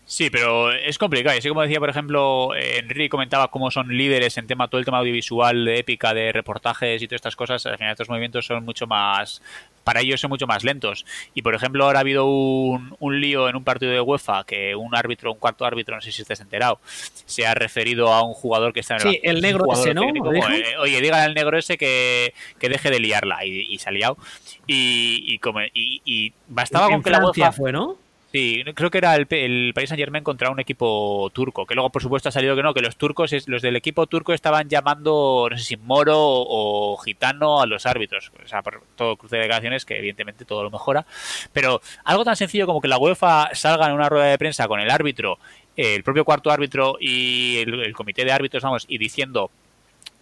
Speaker 2: Sí, pero es complicado. Y así como decía, por ejemplo, Enrique comentaba cómo son líderes en tema todo el tema audiovisual, de épica, de reportajes y todas estas cosas. Al final estos movimientos son mucho más para ellos son mucho más lentos. Y por ejemplo, ahora ha habido un, un, lío en un partido de UEFA que un árbitro, un cuarto árbitro, no sé si estés enterado, se ha referido a un jugador que está en
Speaker 1: el. Sí, el negro ese, ¿no?
Speaker 2: Eh, oye, dígale al negro ese que, que deje de liarla. Y, se ha liado. Y, y, como, y, bastaba con que la UEFA.
Speaker 1: fue, ¿no?
Speaker 2: Sí, creo que era el, el Paris Saint Germain contra un equipo turco, que luego por supuesto ha salido que no, que los turcos, los del equipo turco estaban llamando, no sé si moro o, gitano a los árbitros, o sea, por todo cruce de declaraciones que evidentemente todo lo mejora, pero algo tan sencillo como que la UEFA salga en una rueda de prensa con el árbitro, el propio cuarto árbitro y el comité de árbitros, vamos, y diciendo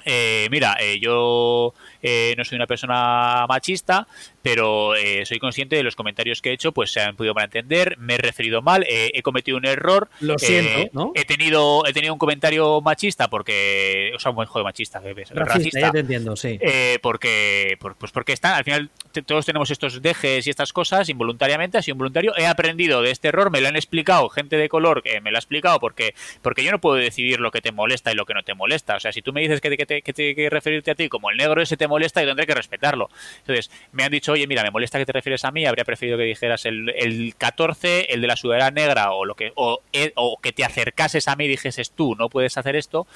Speaker 2: eh, mira, eh, yo eh, no soy una persona machista, pero soy consciente de los comentarios que he hecho, pues se han podido malentender, me he referido mal, he cometido un error.
Speaker 1: Lo siento, ¿no?
Speaker 2: He tenido, he tenido un comentario machista porque, o sea, un buen juego machista,
Speaker 1: racista, racista, ya te entiendo, sí.
Speaker 2: porque, pues porque están, al final todos tenemos estos dejes y estas cosas involuntariamente, así involuntario. He aprendido de este error, me lo han explicado gente de color que me lo ha explicado porque, porque yo no puedo decidir lo que te molesta y lo que no te molesta. O sea, si tú me dices que, que te que que referirte a ti como el negro ese te molesta y tendré que respetarlo. Entonces, me han dicho, oye, mira, me molesta que te refieres a mí, habría preferido que dijeras el, el 14, el de la sudadera negra, o lo que, o, eh, o que te acercases a mí y dijeses tú, no puedes hacer esto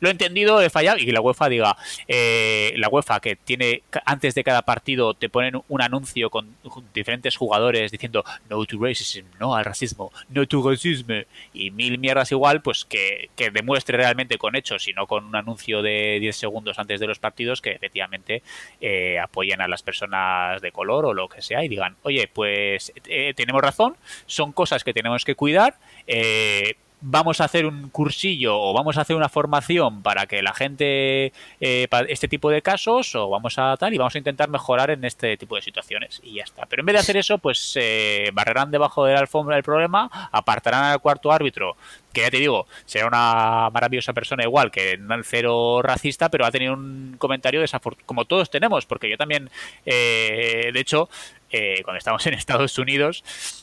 Speaker 2: lo he entendido, he fallado, y que la UEFA diga, eh, la UEFA que tiene, antes de cada partido te ponen un anuncio con diferentes jugadores diciendo no to racism, no al racismo, no to racismo, y mil mierdas igual, pues que, demuestre realmente con hechos y no con un anuncio de 10 segundos antes de los partidos que efectivamente eh, apoyen a las personas de color o lo que sea y digan, oye, pues eh, tenemos razón, son cosas que tenemos que cuidar, eh, vamos a hacer un cursillo o vamos a hacer una formación para que la gente eh, para este tipo de casos o vamos a tal y vamos a intentar mejorar en este tipo de situaciones y ya está. Pero en vez de hacer eso pues eh, barrerán debajo de la alfombra el problema apartarán al cuarto árbitro que ya te digo será una maravillosa persona igual que cero racista pero ha tenido un comentario desafortunado como todos tenemos porque yo también eh, de hecho eh, cuando estamos en Estados Unidos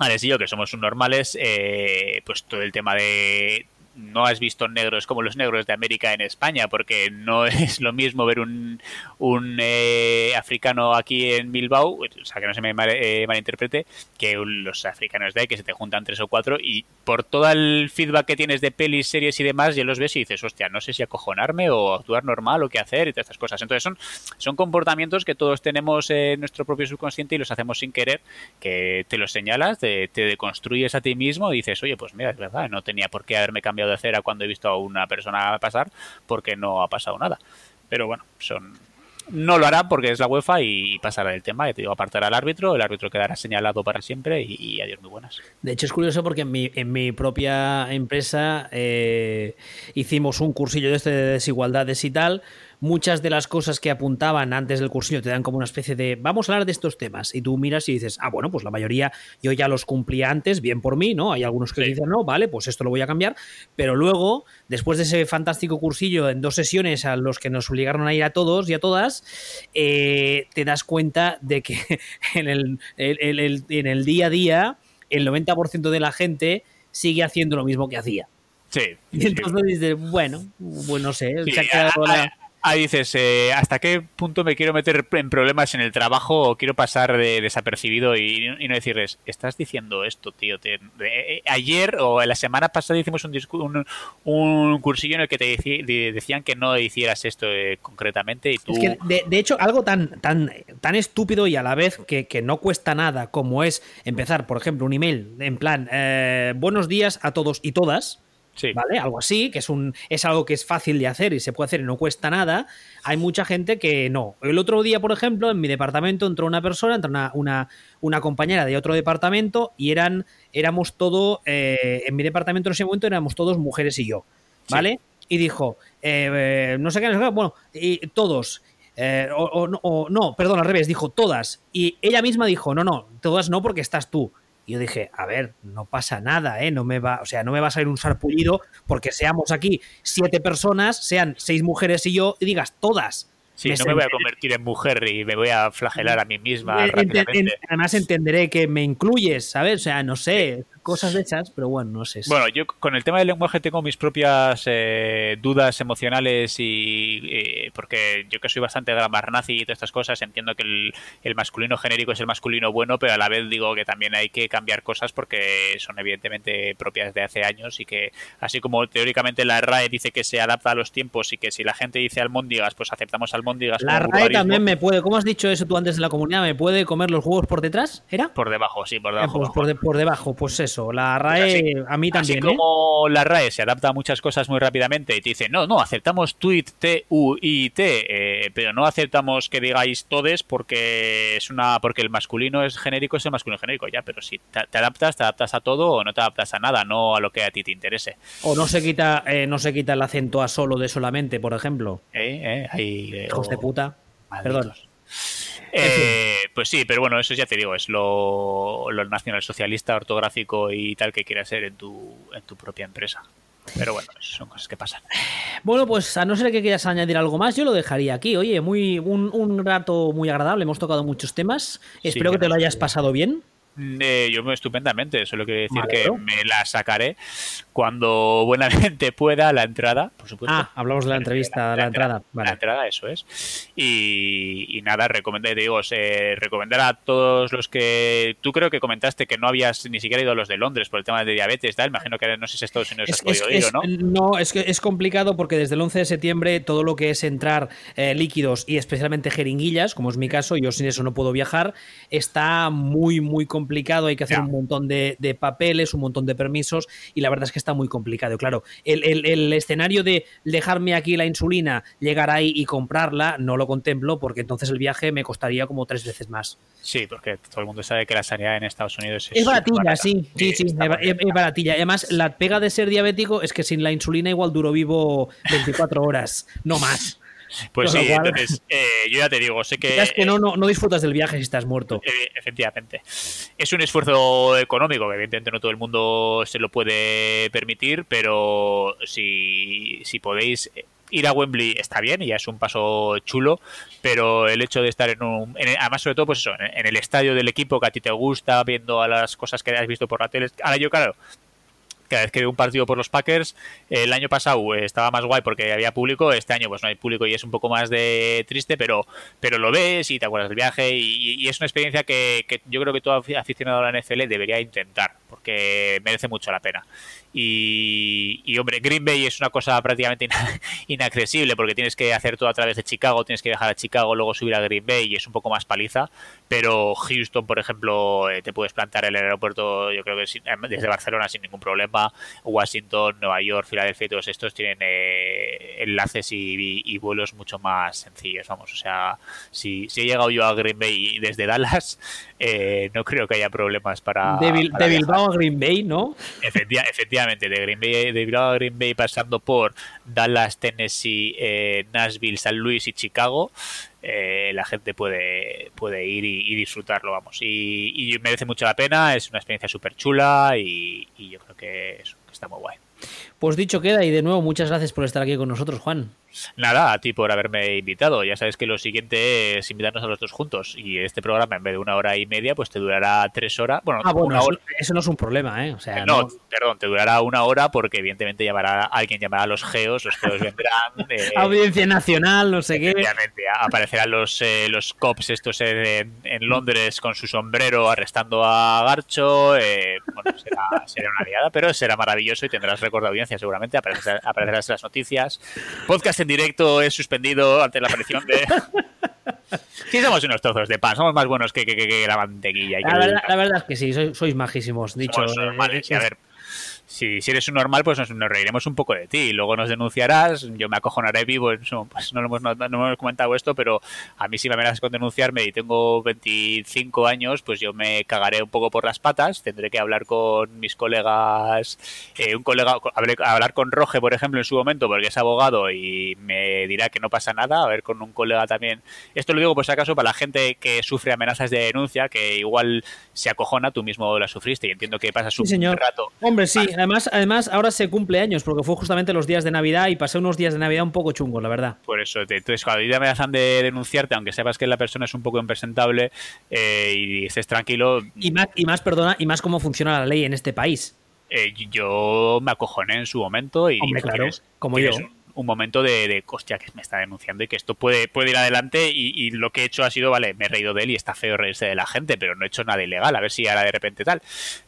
Speaker 2: Alex y yo, que somos normales, eh, pues todo el tema de no has visto negros como los negros de América en España, porque no (laughs) es lo mismo ver un, un eh, africano aquí en Bilbao, o sea, que no se me eh, malinterprete, que los africanos de ahí, que se te juntan tres o cuatro, y por todo el feedback que tienes de pelis, series y demás, ya los ves y dices, hostia, no sé si acojonarme o actuar normal o qué hacer y todas estas cosas. Entonces son, son comportamientos que todos tenemos en nuestro propio subconsciente y los hacemos sin querer, que te los señalas, te, te deconstruyes a ti mismo y dices, oye, pues mira, es verdad, no tenía por qué haberme cambiado de cera cuando he visto a una persona pasar porque no ha pasado nada. Pero bueno, son no lo hará porque es la UEFA y pasará del tema. Ya te digo, apartará al árbitro, el árbitro quedará señalado para siempre y, adiós, muy buenas.
Speaker 1: De hecho, es curioso porque en mi, en mi propia empresa eh, hicimos un cursillo de, este de desigualdades y tal muchas de las cosas que apuntaban antes del cursillo te dan como una especie de vamos a hablar de estos temas y tú miras y dices, ah, bueno, pues la mayoría yo ya los cumplía antes, bien por mí, ¿no? Hay algunos que dicen, no, vale, pues esto lo voy a cambiar, pero luego, después de ese fantástico cursillo en dos sesiones a los que nos obligaron a ir a todos y a todas, eh, te das cuenta de que (laughs) en el, en el día a día el 90% de la gente sigue haciendo lo mismo que hacía.
Speaker 2: Sí.
Speaker 1: Y entonces dices, bueno, bueno, no sé,
Speaker 2: se ha quedado la... Ahí dices, eh, ¿hasta qué punto me quiero meter en problemas en el trabajo o quiero pasar de desapercibido y, no decirles, estás diciendo esto, tío? Eh, ayer o la semana pasada hicimos un, un, cursillo en el que te decían que no hicieras esto eh, concretamente y tú...
Speaker 1: Es que, de, hecho, algo tan, tan, tan estúpido y a la vez que, que, no cuesta nada como es empezar, por ejemplo, un email en plan, buenos días a todos y todas ¿Vale? Algo así, que es, un, es algo que es fácil de hacer y se puede hacer y no cuesta nada. Hay mucha gente que no. El otro día, por ejemplo, en mi departamento entró una persona, entró una, una, compañera de otro departamento y eran, éramos todo, eh, en mi departamento en ese momento éramos todos mujeres y yo, ¿vale? Y dijo, eh, no sé qué, bueno, y todos. Eh, o, o, no, perdón, al revés, dijo todas. Y ella misma dijo, no, no, todas no porque estás tú. Y yo dije, a ver, no pasa nada, ¿eh? No me va, o sea, no me va a salir un sarpullido porque seamos aquí siete personas, sean seis mujeres y yo, y digas todas.
Speaker 2: Sí, no me voy a convertir en mujer y me voy a flagelar a mí misma. rápidamente.
Speaker 1: además entenderé que me incluyes, ¿sabes? O sea, no sé cosas hechas, pero bueno, no sé.
Speaker 2: Bueno, yo con el tema del lenguaje tengo mis propias eh, dudas emocionales y eh, porque yo que soy bastante nazi y todas estas cosas, entiendo que el, masculino genérico es el masculino bueno, pero a la vez digo que también hay que cambiar cosas porque son evidentemente propias de hace años y que así como teóricamente la RAE dice que se adapta a los tiempos y que si la gente dice almóndigas, pues aceptamos almóndigas.
Speaker 1: La RAE también me puede, ¿cómo has dicho eso tú antes de la comunidad? ¿Me puede comer los huevos por detrás? ¿Era?
Speaker 2: Por debajo, sí, por debajo.
Speaker 1: Eh, pues por, debajo, pues eso la RAE a mí también.
Speaker 2: Así
Speaker 1: ¿eh?
Speaker 2: como la RAE se adapta a muchas cosas muy rápidamente y te dice, no, no, aceptamos tweet, T, U, I, T, eh, pero no aceptamos que digáis todes porque es una porque el masculino es genérico, es el masculino genérico, ya, pero si te, adaptas, te adaptas a todo o no te adaptas a nada, no a lo que a ti te interese.
Speaker 1: O no se quita, eh, no se quita el acento a solo de solamente, por ejemplo.
Speaker 2: Eh,
Speaker 1: Hijos de puta. Perdón.
Speaker 2: Eh, pues sí, pero bueno, eso ya te digo, es lo, lo nacionalsocialista, ortográfico y tal que quieras ser en tu, en tu propia empresa. Pero bueno, son cosas que pasan.
Speaker 1: Bueno, pues a no ser que quieras añadir algo más, yo lo dejaría aquí. Oye, muy un, un rato muy agradable, hemos tocado muchos temas. Espero que te lo hayas pasado bien.
Speaker 2: Eh, yo estupendamente, solo quiero decir que me la sacaré cuando (laughs) buenamente pueda la entrada, por supuesto.
Speaker 1: Ah, hablamos de la entrevista, la, entrada.
Speaker 2: La entrada, eso es. Y, nada, recomendé, digo, recomendar a todos los que. Tú creo que comentaste que no habías ni siquiera ido a los de Londres por el tema de diabetes, tal. Imagino que no sé si Estados Unidos has podido ir o no.
Speaker 1: No, es es complicado porque desde el 11 de septiembre todo lo que es entrar eh, líquidos y especialmente jeringuillas, como es mi caso, yo sin eso no puedo viajar, está muy, muy complicado complicado, hay que hacer un montón de, papeles, un montón de permisos y la verdad es que está muy complicado. Claro, el, escenario de dejarme aquí la insulina, llegar ahí y comprarla, no lo contemplo porque entonces el viaje me costaría como tres veces más.
Speaker 2: Sí, porque todo el mundo sabe que la sanidad en Estados Unidos
Speaker 1: es... Es baratilla, sí, sí, sí, es, baratilla. Además, la pega de ser diabético es que sin la insulina igual duro vivo 24 horas, no más.
Speaker 2: Pues sí, entonces eh, yo ya te digo, sé que...
Speaker 1: Es que no, no, no, disfrutas del viaje si estás muerto.
Speaker 2: Eh, efectivamente. Es un esfuerzo económico que evidentemente no todo el mundo se lo puede permitir, pero si, si podéis ir a Wembley está bien y ya es un paso chulo, pero el hecho de estar en un. además, sobre todo, pues eso, en, el estadio del equipo que a ti te gusta, viendo a las cosas que has visto por la tele. Ahora, yo, claro, cada vez que veo un partido por los Packers, el año pasado eh, estaba más guay porque había público, este año pues no hay público y es un poco más de triste, pero, pero lo ves y te acuerdas del viaje y, es una experiencia que, yo creo que todo aficionado a la NFL debería intentar porque merece mucho la pena. Y, hombre, Green Bay es una cosa prácticamente (laughs) inaccesible porque tienes que hacer todo a través de Chicago, tienes que viajar a Chicago, luego subir a Green Bay y es un poco más paliza. Pero Houston, por ejemplo, eh, te puedes plantar el aeropuerto, yo creo que desde Barcelona sin ningún problema. Washington, Nueva York, Filadelfia y todos estos tienen eh, enlaces y, vuelos mucho más sencillos. Vamos, o sea, si, si he llegado yo a Green Bay desde Dallas, eh, no creo que haya problemas para.
Speaker 1: De, Bilbao a Green Bay, ¿no?
Speaker 2: efectivamente, de, Green Bay, de Bilbao a Green Bay pasando por Dallas, Tennessee, eh, Nashville, San Luis y Chicago. Eh, la gente puede, puede ir y, disfrutarlo, vamos. Y, merece mucho la pena, es una experiencia súper chula y, yo creo que está muy guay.
Speaker 1: Pues dicho queda y de nuevo muchas gracias por estar aquí con nosotros, Juan.
Speaker 2: Nada, a ti por haberme invitado. Ya sabes que lo siguiente es invitarnos a los dos juntos. Y este programa, en vez de una hora y media, pues te durará tres horas. Bueno,
Speaker 1: ah, bueno eso, no es un problema, ¿eh? O sea,
Speaker 2: no, perdón, te durará una hora porque evidentemente llamará alguien llamará a los geos, los geos vendrán. (laughs)
Speaker 1: Eh, Audiencia nacional, no sé qué.
Speaker 2: Obviamente, aparecerán los, eh, los cops estos en, Londres con su sombrero arrestando a Garcho. Eh, bueno, será, será una liada, pero será maravilloso y tendrás récord de audiencia seguramente. Aparecerás, aparecerás en las noticias. Podcast en directo es suspendido ante la aparición de. (laughs) Sí, somos unos trozos de pan, somos más buenos que, que, la mantequilla.
Speaker 1: la, verdad, es que sí, sois, majísimos, dicho.
Speaker 2: Eh, a ver, si, si eres un normal, pues nos, reiremos un poco de ti. Y luego nos denunciarás, yo me acojonaré vivo, pues no, hemos, no, hemos comentado esto, pero a mí si me amenazas con denunciarme y tengo 25 años, pues yo me cagaré un poco por las patas, tendré que hablar con mis colegas, eh, un colega, hablar con Roge, por ejemplo, en su momento, porque es abogado y me dirá que no pasa nada, a ver con un colega también. Esto lo digo por si acaso para la gente que sufre amenazas de denuncia, que igual se acojona, tú mismo la sufriste y entiendo que pasas un rato.
Speaker 1: Hombre, sí, además, además, ahora se cumple años, porque fue justamente los días de Navidad y pasé unos días de Navidad un poco chungos, la verdad.
Speaker 2: Por eso, entonces cuando me amenazan de denunciarte, aunque sepas que la persona es un poco impresentable eh, y estés tranquilo.
Speaker 1: Y más, y más, perdona, y más cómo funciona la ley en este país.
Speaker 2: Eh, yo me acojoné en su momento y.
Speaker 1: Hombre, claro, como yo
Speaker 2: un momento de, de hostia, que me está denunciando y que esto puede, puede ir adelante y, lo que he hecho ha sido, vale, me he reído de él y está feo reírse de la gente, pero no he hecho nada ilegal, a ver si ahora de repente tal.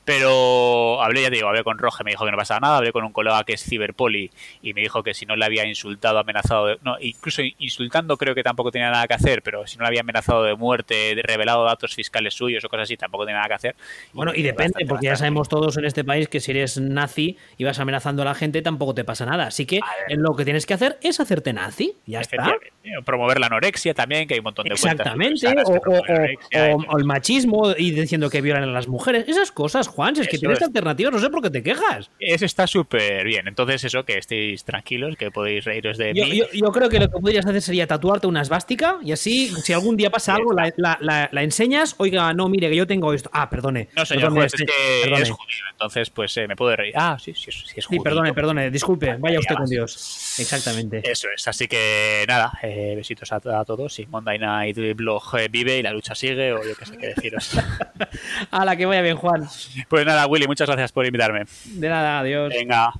Speaker 2: Pero hablé, ya te digo, hablé con Roge, me dijo que no pasaba nada, hablé con un colega que es ciberpoli y me dijo que si no le había insultado, amenazado, no, incluso insultando creo que tampoco tenía nada que hacer, pero si no le había amenazado de muerte, de revelado datos fiscales suyos o cosas así, tampoco tenía nada que hacer.
Speaker 1: Bueno, y, depende, porque ya sabemos todos en este país que si eres nazi y vas amenazando a la gente, tampoco te pasa nada. Así que en lo que tienes que hacer es hacerte nazi. Ya está.
Speaker 2: Promover la anorexia también, que hay un montón de
Speaker 1: Exactamente. O, el machismo y diciendo que violan a las mujeres. Esas cosas, Juan. es que tienes alternativas, no sé por qué te quejas.
Speaker 2: Eso está súper bien. Entonces, eso, que estéis tranquilos, que podéis reíros de
Speaker 1: yo,
Speaker 2: mí.
Speaker 1: Yo, creo que lo que podrías hacer sería tatuarte una esvástica y así, si algún día pasa algo, la, enseñas. Oiga, no, mire, que yo tengo esto. Ah, perdone.
Speaker 2: No, señor es este, que es judío. Entonces, pues eh, me puedo reír. Ah, sí, sí, sí, es judío.
Speaker 1: Sí, perdone, perdone. Disculpe. Vaya usted con Dios. Exactamente.
Speaker 2: Eso es, así que nada, eh, besitos a, todos. Y Monday Night Blog eh, vive y la lucha sigue, o yo qué sé qué deciros. (laughs)
Speaker 1: a la que vaya bien, Juan.
Speaker 2: Pues nada, Willy, muchas gracias por invitarme.
Speaker 1: De nada, adiós.
Speaker 2: Venga.